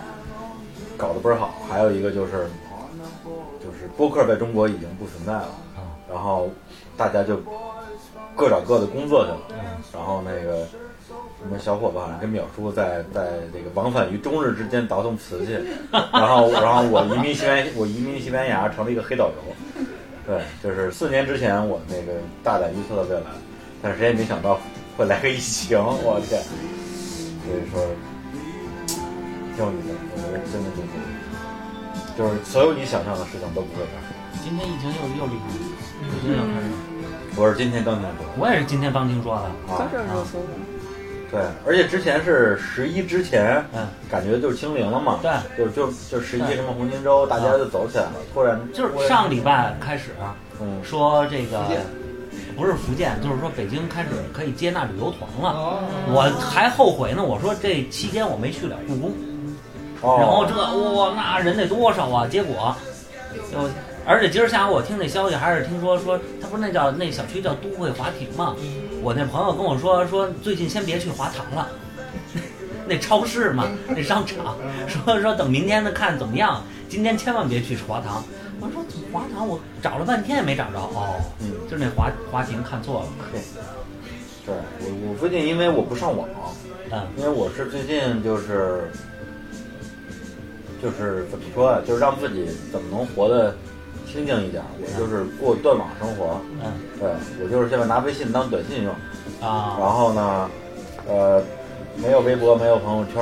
搞得倍儿好；还有一个就是就是播客在中国已经不存在了，然后大家就各找各的工作去了，然后那个。什么小伙伴跟淼叔在在这个往返于中日之间倒腾瓷器，然后然后我移民西班我移民西班牙成了一个黑导游，对，就是四年之前我那个大胆预测的未来，但是谁也没想到会来个疫情，我天，所以说挺有意思的，我觉得真的挺有意思，就是所有你想象的事情都不会发生。今天疫情又又厉害了。我是今天刚听说，我也是今天刚听说的。啊这热搜的。对，而且之前是十一之前，嗯，感觉就是清零了嘛，对，就就就十一什么黄金周，大家就走起来了，突然就是上礼拜开始，嗯，说这个福建。不是福建，就是说北京开始可以接纳旅游团了，哦。我还后悔呢，我说这期间我没去了故宫，哦。然后这哇那人得多少啊，结果就。而且今儿下午我听那消息，还是听说说他不是那叫那小区叫都会华庭吗？我那朋友跟我说说最近先别去华堂了，那超市嘛，那商场，说说等明天的看怎么样，今天千万别去华堂。我说华堂我找了半天也没找着，哦，嗯，就是那华华庭看错了。对，对我我最近因为我不上网，嗯，因为我是最近就是就是怎么说啊，就是让自己怎么能活得清静一点，我就是过断网生活，嗯，对我就是现在拿微信当短信用，啊，然后呢，呃，没有微博，没有朋友圈，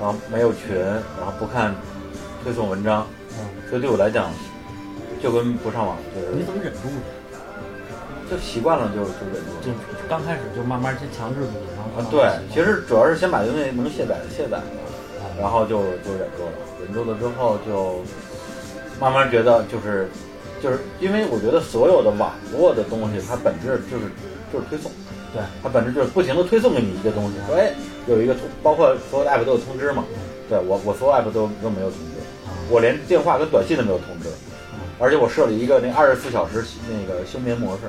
然后没有群，然后不看推送文章，嗯，所以对我来讲，就跟不上网就是你怎么忍住的？就习惯了就就忍住了。就刚开始就慢慢先强制自己，然后啊，对，其实主要是先把东西能卸载的卸载了，然后就就忍住了，忍住了之后就慢慢觉得就是就是因为我觉得所有的网络的东西，它本质就是就是推送，对，它本质就是不停的推送给你一个东西，说哎有一个通，包括所有的 app 都有通知嘛，对我我所有 app 都都没有通知，我连电话跟短信都没有通知。而且我设了一个那二十四小时那个休眠模式，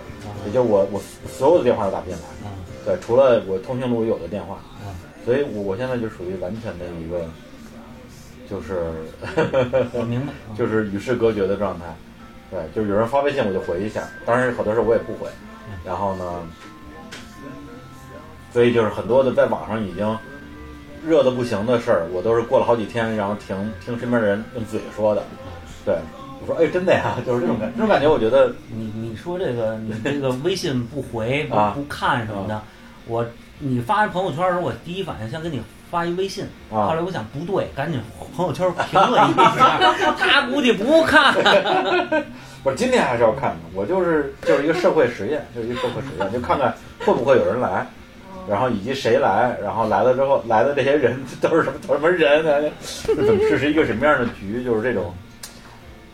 也就是我我所有的电话都打不进来，对，除了我通讯录有的电话，所以我我现在就属于完全的一个，就是我明白，就是与世隔绝的状态，对，就是有人发微信我就回一下，当然好多时候我也不回，然后呢，所以就是很多的在网上已经热的不行的事儿，我都是过了好几天，然后听听身边的人用嘴说的，对。我说哎，真的呀，就是这种感，这种感觉，我觉得你你说这个，你这个微信不回不 啊。不看什么的，我你发朋友圈的时候，我第一反应先跟你发一微信，啊后来我想不对，赶紧朋友圈评论一下，他估计不看。不是今天还是要看的，我就是就是一个社会实验，就是一个社会实验，就看看会不会有人来，然后以及谁来，然后来了之后来的这些人都是什么 都是什么人呢？这怎么这是一个什么样的局？就是这种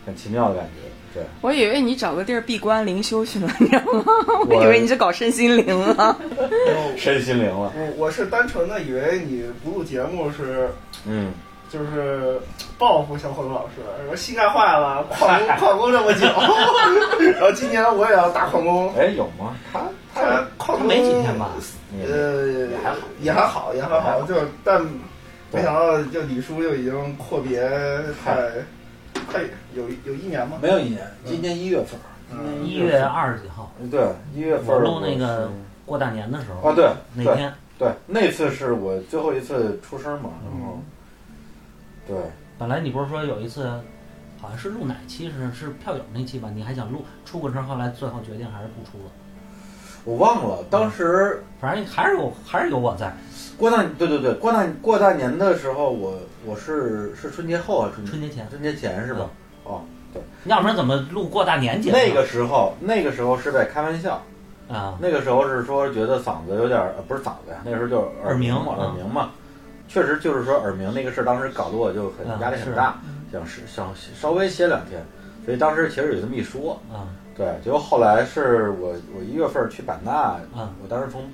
很奇妙的感觉。对，我以为你找个地儿闭关灵修去了，你知道吗？我以为你是搞身心灵了。身心灵了。我我是单纯的以为你不录节目是，嗯，就是报复小伙子老师，说膝盖坏了，旷工旷工这么久，然后今年我也要打旷工。哎，有吗？他他旷工没几天吧？呃，也还好，也还好，也还好，就但没想到就李叔就已经阔别快快有有一年吗？没有一年，今年一月份。嗯一月二十几号，对，一月份我录那个过大年的时候啊，对，那天对，那次是我最后一次出声嘛，然后，对，本来你不是说有一次，好像是录哪期是是票友那期吧？你还想录出过声，后来最后决定还是不出了。我忘了，当时反正还是有还是有我在。过大对对对，过大过大年的时候，我我是是春节后啊，春春节前，春节前是吧？哦，对，要不然怎么录过大年节目？那个时候那个时候是在开玩笑。啊，那个时候是说觉得嗓子有点呃不是嗓子呀，那时候就耳鸣嘛，耳鸣嘛，确实就是说耳鸣那个事儿，当时搞得我就很啊压力很大，想是想稍微歇两天，所以当时其实有这么一说。啊，对，结果后来是我我一月份去版纳，啊，我当时从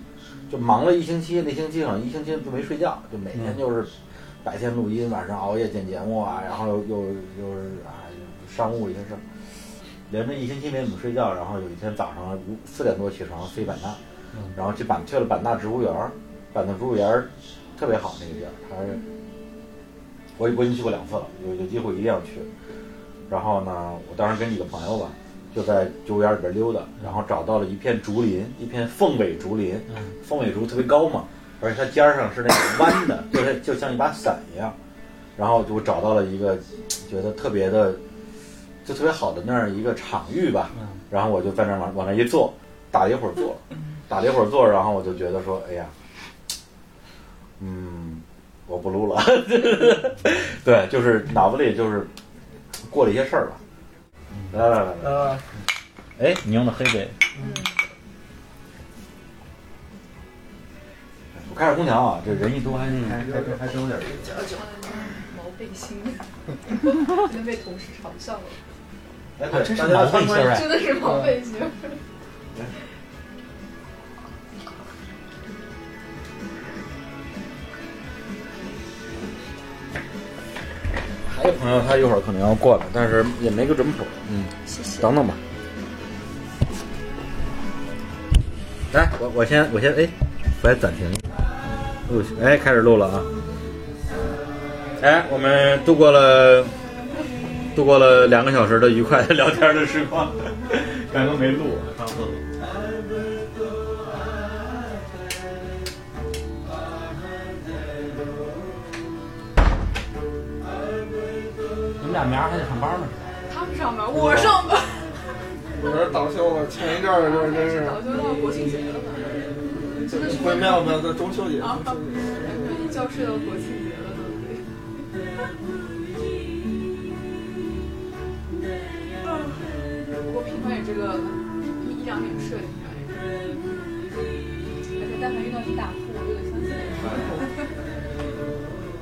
就忙了一星期，那星期好像一星期就没睡觉，就每天就是白天录音，晚上熬夜剪节目啊，然后又又又是啊商务一些事儿，连着一星期没怎么睡觉，然后有一天早上五四点多起床飞版纳，然后去版去了版纳植物园，版纳植物园特别好那个地儿，它是我我已经去过两次了，有有机会一定要去。然后呢，我当时跟几个朋友吧，就在植物园里边溜达，然后找到了一片竹林，一片凤尾竹林，凤尾竹特别高嘛，而且它尖儿上是那种弯的，就是就像一把伞一样。然后就找到了一个觉得特别的，就特别好的那样一个场域吧。然后我就在那儿往往那一坐，打了一会儿坐，打了一会儿坐，然后我就觉得说，哎呀，嗯，我不录了。对，就是脑子里就是过了一些事儿吧。来来来来，呃，哎，你用的黑杯。我开着空调啊，这人一多还还还还真有点热。毛背心，真被同事嘲笑了。哎，还真是毛背心儿哎真的是毛背心。还有朋友他一会儿可能要过来，但是也没个准谱。嗯，谢谢等等吧。来，我我先我先哎，我来暂停。录，哎，开始录了啊。哎，我们度过了度过了两个小时的愉快的聊天的时光，刚刚没录，上厕所。你们俩明儿还得上班呢。他们上班，我上班。我这儿倒休了，前一阵儿就是真是。倒休到国庆节了，反正真的是。不没有没有，在中秋节。啊，教室到国庆节了都得。不过平常也这个一一两点睡，平常也是。而且但凡遇到你打呼，我就得相信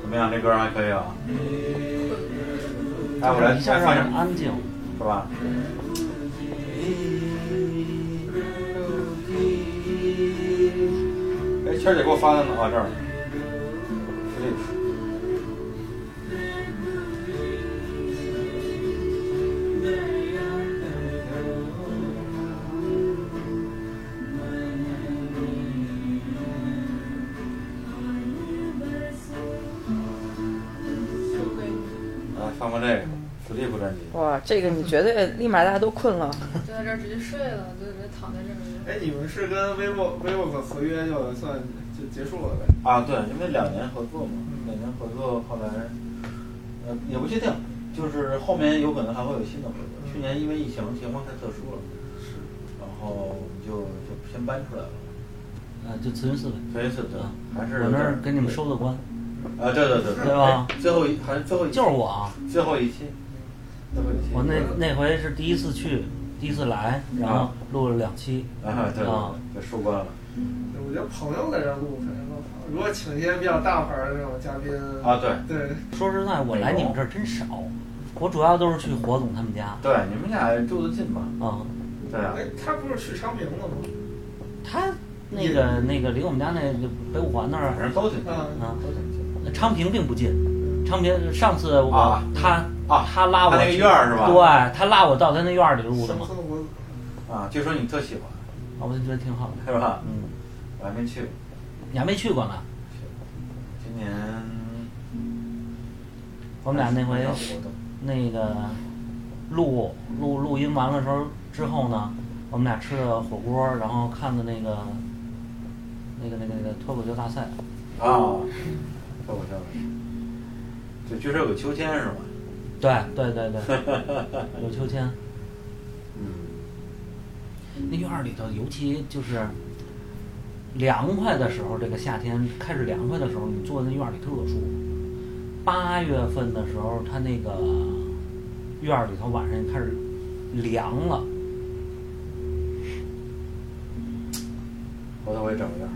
怎么样？这歌还可以啊。哎，我来一下让人安静，是吧？哎，圈姐给我发的呢啊，这儿。来放放这个史蒂夫专辑。哇，这个你绝对立马大家都困了。就在这儿直接睡了，就就躺在这儿。哎，你们是跟 vivo vivo 的合约就算就结束了呗？啊，对，因为两年合作嘛，两年合作，后来，呃，也不确定，就是后面有可能还会有新的合作。去年因为疫情情况太特殊了，是，然后我们就就先搬出来了。呃，就慈云寺呗。慈云寺对，还是我那儿给你们收的官。啊，对对对对吧？最后一好像最后一就是我啊，最后一期，最后一期。我那那回是第一次去，第一次来，然后录了两期。啊，对啊，就收官了。我觉得朋友在这录肯定更好。如果请一些比较大牌的那种嘉宾啊，对对。说实在，我来你们这儿真少。我主要都是去火总他们家。对，你们俩住得近嘛？啊，对啊。哎，他不是去昌平了吗？他那个那个离我们家那北五环那儿，反正都挺近啊，都挺近。那昌平并不近，昌平上次我、啊他啊他拉我他那个去院儿是吧对他拉我到他那院儿里录的嘛，啊，据说你特喜欢，啊，我就觉得挺好的。是吧？嗯，我还没去过。你还没去过呢？今年我们俩那回那个录录录音完了时候之后呢，我们俩吃的火锅，然后看的那个那个那个那个脱口秀大赛。啊，脱口秀的。就据说有个秋千是吗？对对对对，有秋千。嗯，那院儿里头，尤其就是凉快的时候，这个夏天开始凉快的时候，你坐在那院儿里特舒服。八月份的时候，它那个院儿里头晚上开始凉了。回头我也整个院儿。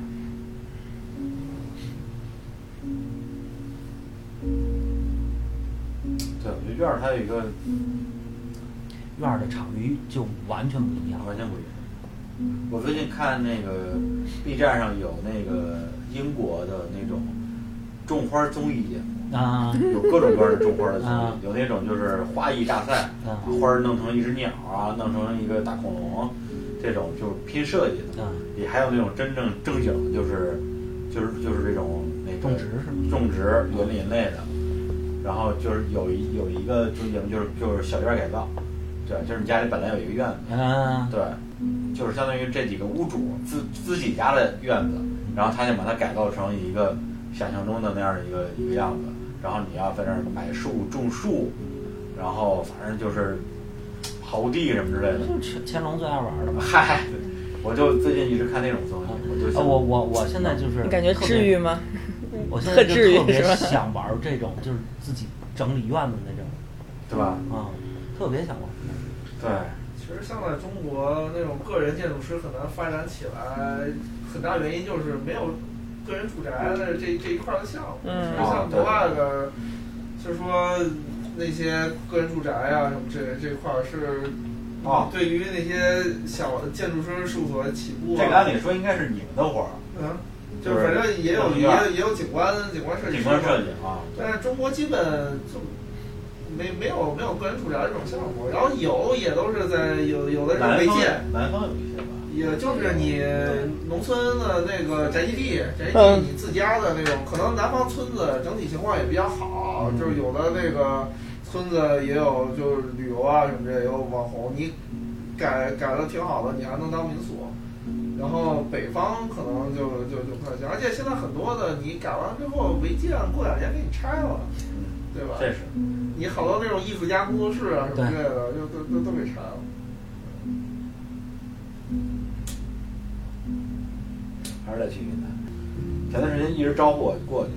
对，我觉得院儿它有一个院儿的场域就完全不一样，完全不一样。我最近看那个 B 站上有那个英国的那种种花综艺节目啊有各种各样的种花的综啊艺，有那种就是花艺大赛，啊把花儿弄成一只鸟啊，弄成一个大恐龙，这种就是拼设计的。啊也还有那种真正正经的，就是就是就是这种那种种植是吗种植园林类的。然后就是有一有一个综艺节目，就是就是小院儿改造，对，就是你家里本来有一个院子，嗯，对，就是相当于这几个屋主自自己家的院子，然后他想把它改造成一个想象中的那样的一个一个样子，然后你要在那儿买树种树，然后反正就是刨地什么之类的。就是乾隆最爱玩的嘛。嗨，我就最近一直看那种综艺，我就啊，我我我现在就是你感觉治愈吗？我现在就特别是吧？想玩这种，就是自己整理院子那种，对吧？啊，特别想玩。对，其实像在中国那种个人建筑师很难发展起来，很大原因就是没有个人住宅的这这一块儿的项目。嗯其实像国外的，就是说那些个人住宅啊什么这这块儿是。哦对于那些小的建筑师事务所起步啊，这个按理说应该是你们的活儿，嗯，就是反正也有也有也有景观景观设计师景观设计啊，但是中国基本就没没有没有个人住宅这种项目，然后有也都是在有有的是违建，南方有一些吧，也就是你农村的那个宅基地，宅基嗯地你自家的那种，可能南方村子整体情况也比较好，嗯就是有的那个村子也有就是旅游啊什么的，也有网红，你改改的挺好的，你还能当民宿。然后北方可能就就就不太行，而且现在很多的你改完之后违建，过两年给你拆了，对吧？这是。你好多那种艺术家工作室啊什么之类的，就都都都给拆了。还是得去云南。前段时间一直招呼我过去，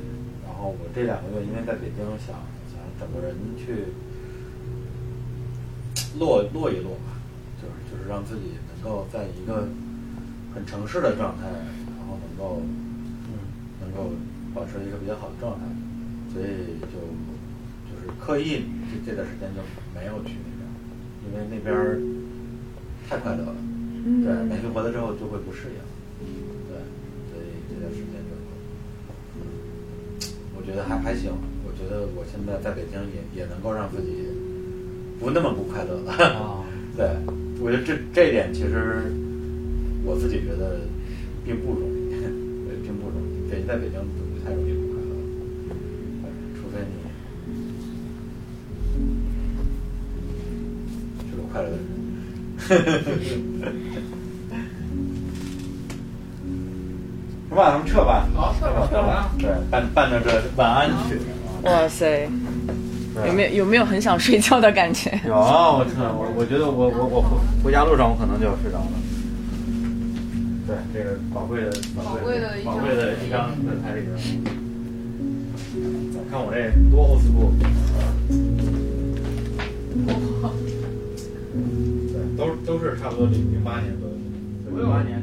然后我这两个月因为在北京想想整个人去落落一落吧，就是就是让自己能够在一个很城市的状态，然后能够嗯能够保持一个比较好的状态，所以就就是刻意这这段时间就没有去那边，因为那边太快乐了，对，每次回来之后就会不适应。对，所以这段时间就，嗯，我觉得还还行。我觉得我现在在北京也也能够让自己不那么不快乐了。啊 对，我觉得这这一点其实我自己觉得并不容易，并不容易。北在北京不太容易不快乐，除非你是个快乐的人。行吧，咱们撤吧。好撤吧撤吧对，伴伴着这晚安曲。哇塞，有没有有没有很想睡觉的感觉？有啊，我操，我我觉得我我我回回家路上我可能就要睡着了。对，这个宝贵的宝贵的宝贵的一张在台里边。看我这多 old school。对，都都是差不多零零八年左右。零八年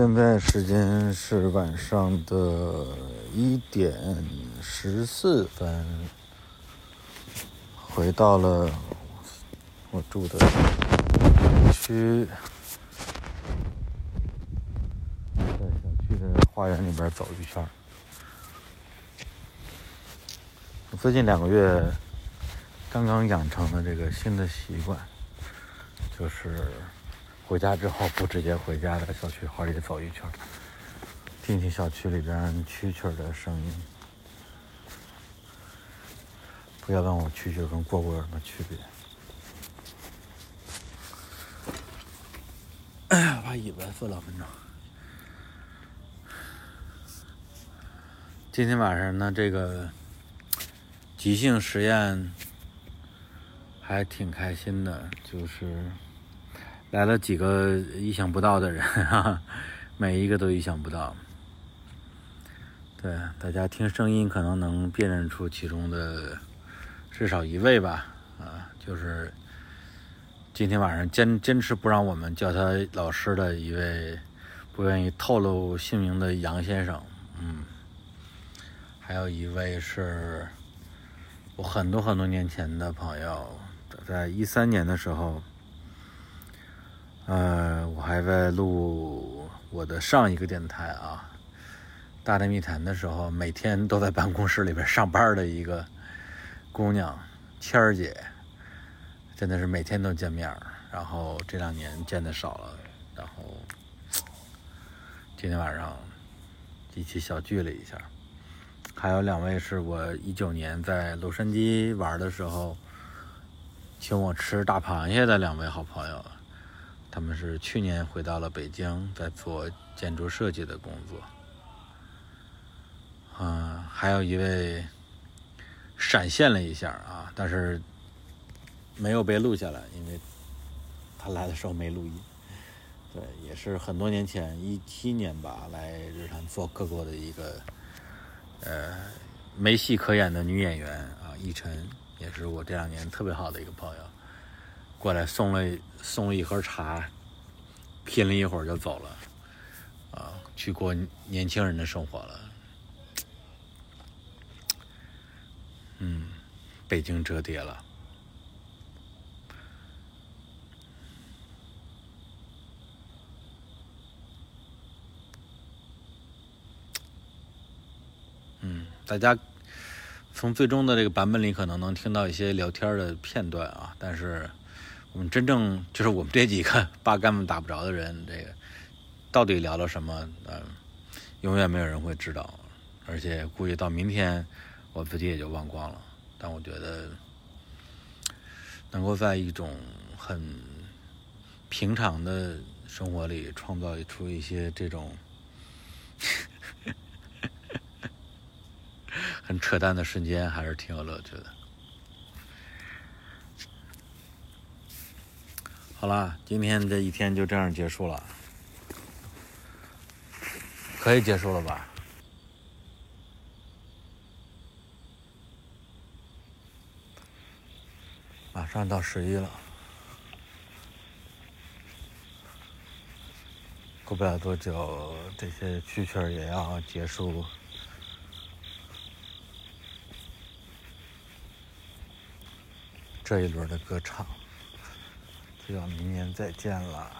现在时间是晚上的一点十四分，回到了我住的区，在小区的花园里边走一圈。我最近两个月刚刚养成了这个新的习惯，就是回家之后不直接回家，在小区好里走一圈，听听小区里边蛐蛐的声音。不要问我蛐蛐跟蝈蝈有什么区别。哎呀，把椅子坐两分钟。今天晚上呢，这个即兴实验还挺开心的，就是来了几个意想不到的人，哈哈，每一个都意想不到。对，大家听声音可能能辨认出其中的至少一位吧，啊，就是今天晚上坚坚持不让我们叫他老师的一位不愿意透露姓名的杨先生，嗯，还有一位是我很多很多年前的朋友，在一三年的时候，呃，我还在录我的上一个电台啊，《大内密谈》的时候，每天都在办公室里边上班的一个姑娘，谦儿姐，真的是每天都见面，然后这两年见的少了，然后今天晚上一起小聚了一下。还有两位是我一九年在洛杉矶玩的时候，请我吃大螃蟹的两位好朋友，他们是去年回到了北京，在做建筑设计的工作。嗯，还有一位闪现了一下啊，但是没有被录下来，因为他来的时候没录音。对，也是很多年前，一七年吧，来日坛做客过的一个。呃，没戏可演的女演员啊，奕晨也是我这两年特别好的一个朋友，过来送了送了一盒茶，拼了一会儿就走了，啊，去过年轻人的生活了。嗯，北京折叠了。嗯，大家从最终的这个版本里可能能听到一些聊天的片段啊，但是我们真正就是我们这几个八竿子打不着的人，这个到底聊了什么，嗯、永远没有人会知道，而且估计到明天我自己也就忘光了。但我觉得，能够在一种很平常的生活里创造出一些这种 很扯淡的瞬间，还是挺有乐趣的。好啦，今天这一天就这样结束了，可以结束了吧？马上到十一了，过不了多久，这些蛐蛐也要结束。这一轮的歌唱，就要明年再见了。